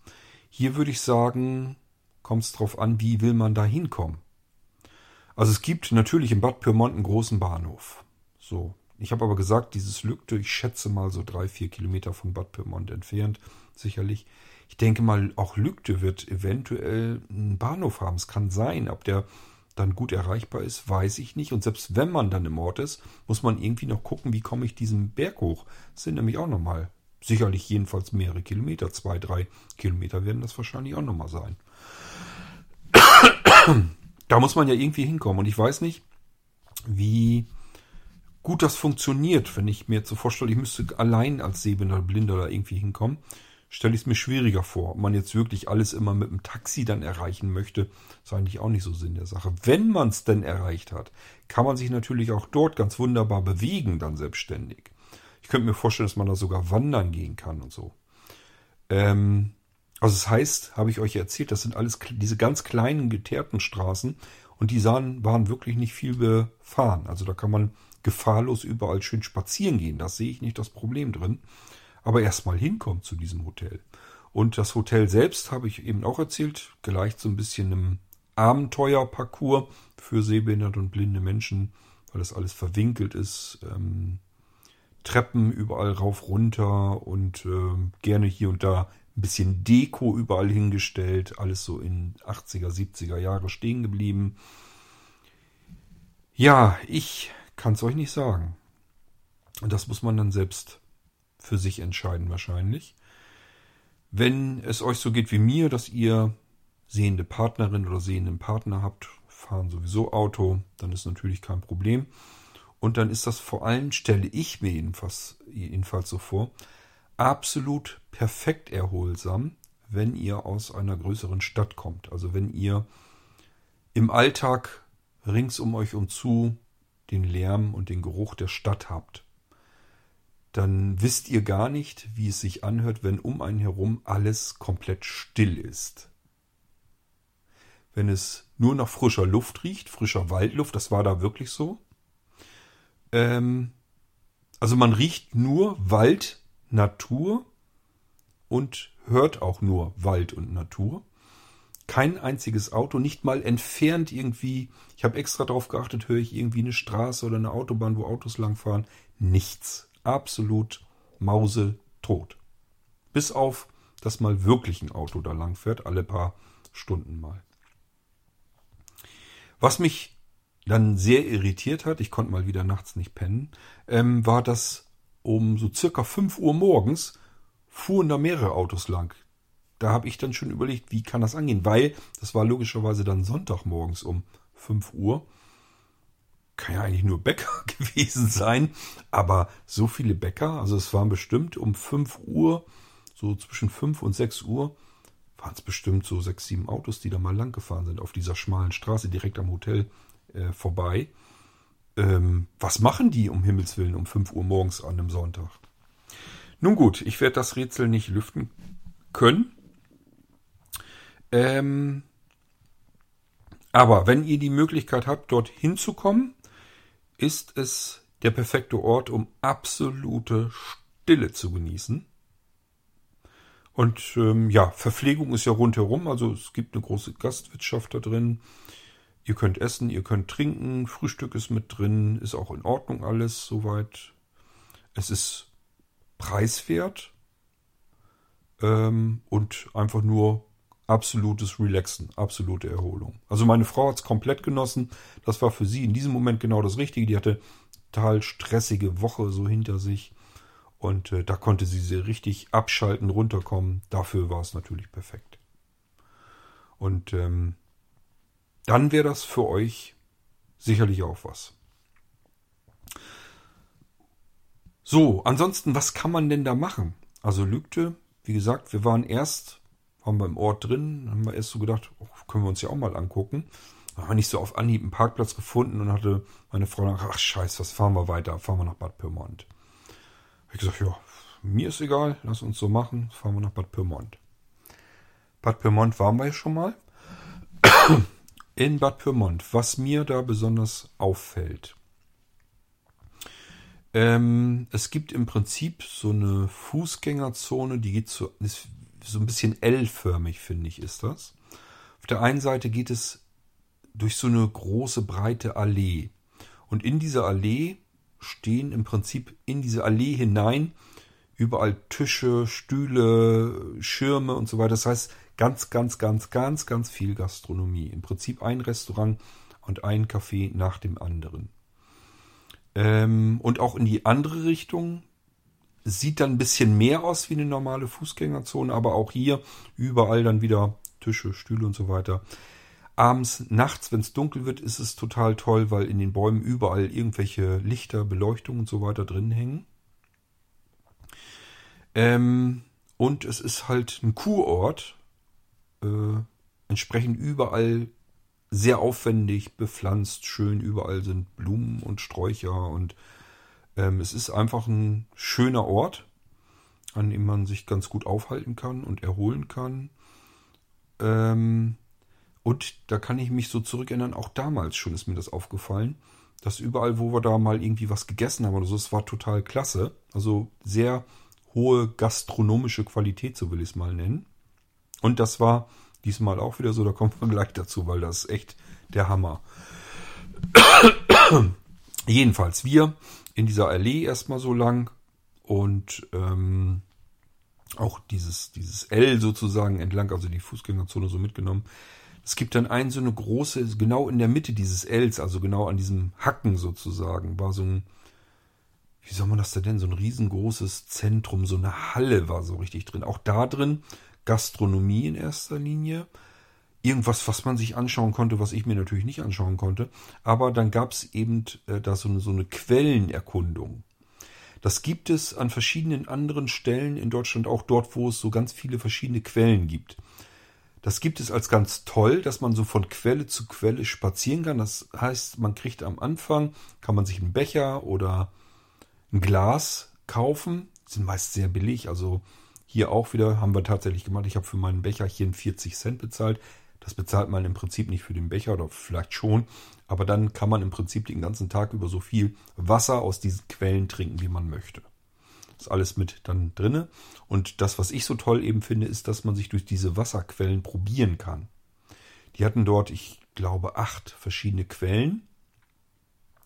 Hier würde ich sagen, kommt es drauf an, wie will man da hinkommen. Also es gibt natürlich in Bad Pyrmont einen großen Bahnhof. So, ich habe aber gesagt, dieses Lückte, ich schätze mal so drei, vier Kilometer von Bad Pyrmont entfernt, sicherlich. Ich denke mal, auch Lückte wird eventuell einen Bahnhof haben. Es kann sein, ob der dann gut erreichbar ist, weiß ich nicht. Und selbst wenn man dann im Ort ist, muss man irgendwie noch gucken, wie komme ich diesen Berg hoch. Das sind nämlich auch nochmal sicherlich jedenfalls mehrere Kilometer. Zwei, drei Kilometer werden das wahrscheinlich auch nochmal sein. Da muss man ja irgendwie hinkommen. Und ich weiß nicht, wie gut das funktioniert, wenn ich mir jetzt so vorstelle, ich müsste allein als Sehbehinderter Blinder da irgendwie hinkommen, stelle ich es mir schwieriger vor. Ob man jetzt wirklich alles immer mit dem Taxi dann erreichen möchte, ist eigentlich auch nicht so Sinn der Sache. Wenn man es denn erreicht hat, kann man sich natürlich auch dort ganz wunderbar bewegen, dann selbstständig. Ich könnte mir vorstellen, dass man da sogar wandern gehen kann und so. Ähm, also das heißt, habe ich euch erzählt, das sind alles diese ganz kleinen geteerten Straßen und die sahen, waren wirklich nicht viel befahren. Also da kann man gefahrlos überall schön spazieren gehen. Das sehe ich nicht das Problem drin. Aber erstmal hinkommt zu diesem Hotel. Und das Hotel selbst, habe ich eben auch erzählt, gleicht so ein bisschen einem Abenteuerparcours für sehbehinderte und blinde Menschen, weil das alles verwinkelt ist. Ähm, Treppen überall rauf, runter und äh, gerne hier und da ein bisschen Deko überall hingestellt. Alles so in 80er, 70er Jahre stehen geblieben. Ja, ich kann es euch nicht sagen. Und das muss man dann selbst für sich entscheiden wahrscheinlich. Wenn es euch so geht wie mir, dass ihr sehende Partnerin oder sehenden Partner habt, fahren sowieso Auto, dann ist natürlich kein Problem. Und dann ist das vor allem, stelle ich mir jedenfalls, jedenfalls so vor, absolut perfekt erholsam, wenn ihr aus einer größeren Stadt kommt. Also wenn ihr im Alltag rings um euch und zu den Lärm und den Geruch der Stadt habt, dann wisst ihr gar nicht, wie es sich anhört, wenn um einen herum alles komplett still ist. Wenn es nur nach frischer Luft riecht, frischer Waldluft, das war da wirklich so. Ähm, also man riecht nur Wald, Natur und hört auch nur Wald und Natur. Kein einziges Auto, nicht mal entfernt irgendwie. Ich habe extra darauf geachtet, höre ich irgendwie eine Straße oder eine Autobahn, wo Autos langfahren. Nichts. Absolut mausetot. Bis auf, dass mal wirklich ein Auto da langfährt, alle paar Stunden mal. Was mich dann sehr irritiert hat, ich konnte mal wieder nachts nicht pennen, ähm, war, dass um so circa 5 Uhr morgens fuhren da mehrere Autos lang da habe ich dann schon überlegt, wie kann das angehen? Weil das war logischerweise dann Sonntagmorgens um 5 Uhr. Kann ja eigentlich nur Bäcker gewesen sein, aber so viele Bäcker, also es waren bestimmt um 5 Uhr, so zwischen 5 und 6 Uhr, waren es bestimmt so sechs, sieben Autos, die da mal lang gefahren sind auf dieser schmalen Straße direkt am Hotel äh, vorbei. Ähm, was machen die um Himmels Willen um 5 Uhr morgens an einem Sonntag? Nun gut, ich werde das Rätsel nicht lüften können. Ähm, aber wenn ihr die Möglichkeit habt, dort hinzukommen, ist es der perfekte Ort, um absolute Stille zu genießen. Und ähm, ja, Verpflegung ist ja rundherum, also es gibt eine große Gastwirtschaft da drin. Ihr könnt essen, ihr könnt trinken, Frühstück ist mit drin, ist auch in Ordnung alles soweit. Es ist preiswert ähm, und einfach nur absolutes Relaxen, absolute Erholung. Also meine Frau hat es komplett genossen. Das war für sie in diesem Moment genau das Richtige. Die hatte total stressige Woche so hinter sich. Und äh, da konnte sie sie richtig abschalten, runterkommen. Dafür war es natürlich perfekt. Und ähm, dann wäre das für euch sicherlich auch was. So, ansonsten, was kann man denn da machen? Also Lügte, wie gesagt, wir waren erst waren wir im Ort drin, haben wir erst so gedacht, oh, können wir uns ja auch mal angucken. Da haben wir nicht so auf Anhieb einen Parkplatz gefunden und hatte meine Frau gesagt, ach scheiße, was fahren wir weiter? Fahren wir nach Bad Pyrmont. Hab ich gesagt, ja, mir ist egal, lass uns so machen, fahren wir nach Bad Pyrmont. Bad Pyrmont waren wir ja schon mal. In Bad Pyrmont, was mir da besonders auffällt. Ähm, es gibt im Prinzip so eine Fußgängerzone, die geht zu, ist so ein bisschen L-förmig, finde ich, ist das. Auf der einen Seite geht es durch so eine große, breite Allee. Und in dieser Allee stehen im Prinzip in diese Allee hinein überall Tische, Stühle, Schirme und so weiter. Das heißt, ganz, ganz, ganz, ganz, ganz viel Gastronomie. Im Prinzip ein Restaurant und ein Café nach dem anderen. Ähm, und auch in die andere Richtung Sieht dann ein bisschen mehr aus wie eine normale Fußgängerzone, aber auch hier überall dann wieder Tische, Stühle und so weiter. Abends, nachts, wenn es dunkel wird, ist es total toll, weil in den Bäumen überall irgendwelche Lichter, Beleuchtung und so weiter drin hängen. Ähm, und es ist halt ein Kurort. Äh, entsprechend überall sehr aufwendig bepflanzt, schön. Überall sind Blumen und Sträucher und ähm, es ist einfach ein schöner Ort, an dem man sich ganz gut aufhalten kann und erholen kann. Ähm, und da kann ich mich so zurückerinnern, auch damals schon ist mir das aufgefallen, dass überall, wo wir da mal irgendwie was gegessen haben oder so, es war total klasse. Also sehr hohe gastronomische Qualität, so will ich es mal nennen. Und das war diesmal auch wieder so, da kommt man gleich dazu, weil das ist echt der Hammer. Jedenfalls, wir in dieser Allee erstmal so lang und ähm, auch dieses, dieses L sozusagen entlang, also die Fußgängerzone so mitgenommen. Es gibt dann ein so eine große, genau in der Mitte dieses Ls, also genau an diesem Hacken sozusagen, war so ein, wie soll man das denn, so ein riesengroßes Zentrum, so eine Halle war so richtig drin. Auch da drin Gastronomie in erster Linie. Irgendwas, was man sich anschauen konnte, was ich mir natürlich nicht anschauen konnte. Aber dann gab es eben äh, da so eine, so eine Quellenerkundung. Das gibt es an verschiedenen anderen Stellen in Deutschland, auch dort, wo es so ganz viele verschiedene Quellen gibt. Das gibt es als ganz toll, dass man so von Quelle zu Quelle spazieren kann. Das heißt, man kriegt am Anfang, kann man sich einen Becher oder ein Glas kaufen. Die sind meist sehr billig. Also hier auch wieder haben wir tatsächlich gemacht. Ich habe für meinen Becherchen 40 Cent bezahlt. Das bezahlt man im Prinzip nicht für den Becher oder vielleicht schon. Aber dann kann man im Prinzip den ganzen Tag über so viel Wasser aus diesen Quellen trinken, wie man möchte. Ist alles mit dann drinne. Und das, was ich so toll eben finde, ist, dass man sich durch diese Wasserquellen probieren kann. Die hatten dort, ich glaube, acht verschiedene Quellen.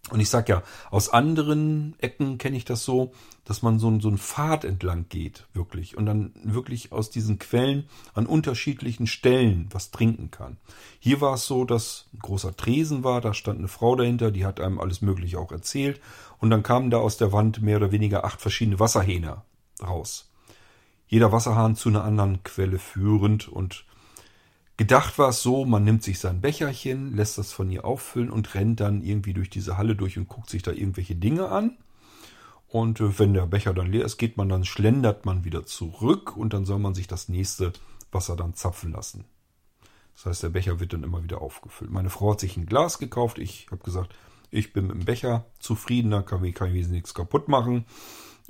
Und ich sag ja, aus anderen Ecken kenne ich das so, dass man so, so einen Pfad entlang geht, wirklich. Und dann wirklich aus diesen Quellen an unterschiedlichen Stellen was trinken kann. Hier war es so, dass ein großer Tresen war, da stand eine Frau dahinter, die hat einem alles Mögliche auch erzählt. Und dann kamen da aus der Wand mehr oder weniger acht verschiedene Wasserhähne raus. Jeder Wasserhahn zu einer anderen Quelle führend und Gedacht war es so, man nimmt sich sein Becherchen, lässt das von ihr auffüllen und rennt dann irgendwie durch diese Halle durch und guckt sich da irgendwelche Dinge an. Und äh, wenn der Becher dann leer ist, geht man dann, schlendert man wieder zurück und dann soll man sich das nächste Wasser dann zapfen lassen. Das heißt, der Becher wird dann immer wieder aufgefüllt. Meine Frau hat sich ein Glas gekauft. Ich habe gesagt, ich bin mit dem Becher zufriedener, kann, kann ich nichts kaputt machen.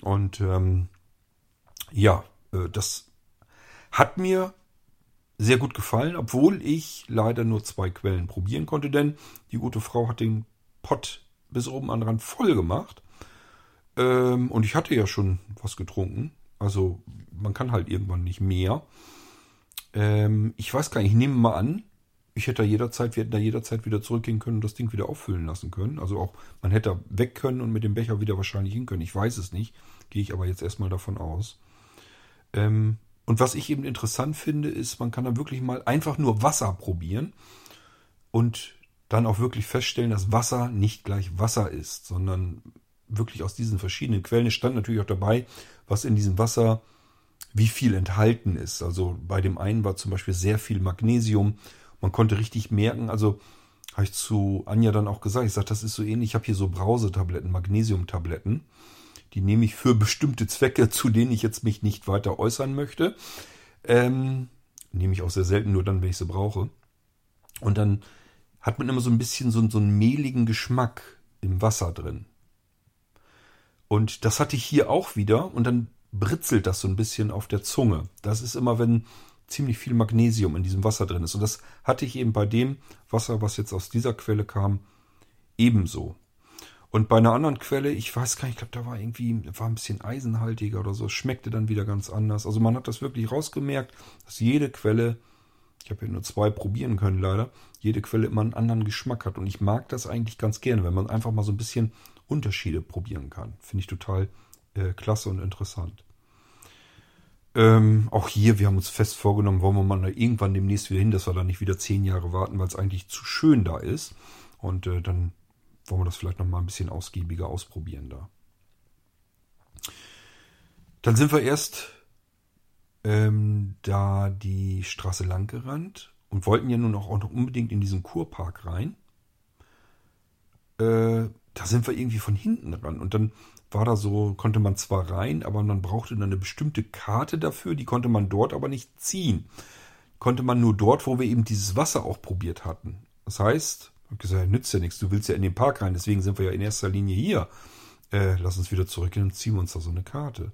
Und ähm, ja, äh, das hat mir sehr gut gefallen, obwohl ich leider nur zwei Quellen probieren konnte, denn die gute Frau hat den Pott bis oben an Rand voll gemacht. Ähm, und ich hatte ja schon was getrunken. Also man kann halt irgendwann nicht mehr. Ähm, ich weiß gar nicht, ich nehme mal an, ich hätte da jederzeit, wir hätten da jederzeit wieder zurückgehen können und das Ding wieder auffüllen lassen können. Also auch, man hätte weg können und mit dem Becher wieder wahrscheinlich hin können. Ich weiß es nicht, gehe ich aber jetzt erstmal davon aus. Ähm, und was ich eben interessant finde, ist, man kann dann wirklich mal einfach nur Wasser probieren und dann auch wirklich feststellen, dass Wasser nicht gleich Wasser ist, sondern wirklich aus diesen verschiedenen Quellen. Es stand natürlich auch dabei, was in diesem Wasser, wie viel enthalten ist. Also bei dem einen war zum Beispiel sehr viel Magnesium. Man konnte richtig merken, also habe ich zu Anja dann auch gesagt, ich sage, das ist so ähnlich, ich habe hier so Brausetabletten, Magnesiumtabletten. Die nehme ich für bestimmte Zwecke, zu denen ich jetzt mich nicht weiter äußern möchte. Ähm, nehme ich auch sehr selten, nur dann, wenn ich sie brauche. Und dann hat man immer so ein bisschen so, so einen mehligen Geschmack im Wasser drin. Und das hatte ich hier auch wieder und dann britzelt das so ein bisschen auf der Zunge. Das ist immer, wenn ziemlich viel Magnesium in diesem Wasser drin ist. Und das hatte ich eben bei dem Wasser, was jetzt aus dieser Quelle kam, ebenso. Und bei einer anderen Quelle, ich weiß gar nicht, ich glaube, da war irgendwie, war ein bisschen eisenhaltiger oder so, schmeckte dann wieder ganz anders. Also man hat das wirklich rausgemerkt, dass jede Quelle, ich habe ja nur zwei probieren können leider, jede Quelle immer einen anderen Geschmack hat. Und ich mag das eigentlich ganz gerne, wenn man einfach mal so ein bisschen Unterschiede probieren kann. Finde ich total äh, klasse und interessant. Ähm, auch hier, wir haben uns fest vorgenommen, wollen wir mal irgendwann demnächst wieder hin, dass wir da nicht wieder zehn Jahre warten, weil es eigentlich zu schön da ist. Und äh, dann wollen wir das vielleicht noch mal ein bisschen ausgiebiger ausprobieren da. Dann sind wir erst ähm, da die Straße lang gerannt und wollten ja nun auch, auch noch unbedingt in diesen Kurpark rein. Äh, da sind wir irgendwie von hinten ran und dann war da so, konnte man zwar rein, aber man brauchte dann eine bestimmte Karte dafür, die konnte man dort aber nicht ziehen. Konnte man nur dort, wo wir eben dieses Wasser auch probiert hatten. Das heißt, habe gesagt, nützt ja nichts, du willst ja in den Park rein, deswegen sind wir ja in erster Linie hier. Äh, lass uns wieder zurückgehen und ziehen uns da so eine Karte.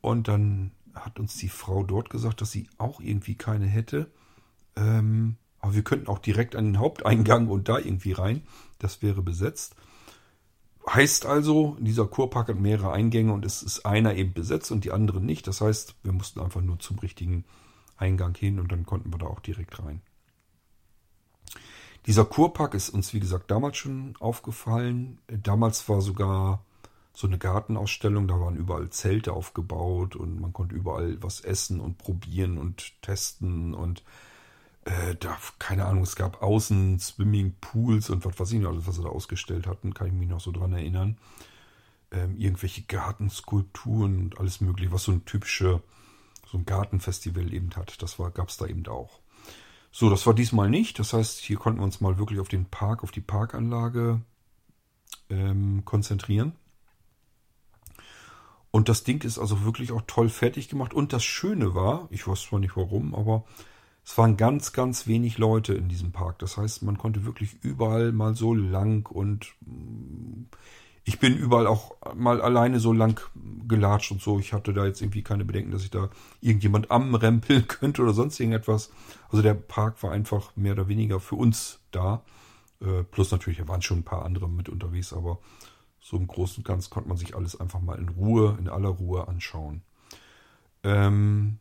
Und dann hat uns die Frau dort gesagt, dass sie auch irgendwie keine hätte. Ähm, aber wir könnten auch direkt an den Haupteingang und da irgendwie rein. Das wäre besetzt. Heißt also, dieser Kurpark hat mehrere Eingänge und es ist einer eben besetzt und die anderen nicht. Das heißt, wir mussten einfach nur zum richtigen Eingang hin und dann konnten wir da auch direkt rein. Dieser Kurpark ist uns, wie gesagt, damals schon aufgefallen. Damals war sogar so eine Gartenausstellung, da waren überall Zelte aufgebaut und man konnte überall was essen und probieren und testen und äh, da, keine Ahnung, es gab außen Swimmingpools und was weiß ich noch, alles, was sie da ausgestellt hatten, kann ich mich noch so dran erinnern. Ähm, irgendwelche Gartenskulpturen und alles mögliche, was so ein typische, so ein Gartenfestival eben hat. Das gab es da eben auch. So, das war diesmal nicht. Das heißt, hier konnten wir uns mal wirklich auf den Park, auf die Parkanlage ähm, konzentrieren. Und das Ding ist also wirklich auch toll fertig gemacht. Und das Schöne war, ich weiß zwar nicht warum, aber es waren ganz, ganz wenig Leute in diesem Park. Das heißt, man konnte wirklich überall mal so lang und ich bin überall auch mal alleine so lang gelatscht und so. Ich hatte da jetzt irgendwie keine Bedenken, dass ich da irgendjemand am Rempeln könnte oder sonst irgendetwas. Also der Park war einfach mehr oder weniger für uns da. Äh, plus natürlich, da waren schon ein paar andere mit unterwegs, aber so im Großen und Ganzen konnte man sich alles einfach mal in Ruhe, in aller Ruhe anschauen. Ähm,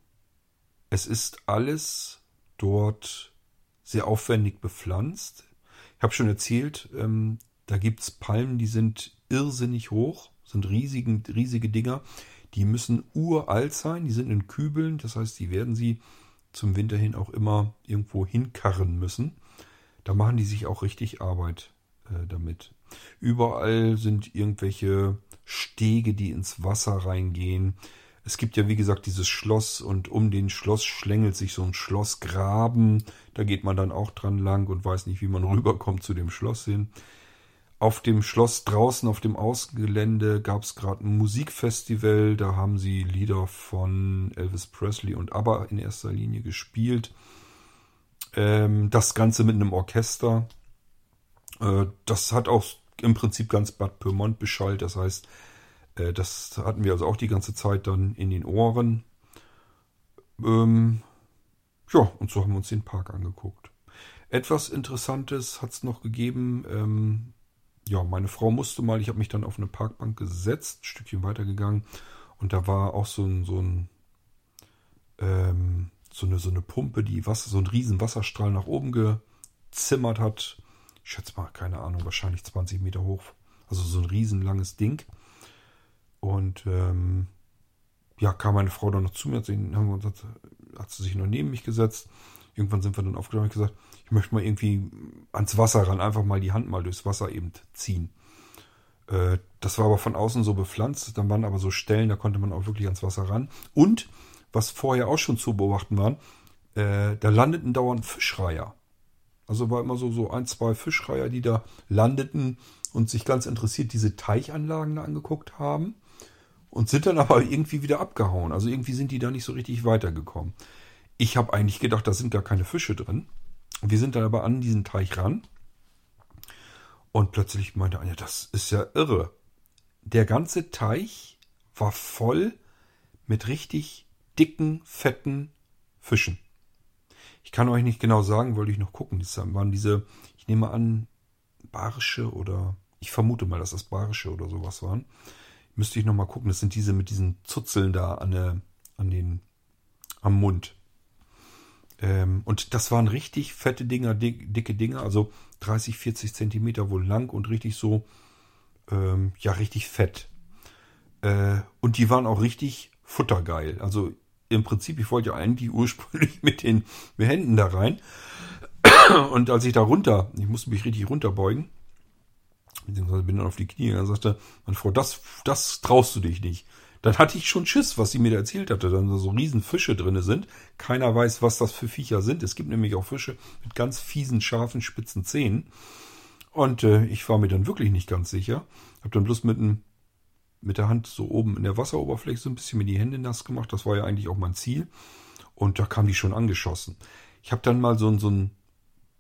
es ist alles dort sehr aufwendig bepflanzt. Ich habe schon erzählt, ähm, da gibt es Palmen, die sind irrsinnig hoch, sind riesigen, riesige Dinger. Die müssen uralt sein, die sind in Kübeln, das heißt, die werden sie zum Winter hin auch immer irgendwo hinkarren müssen. Da machen die sich auch richtig Arbeit äh, damit. Überall sind irgendwelche Stege, die ins Wasser reingehen. Es gibt ja, wie gesagt, dieses Schloss und um den Schloss schlängelt sich so ein Schlossgraben. Da geht man dann auch dran lang und weiß nicht, wie man rüberkommt zu dem Schloss hin. Auf dem Schloss draußen auf dem Außengelände gab es gerade ein Musikfestival. Da haben sie Lieder von Elvis Presley und ABBA in erster Linie gespielt. Ähm, das Ganze mit einem Orchester. Äh, das hat auch im Prinzip ganz Bad Pyrmont beschallt. Das heißt, äh, das hatten wir also auch die ganze Zeit dann in den Ohren. Ähm, ja, und so haben wir uns den Park angeguckt. Etwas Interessantes hat es noch gegeben. Ähm, ja, meine Frau musste mal, ich habe mich dann auf eine Parkbank gesetzt, ein Stückchen weitergegangen und da war auch so ein, so ein ähm, so eine, so eine Pumpe, die Wasser, so einen riesen Wasserstrahl nach oben gezimmert hat ich schätze mal, keine Ahnung, wahrscheinlich 20 Meter hoch. Also so ein riesenlanges Ding. Und ähm, ja, kam meine Frau dann noch zu mir, hat, uns, hat sie sich noch neben mich gesetzt. Irgendwann sind wir dann aufgegangen und gesagt, ich möchte mal irgendwie ans Wasser ran, einfach mal die Hand mal durchs Wasser eben ziehen. Äh, das war aber von außen so bepflanzt, dann waren aber so Stellen, da konnte man auch wirklich ans Wasser ran. Und, was vorher auch schon zu beobachten war, äh, da landeten dauernd Fischreiher. Also war immer so, so ein, zwei Fischreiher, die da landeten und sich ganz interessiert diese Teichanlagen da angeguckt haben und sind dann aber irgendwie wieder abgehauen. Also irgendwie sind die da nicht so richtig weitergekommen. Ich habe eigentlich gedacht, da sind gar keine Fische drin. Wir sind dann aber an diesen Teich ran und plötzlich meinte Anja, das ist ja irre. Der ganze Teich war voll mit richtig dicken, fetten Fischen. Ich kann euch nicht genau sagen, wollte ich noch gucken. Das waren diese, ich nehme an, barische oder ich vermute mal, dass das barische oder sowas waren. Müsste ich noch mal gucken. Das sind diese mit diesen Zuzeln da an, der, an den, am Mund. Ähm, und das waren richtig fette Dinger, dick, dicke Dinger, also 30, 40 Zentimeter wohl lang und richtig so, ähm, ja, richtig fett. Äh, und die waren auch richtig futtergeil. Also im Prinzip, ich wollte ja eigentlich ursprünglich mit den Händen da rein. Und als ich da runter, ich musste mich richtig runterbeugen, beziehungsweise bin dann auf die Knie, dann sagte meine Frau, das, das traust du dich nicht. Dann hatte ich schon Schiss, was sie mir da erzählt hatte, dann so riesen Fische drinne sind. Keiner weiß, was das für Viecher sind. Es gibt nämlich auch Fische mit ganz fiesen, scharfen, spitzen Zähnen. Und äh, ich war mir dann wirklich nicht ganz sicher. Hab dann bloß mit einem mit der Hand so oben in der Wasseroberfläche so ein bisschen mir die Hände nass gemacht. Das war ja eigentlich auch mein Ziel. Und da kam die schon angeschossen. Ich habe dann mal so, ein, so, ein,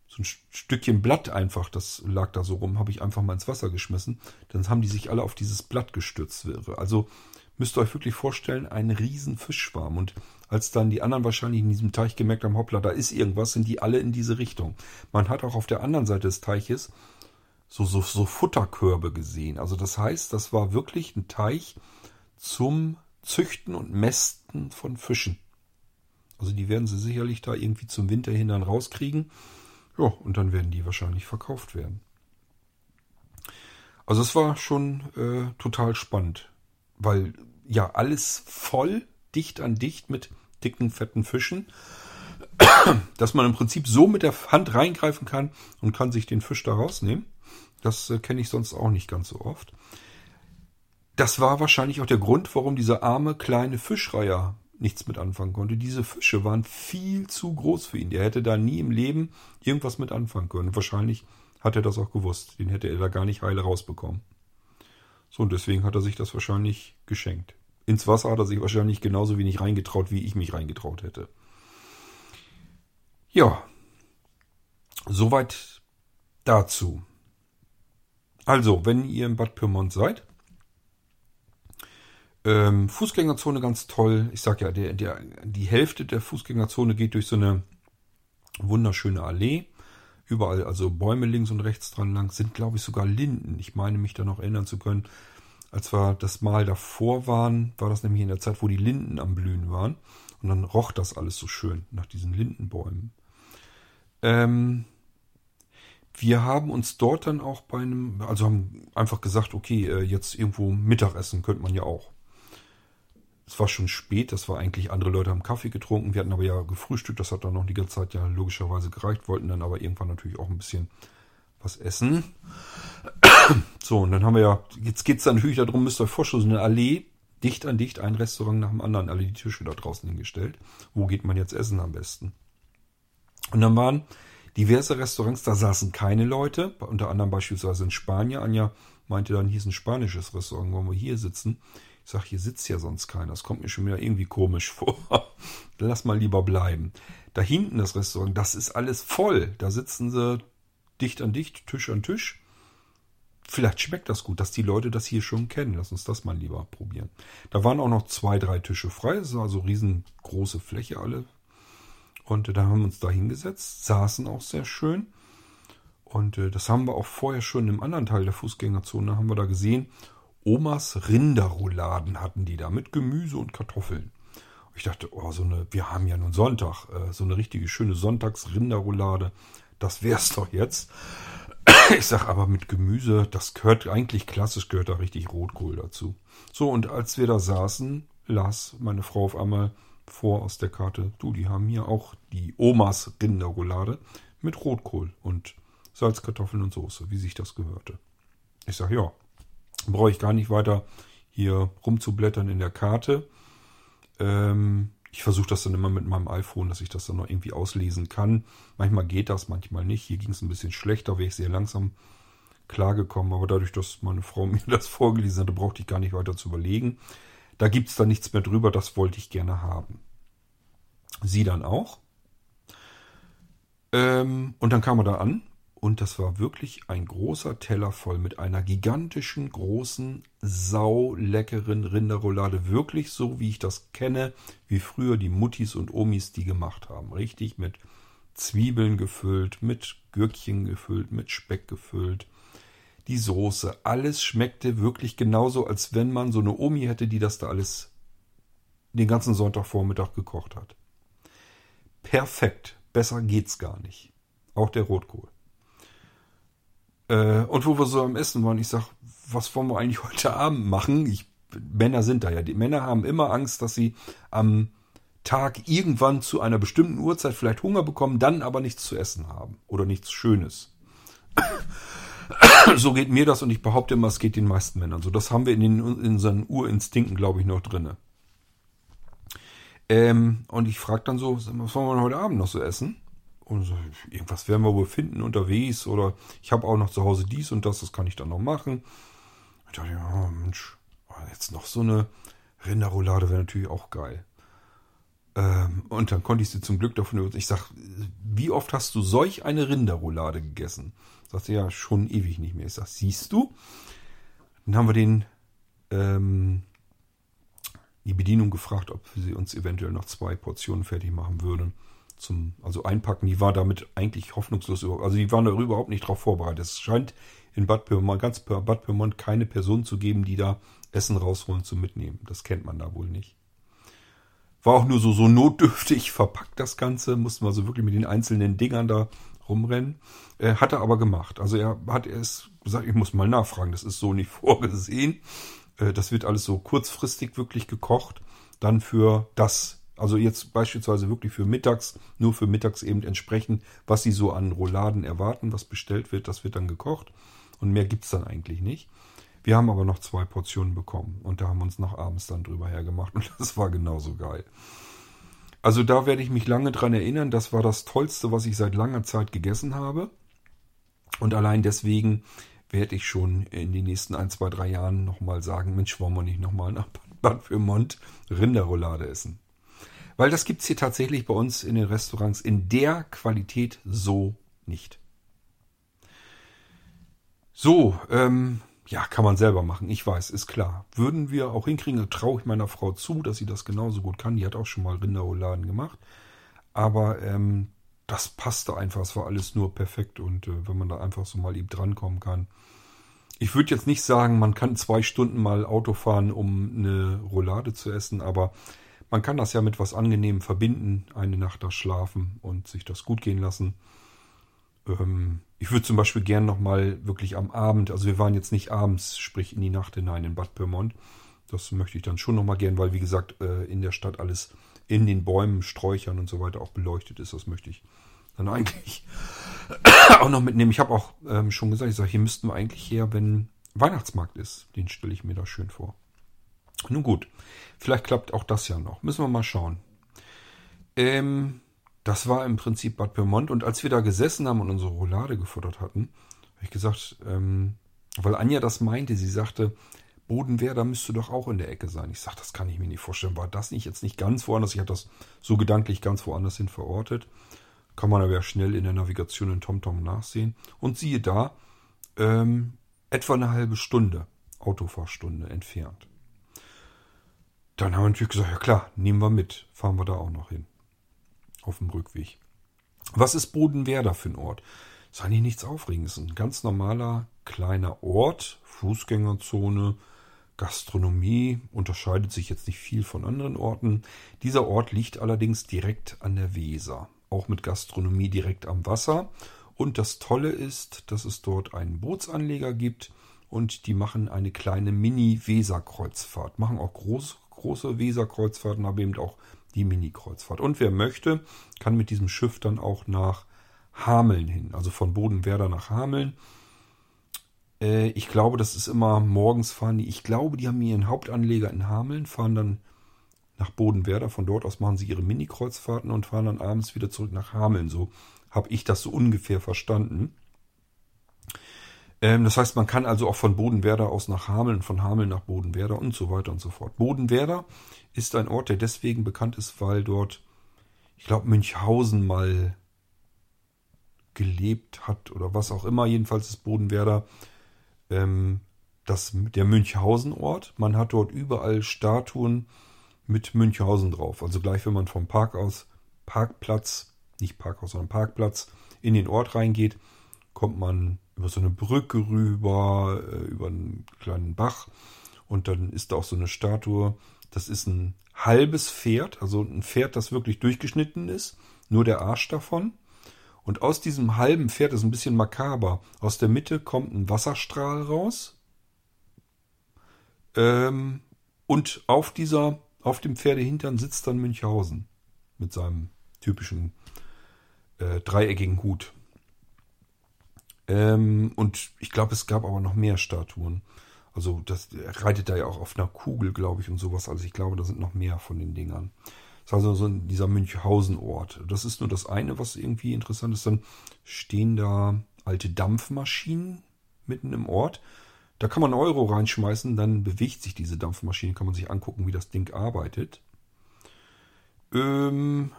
so ein Stückchen Blatt einfach, das lag da so rum, habe ich einfach mal ins Wasser geschmissen. Dann haben die sich alle auf dieses Blatt gestürzt. Also müsst ihr euch wirklich vorstellen, ein riesen Fischschwarm. Und als dann die anderen wahrscheinlich in diesem Teich gemerkt haben, hoppla, da ist irgendwas, sind die alle in diese Richtung. Man hat auch auf der anderen Seite des Teiches so, so, so Futterkörbe gesehen. Also das heißt, das war wirklich ein Teich zum Züchten und Mästen von Fischen. Also die werden sie sicherlich da irgendwie zum Winter hin dann rauskriegen. Ja, und dann werden die wahrscheinlich verkauft werden. Also es war schon äh, total spannend, weil ja alles voll, dicht an dicht mit dicken, fetten Fischen, dass man im Prinzip so mit der Hand reingreifen kann und kann sich den Fisch da rausnehmen. Das äh, kenne ich sonst auch nicht ganz so oft. Das war wahrscheinlich auch der Grund, warum dieser arme kleine Fischreiher nichts mit anfangen konnte. Diese Fische waren viel zu groß für ihn. Der hätte da nie im Leben irgendwas mit anfangen können. Wahrscheinlich hat er das auch gewusst. Den hätte er da gar nicht heile rausbekommen. So, und deswegen hat er sich das wahrscheinlich geschenkt. Ins Wasser hat er sich wahrscheinlich genauso wenig reingetraut, wie ich mich reingetraut hätte. Ja, soweit dazu. Also, wenn ihr im Bad Pyrmont seid, ähm, Fußgängerzone ganz toll. Ich sag ja, der, der, die Hälfte der Fußgängerzone geht durch so eine wunderschöne Allee. Überall also Bäume links und rechts dran lang. Sind, glaube ich, sogar Linden. Ich meine mich da noch erinnern zu können. Als wir das Mal davor waren, war das nämlich in der Zeit, wo die Linden am Blühen waren. Und dann roch das alles so schön nach diesen Lindenbäumen. Ähm, wir haben uns dort dann auch bei einem, also haben einfach gesagt, okay, äh, jetzt irgendwo Mittagessen könnte man ja auch. Es war schon spät, das war eigentlich, andere Leute haben Kaffee getrunken, wir hatten aber ja gefrühstückt, das hat dann noch die ganze Zeit ja logischerweise gereicht, wollten dann aber irgendwann natürlich auch ein bisschen was essen. So, und dann haben wir ja, jetzt geht es dann natürlich darum, müsst ihr euch vorstellen, so eine Allee, dicht an dicht, ein Restaurant nach dem anderen, alle die Tische da draußen hingestellt. Wo geht man jetzt essen am besten? Und dann waren diverse Restaurants, da saßen keine Leute, unter anderem beispielsweise in Spanien. Anja meinte dann, hier ist ein spanisches Restaurant, wollen wir hier sitzen? Ich sage, hier sitzt ja sonst keiner. Das kommt mir schon wieder irgendwie komisch vor. Lass mal lieber bleiben. Da hinten das Restaurant, das ist alles voll. Da sitzen sie dicht an dicht, Tisch an Tisch. Vielleicht schmeckt das gut, dass die Leute das hier schon kennen. Lass uns das mal lieber probieren. Da waren auch noch zwei, drei Tische frei. Das war also riesengroße Fläche alle. Und äh, da haben wir uns da hingesetzt, saßen auch sehr schön. Und äh, das haben wir auch vorher schon im anderen Teil der Fußgängerzone, haben wir da gesehen. Omas Rinderrouladen hatten die da mit Gemüse und Kartoffeln. Ich dachte, oh, so eine, wir haben ja nun Sonntag, äh, so eine richtige schöne Sonntagsrinderroulade, das wär's doch jetzt. Ich sag aber mit Gemüse, das gehört eigentlich klassisch, gehört da richtig Rotkohl dazu. So, und als wir da saßen, las meine Frau auf einmal vor aus der Karte, du, die haben hier auch die Omas Rinderroulade mit Rotkohl und Salzkartoffeln und Soße, wie sich das gehörte. Ich sag, ja, brauche ich gar nicht weiter hier rumzublättern in der Karte. Ähm, ich versuche das dann immer mit meinem iPhone, dass ich das dann noch irgendwie auslesen kann. Manchmal geht das, manchmal nicht. Hier ging es ein bisschen schlechter, wäre ich sehr langsam klargekommen. Aber dadurch, dass meine Frau mir das vorgelesen hatte, brauchte ich gar nicht weiter zu überlegen. Da gibt es dann nichts mehr drüber, das wollte ich gerne haben. Sie dann auch. Ähm, und dann kam er da an und das war wirklich ein großer Teller voll mit einer gigantischen, großen, sauleckeren Rinderroulade. Wirklich so, wie ich das kenne, wie früher die Muttis und Omis die gemacht haben. Richtig mit Zwiebeln gefüllt, mit Gürkchen gefüllt, mit Speck gefüllt. Die Soße, alles schmeckte wirklich genauso, als wenn man so eine Omi hätte, die das da alles den ganzen Sonntagvormittag gekocht hat. Perfekt. Besser geht's gar nicht. Auch der Rotkohl. Äh, und wo wir so am Essen waren, ich sag, was wollen wir eigentlich heute Abend machen? Ich, Männer sind da ja. Die Männer haben immer Angst, dass sie am Tag irgendwann zu einer bestimmten Uhrzeit vielleicht Hunger bekommen, dann aber nichts zu essen haben oder nichts Schönes. so geht mir das und ich behaupte immer, es geht den meisten Männern so. Das haben wir in, den, in unseren Urinstinkten, glaube ich, noch drinne. Ähm, und ich frage dann so, was wollen wir heute Abend noch so essen? Und so, irgendwas werden wir wohl finden unterwegs oder ich habe auch noch zu Hause dies und das, das kann ich dann noch machen. Ich dachte, ja, Mensch, jetzt noch so eine Rinderroulade wäre natürlich auch geil. Ähm, und dann konnte ich sie zum Glück davon überzeugen. Ich sag, wie oft hast du solch eine Rinderroulade gegessen? Sagte ja, schon ewig nicht mehr. Ich sag, siehst du? Dann haben wir den, ähm, die Bedienung gefragt, ob sie uns eventuell noch zwei Portionen fertig machen würden zum, also einpacken, die war damit eigentlich hoffnungslos, also die waren da überhaupt nicht drauf vorbereitet. Es scheint in Bad Pyrmont, ganz Bad Pyrmont keine Person zu geben, die da Essen rausholen zum Mitnehmen. Das kennt man da wohl nicht. War auch nur so, so notdürftig verpackt das Ganze, mussten wir also wirklich mit den einzelnen Dingern da rumrennen. Äh, hat er aber gemacht. Also er hat erst gesagt, ich muss mal nachfragen, das ist so nicht vorgesehen. Äh, das wird alles so kurzfristig wirklich gekocht. Dann für das also jetzt beispielsweise wirklich für mittags, nur für mittags eben entsprechend, was Sie so an Rouladen erwarten, was bestellt wird, das wird dann gekocht. Und mehr gibt's dann eigentlich nicht. Wir haben aber noch zwei Portionen bekommen und da haben wir uns noch abends dann drüber hergemacht und das war genauso geil. Also da werde ich mich lange dran erinnern. Das war das Tollste, was ich seit langer Zeit gegessen habe. Und allein deswegen werde ich schon in den nächsten ein, zwei, drei Jahren nochmal sagen, Mensch, wollen wir nicht nochmal nach Bad Pyrmont Rinderroulade essen. Weil das gibt's hier tatsächlich bei uns in den Restaurants in der Qualität so nicht. So, ähm, ja, kann man selber machen. Ich weiß, ist klar. Würden wir auch hinkriegen, traue ich meiner Frau zu, dass sie das genauso gut kann. Die hat auch schon mal Rinderrouladen gemacht. Aber ähm, das passte einfach. Es war alles nur perfekt. Und äh, wenn man da einfach so mal eben drankommen kann. Ich würde jetzt nicht sagen, man kann zwei Stunden mal Auto fahren, um eine Roulade zu essen. Aber man kann das ja mit was Angenehmem verbinden. Eine Nacht da schlafen und sich das gut gehen lassen. Ähm, ich würde zum Beispiel gern nochmal wirklich am Abend, also wir waren jetzt nicht abends, sprich in die Nacht hinein in Bad Pyrmont. Das möchte ich dann schon nochmal gern, weil wie gesagt, äh, in der Stadt alles in den Bäumen, Sträuchern und so weiter auch beleuchtet ist. Das möchte ich dann eigentlich auch noch mitnehmen. Ich habe auch ähm, schon gesagt, ich sage, hier müssten wir eigentlich her, wenn Weihnachtsmarkt ist. Den stelle ich mir da schön vor. Nun gut, vielleicht klappt auch das ja noch. Müssen wir mal schauen. Ähm, das war im Prinzip Bad Pyrmont. Und als wir da gesessen haben und unsere Roulade gefuttert hatten, habe ich gesagt, ähm, weil Anja das meinte, sie sagte, Bodenwerder müsste doch auch in der Ecke sein. Ich sagte, das kann ich mir nicht vorstellen. War das nicht jetzt nicht ganz woanders? Ich habe das so gedanklich ganz woanders hin verortet. Kann man aber schnell in der Navigation in TomTom nachsehen. Und siehe da, ähm, etwa eine halbe Stunde, Autofahrstunde entfernt. Dann haben wir natürlich gesagt, ja klar, nehmen wir mit, fahren wir da auch noch hin auf dem Rückweg. Was ist Bodenwerder für ein Ort? Ist eigentlich nichts Aufregendes. Ein ganz normaler kleiner Ort, Fußgängerzone, Gastronomie, unterscheidet sich jetzt nicht viel von anderen Orten. Dieser Ort liegt allerdings direkt an der Weser, auch mit Gastronomie direkt am Wasser. Und das Tolle ist, dass es dort einen Bootsanleger gibt und die machen eine kleine Mini-Weser-Kreuzfahrt, machen auch groß, große Weser-Kreuzfahrten, aber eben auch die Mini-Kreuzfahrt. Und wer möchte, kann mit diesem Schiff dann auch nach Hameln hin, also von Bodenwerder nach Hameln. Äh, ich glaube, das ist immer morgens fahren die. Ich glaube, die haben ihren Hauptanleger in Hameln, fahren dann nach Bodenwerder. Von dort aus machen sie ihre Mini-Kreuzfahrten und fahren dann abends wieder zurück nach Hameln. So habe ich das so ungefähr verstanden. Ähm, das heißt, man kann also auch von Bodenwerder aus nach Hameln, von Hameln nach Bodenwerder und so weiter und so fort. Bodenwerder ist ein Ort, der deswegen bekannt ist, weil dort, ich glaube, Münchhausen mal gelebt hat oder was auch immer. Jedenfalls ist Bodenwerder ähm, das, der Münchhausen-Ort. Man hat dort überall Statuen mit Münchhausen drauf. Also gleich, wenn man vom Park aus, Parkplatz, nicht Parkhaus, sondern Parkplatz, in den Ort reingeht, kommt man über so eine Brücke rüber, äh, über einen kleinen Bach und dann ist da auch so eine Statue. Das ist ein halbes Pferd, also ein Pferd, das wirklich durchgeschnitten ist, nur der Arsch davon. Und aus diesem halben Pferd ist ein bisschen makaber. Aus der Mitte kommt ein Wasserstrahl raus. Ähm, und auf dieser, auf dem Pferdehintern sitzt dann Münchhausen mit seinem typischen äh, dreieckigen Hut. Ähm, und ich glaube, es gab aber noch mehr Statuen. Also das reitet da ja auch auf einer Kugel, glaube ich, und sowas. Also ich glaube, da sind noch mehr von den Dingern. Das ist also so dieser Münchhausen-Ort. Das ist nur das eine, was irgendwie interessant ist. Dann stehen da alte Dampfmaschinen mitten im Ort. Da kann man Euro reinschmeißen, dann bewegt sich diese Dampfmaschine, kann man sich angucken, wie das Ding arbeitet. Ähm,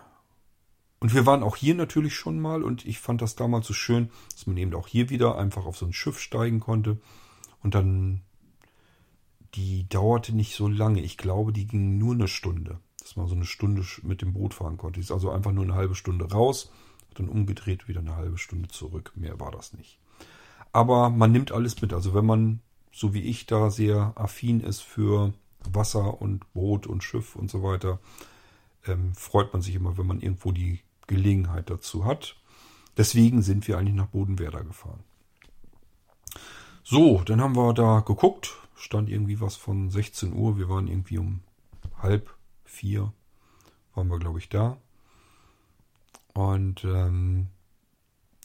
und wir waren auch hier natürlich schon mal und ich fand das damals so schön, dass man eben auch hier wieder einfach auf so ein Schiff steigen konnte und dann die dauerte nicht so lange. Ich glaube, die ging nur eine Stunde, dass man so eine Stunde mit dem Boot fahren konnte. Ist also einfach nur eine halbe Stunde raus, dann umgedreht wieder eine halbe Stunde zurück. Mehr war das nicht. Aber man nimmt alles mit. Also wenn man, so wie ich da sehr affin ist für Wasser und Boot und Schiff und so weiter, ähm, freut man sich immer, wenn man irgendwo die Gelegenheit dazu hat. Deswegen sind wir eigentlich nach Bodenwerder gefahren. So, dann haben wir da geguckt. Stand irgendwie was von 16 Uhr. Wir waren irgendwie um halb vier, waren wir, glaube ich, da. Und ähm,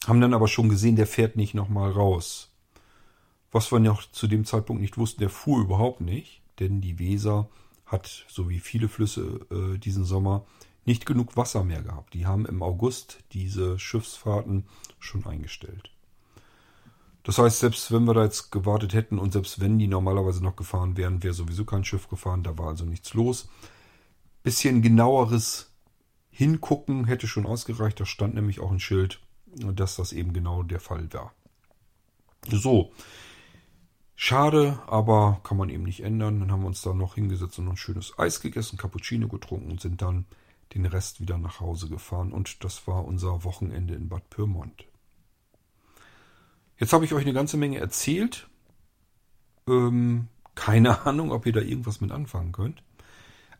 haben dann aber schon gesehen, der fährt nicht nochmal raus. Was wir noch zu dem Zeitpunkt nicht wussten, der fuhr überhaupt nicht, denn die Weser hat, so wie viele Flüsse äh, diesen Sommer, nicht genug Wasser mehr gehabt. Die haben im August diese Schiffsfahrten schon eingestellt. Das heißt, selbst wenn wir da jetzt gewartet hätten und selbst wenn die normalerweise noch gefahren wären, wäre sowieso kein Schiff gefahren, da war also nichts los. Bisschen genaueres Hingucken hätte schon ausgereicht, da stand nämlich auch ein Schild, dass das eben genau der Fall war. So, Schade, aber kann man eben nicht ändern. Dann haben wir uns da noch hingesetzt und noch ein schönes Eis gegessen, Cappuccino getrunken und sind dann den Rest wieder nach Hause gefahren. Und das war unser Wochenende in Bad Pyrmont. Jetzt habe ich euch eine ganze Menge erzählt. Ähm, keine Ahnung, ob ihr da irgendwas mit anfangen könnt.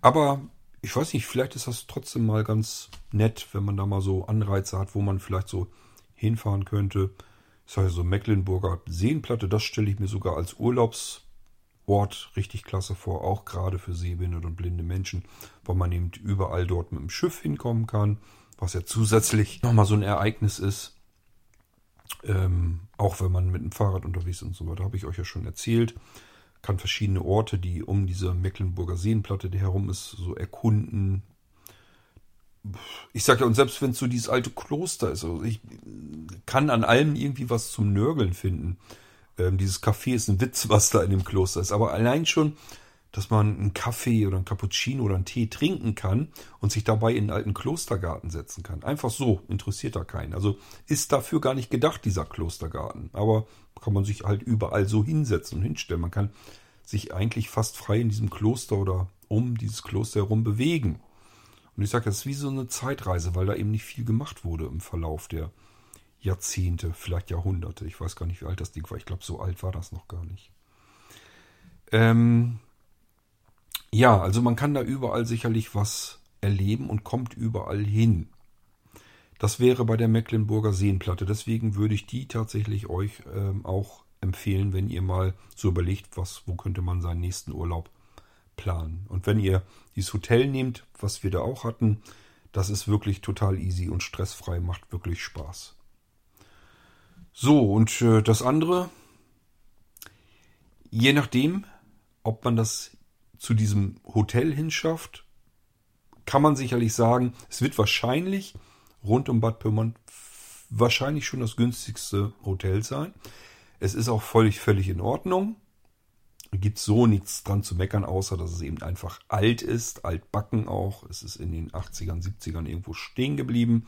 Aber ich weiß nicht, vielleicht ist das trotzdem mal ganz nett, wenn man da mal so Anreize hat, wo man vielleicht so hinfahren könnte. Das heißt so Mecklenburger Seenplatte, das stelle ich mir sogar als Urlaubsort richtig klasse vor, auch gerade für sehbehinderte und blinde Menschen, weil man eben überall dort mit dem Schiff hinkommen kann, was ja zusätzlich nochmal so ein Ereignis ist. Ähm, auch wenn man mit dem Fahrrad unterwegs ist und so weiter, habe ich euch ja schon erzählt. Kann verschiedene Orte, die um diese Mecklenburger Seenplatte herum ist, so erkunden, ich sag ja, und selbst wenn es so dieses alte Kloster ist, also ich kann an allem irgendwie was zum Nörgeln finden. Ähm, dieses Café ist ein Witz, was da in dem Kloster ist. Aber allein schon, dass man einen Kaffee oder einen Cappuccino oder einen Tee trinken kann und sich dabei in einen alten Klostergarten setzen kann. Einfach so, interessiert da keinen. Also ist dafür gar nicht gedacht, dieser Klostergarten. Aber kann man sich halt überall so hinsetzen und hinstellen. Man kann sich eigentlich fast frei in diesem Kloster oder um dieses Kloster herum bewegen. Und ich sage, das ist wie so eine Zeitreise, weil da eben nicht viel gemacht wurde im Verlauf der Jahrzehnte, vielleicht Jahrhunderte. Ich weiß gar nicht, wie alt das Ding war. Ich glaube, so alt war das noch gar nicht. Ähm ja, also man kann da überall sicherlich was erleben und kommt überall hin. Das wäre bei der Mecklenburger Seenplatte. Deswegen würde ich die tatsächlich euch ähm, auch empfehlen, wenn ihr mal so überlegt, was, wo könnte man seinen nächsten Urlaub planen. Und wenn ihr dieses Hotel nehmt, was wir da auch hatten, das ist wirklich total easy und stressfrei, macht wirklich Spaß. So, und äh, das andere, je nachdem, ob man das zu diesem Hotel hinschafft, kann man sicherlich sagen, es wird wahrscheinlich rund um Bad Pyrmont wahrscheinlich schon das günstigste Hotel sein. Es ist auch völlig, völlig in Ordnung gibt so nichts dran zu meckern, außer dass es eben einfach alt ist, altbacken auch. Es ist in den 80ern, 70ern irgendwo stehen geblieben,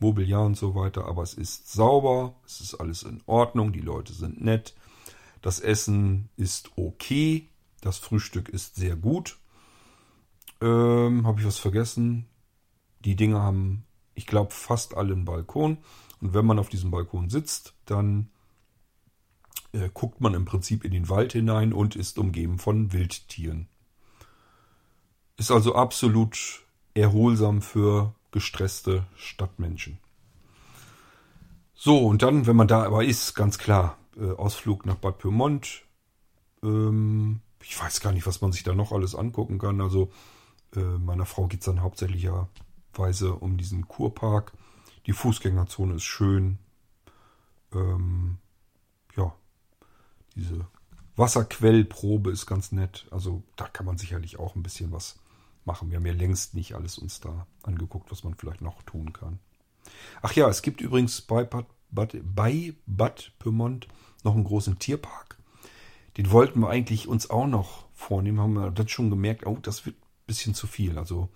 Mobiliar und so weiter, aber es ist sauber, es ist alles in Ordnung, die Leute sind nett, das Essen ist okay, das Frühstück ist sehr gut. Ähm, Habe ich was vergessen? Die Dinge haben, ich glaube, fast alle einen Balkon. Und wenn man auf diesem Balkon sitzt, dann äh, guckt man im Prinzip in den Wald hinein und ist umgeben von Wildtieren. Ist also absolut erholsam für gestresste Stadtmenschen. So, und dann, wenn man da aber ist, ganz klar, äh, Ausflug nach Bad Pyrmont. Ähm, ich weiß gar nicht, was man sich da noch alles angucken kann. Also äh, meiner Frau geht es dann hauptsächlicherweise um diesen Kurpark. Die Fußgängerzone ist schön. Ähm, ja, diese Wasserquellprobe ist ganz nett. Also da kann man sicherlich auch ein bisschen was machen. Wir haben ja längst nicht alles uns da angeguckt, was man vielleicht noch tun kann. Ach ja, es gibt übrigens bei Bad, Bad, bei Bad Pyrmont noch einen großen Tierpark. Den wollten wir eigentlich uns auch noch vornehmen, haben wir dann schon gemerkt, oh, das wird ein bisschen zu viel. Also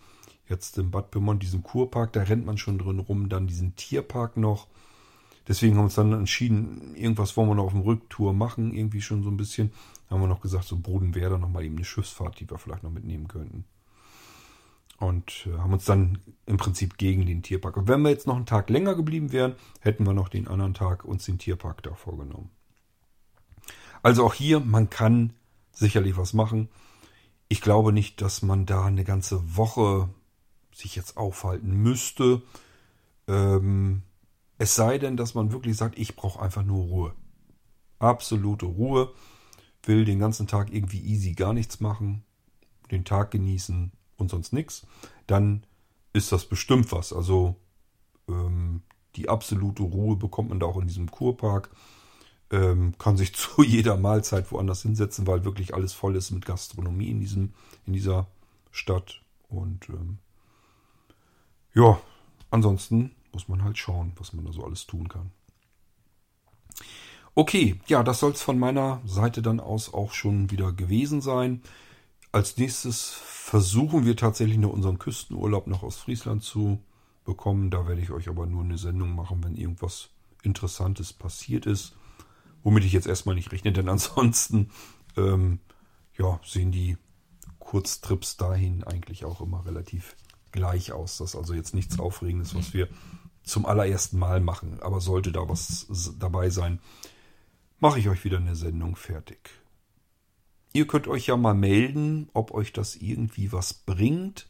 jetzt im Bad Pyrmont, diesen Kurpark, da rennt man schon drin rum, dann diesen Tierpark noch. Deswegen haben wir uns dann entschieden, irgendwas wollen wir noch auf dem Rücktour machen, irgendwie schon so ein bisschen. Haben wir noch gesagt, so Bodenwerder nochmal eben eine Schiffsfahrt, die wir vielleicht noch mitnehmen könnten. Und äh, haben uns dann im Prinzip gegen den Tierpark. Und wenn wir jetzt noch einen Tag länger geblieben wären, hätten wir noch den anderen Tag uns den Tierpark da vorgenommen. Also auch hier, man kann sicherlich was machen. Ich glaube nicht, dass man da eine ganze Woche sich jetzt aufhalten müsste. Ähm, es sei denn, dass man wirklich sagt, ich brauche einfach nur Ruhe. Absolute Ruhe. Will den ganzen Tag irgendwie easy gar nichts machen, den Tag genießen und sonst nichts. Dann ist das bestimmt was. Also ähm, die absolute Ruhe bekommt man da auch in diesem Kurpark. ähm, kann sich zu jeder Mahlzeit woanders hinsetzen, weil wirklich alles voll ist mit Gastronomie in, diesem, in dieser Stadt. Und ähm, ja, ansonsten muss man halt schauen, was man da so alles tun kann. Okay, ja, das soll es von meiner Seite dann aus auch schon wieder gewesen sein. Als nächstes versuchen wir tatsächlich noch unseren Küstenurlaub nach Ostfriesland zu bekommen. Da werde ich euch aber nur eine Sendung machen, wenn irgendwas Interessantes passiert ist. Womit ich jetzt erstmal nicht rechne, denn ansonsten ähm, ja, sehen die Kurztrips dahin eigentlich auch immer relativ gleich aus. Das ist also jetzt nichts Aufregendes, was wir zum allerersten Mal machen. Aber sollte da was dabei sein, mache ich euch wieder eine Sendung fertig. Ihr könnt euch ja mal melden, ob euch das irgendwie was bringt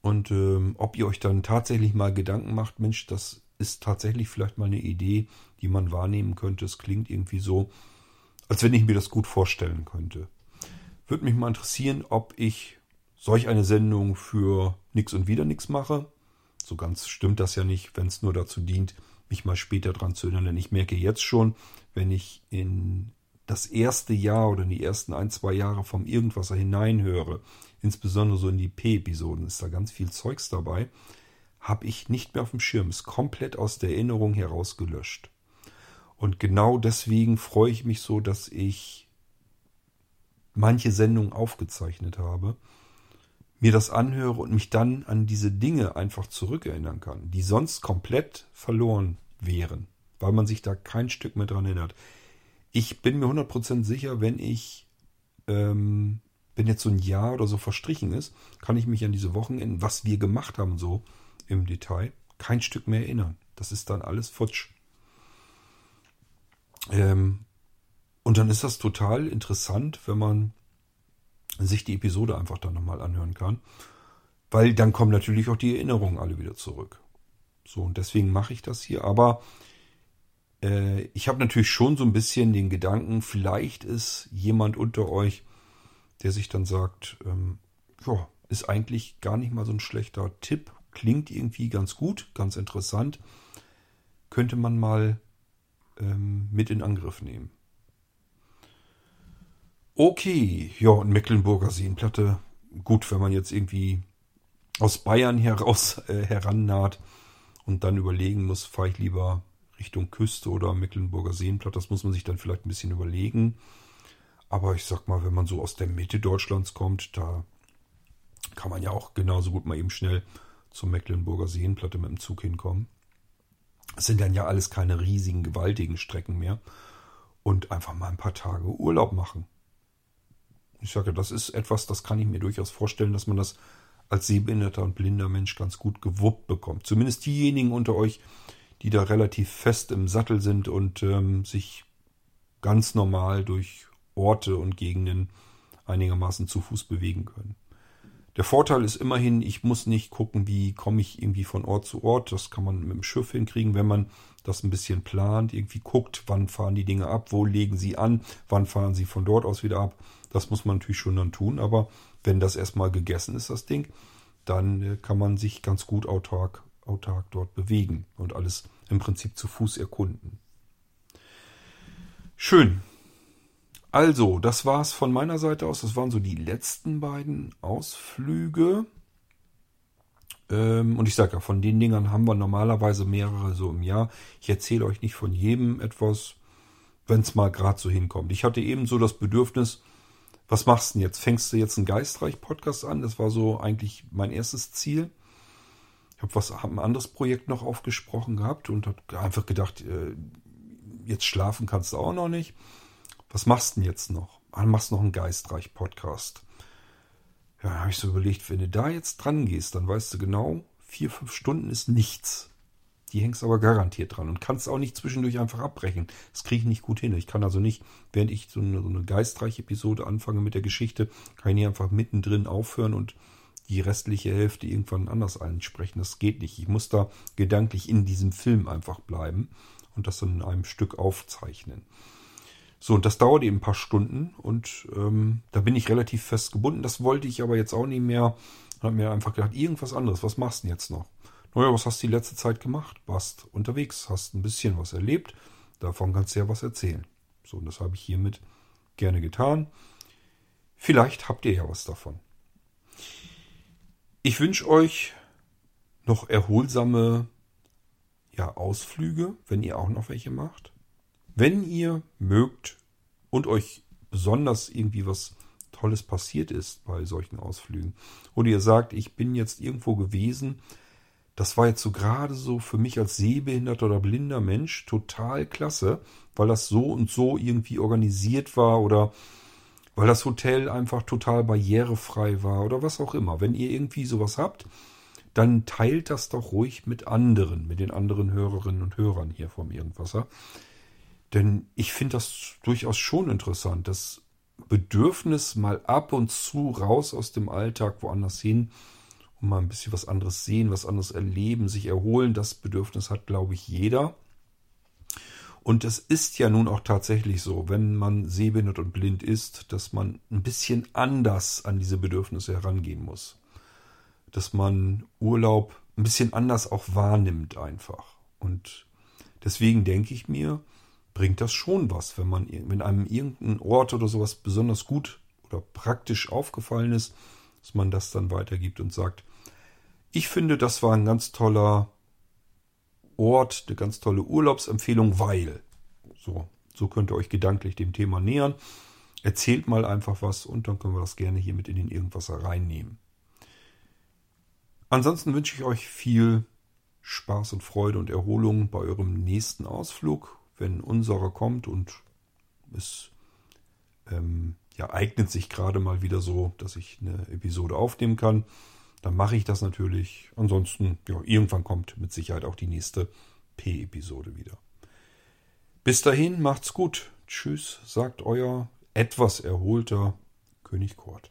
und ähm, ob ihr euch dann tatsächlich mal Gedanken macht, Mensch, das ist tatsächlich vielleicht mal eine Idee, die man wahrnehmen könnte. Es klingt irgendwie so, als wenn ich mir das gut vorstellen könnte. Würde mich mal interessieren, ob ich solch eine Sendung für nix und wieder nix mache. So ganz stimmt das ja nicht, wenn es nur dazu dient, mich mal später dran zu erinnern. Denn ich merke jetzt schon, wenn ich in das erste Jahr oder in die ersten ein, zwei Jahre vom Irgendwasser hineinhöre, insbesondere so in die P-Episoden, ist da ganz viel Zeugs dabei, habe ich nicht mehr auf dem Schirm, ist komplett aus der Erinnerung herausgelöscht. Und genau deswegen freue ich mich so, dass ich manche Sendungen aufgezeichnet habe mir das anhöre und mich dann an diese Dinge einfach zurückerinnern kann, die sonst komplett verloren wären, weil man sich da kein Stück mehr dran erinnert. Ich bin mir 100% sicher, wenn ich, ähm, wenn jetzt so ein Jahr oder so verstrichen ist, kann ich mich an diese Wochenenden, was wir gemacht haben, so im Detail, kein Stück mehr erinnern. Das ist dann alles futsch. Ähm, und dann ist das total interessant, wenn man sich die Episode einfach dann nochmal anhören kann. Weil dann kommen natürlich auch die Erinnerungen alle wieder zurück. So, und deswegen mache ich das hier. Aber äh, ich habe natürlich schon so ein bisschen den Gedanken, vielleicht ist jemand unter euch, der sich dann sagt, ähm, ja, ist eigentlich gar nicht mal so ein schlechter Tipp. Klingt irgendwie ganz gut, ganz interessant. Könnte man mal ähm, mit in Angriff nehmen. Okay, ja, und Mecklenburger Seenplatte. Gut, wenn man jetzt irgendwie aus Bayern heraus äh, herannaht und dann überlegen muss, fahre ich lieber Richtung Küste oder Mecklenburger Seenplatte. Das muss man sich dann vielleicht ein bisschen überlegen. Aber ich sag mal, wenn man so aus der Mitte Deutschlands kommt, da kann man ja auch genauso gut mal eben schnell zur Mecklenburger Seenplatte mit dem Zug hinkommen. Es sind dann ja alles keine riesigen, gewaltigen Strecken mehr. Und einfach mal ein paar Tage Urlaub machen. Ich sage, das ist etwas, das kann ich mir durchaus vorstellen, dass man das als sehbehinderter und blinder Mensch ganz gut gewuppt bekommt. Zumindest diejenigen unter euch, die da relativ fest im Sattel sind und ähm, sich ganz normal durch Orte und Gegenden einigermaßen zu Fuß bewegen können. Der Vorteil ist immerhin, ich muss nicht gucken, wie komme ich irgendwie von Ort zu Ort. Das kann man mit dem Schiff hinkriegen, wenn man das ein bisschen plant, irgendwie guckt, wann fahren die Dinge ab, wo legen sie an, wann fahren sie von dort aus wieder ab. Das muss man natürlich schon dann tun, aber wenn das erstmal gegessen ist, das Ding, dann äh, kann man sich ganz gut autark, autark dort bewegen und alles im Prinzip zu Fuß erkunden. Schön. Also, das war's von meiner Seite aus. Das waren so die letzten beiden Ausflüge. Ähm, und ich sage ja, von den Dingern haben wir normalerweise mehrere so im Jahr. Ich erzähle euch nicht von jedem etwas, wenn es mal gerade so hinkommt. Ich hatte eben so das Bedürfnis, was machst du denn jetzt? Fängst du jetzt einen Geistreich-Podcast an? Das war so eigentlich mein erstes Ziel. Habe was hab ein anderes Projekt noch aufgesprochen gehabt und habe einfach gedacht, äh, jetzt schlafen kannst du auch noch nicht. Was machst du denn jetzt noch? Ah, machst noch einen Geistreich-Podcast. Ja, habe ich so überlegt, wenn du da jetzt dran gehst, dann weißt du genau, vier, fünf Stunden ist nichts. Die hängst aber garantiert dran und kannst auch nicht zwischendurch einfach abbrechen. Das kriege ich nicht gut hin. Ich kann also nicht, während ich so eine, so eine geistreiche Episode anfange mit der Geschichte, kann ich nicht einfach mittendrin aufhören und die restliche Hälfte irgendwann anders einsprechen. Das geht nicht. Ich muss da gedanklich in diesem Film einfach bleiben und das dann in einem Stück aufzeichnen. So, und das dauert eben ein paar Stunden und ähm, da bin ich relativ fest gebunden. Das wollte ich aber jetzt auch nicht mehr. Habe mir einfach gedacht, irgendwas anderes. Was machst du denn jetzt noch? Naja, was hast du die letzte Zeit gemacht? Warst unterwegs, hast ein bisschen was erlebt. davon kannst du ja was erzählen. So, und das habe ich hiermit gerne getan. Vielleicht habt ihr ja was davon. Ich wünsche euch noch erholsame ja, Ausflüge, wenn ihr auch noch welche macht. Wenn ihr mögt und euch besonders irgendwie was Tolles passiert ist bei solchen Ausflügen oder ihr sagt, ich bin jetzt irgendwo gewesen, das war jetzt so gerade so für mich als sehbehinderter oder blinder Mensch total klasse, weil das so und so irgendwie organisiert war oder weil das Hotel einfach total barrierefrei war oder was auch immer. Wenn ihr irgendwie sowas habt, dann teilt das doch ruhig mit anderen, mit den anderen Hörerinnen und Hörern hier vom Irgendwasser. Denn ich finde das durchaus schon interessant. Das Bedürfnis mal ab und zu raus aus dem Alltag woanders hin und mal ein bisschen was anderes sehen, was anderes erleben, sich erholen, das Bedürfnis hat, glaube ich, jeder. Und es ist ja nun auch tatsächlich so, wenn man sehbehindert und blind ist, dass man ein bisschen anders an diese Bedürfnisse herangehen muss. Dass man Urlaub ein bisschen anders auch wahrnimmt einfach. Und deswegen denke ich mir, bringt das schon was, wenn man, wenn einem irgendein Ort oder sowas besonders gut oder praktisch aufgefallen ist, dass man das dann weitergibt und sagt, ich finde, das war ein ganz toller Ort, eine ganz tolle Urlaubsempfehlung, weil. So, so könnt ihr euch gedanklich dem Thema nähern. Erzählt mal einfach was und dann können wir das gerne hier mit in den Irgendwasser reinnehmen. Ansonsten wünsche ich euch viel Spaß und Freude und Erholung bei eurem nächsten Ausflug, wenn unserer kommt und es ähm, ja, eignet sich gerade mal wieder so, dass ich eine Episode aufnehmen kann dann mache ich das natürlich. Ansonsten, ja, irgendwann kommt mit Sicherheit auch die nächste P-Episode wieder. Bis dahin, macht's gut. Tschüss, sagt euer etwas erholter König Kurt.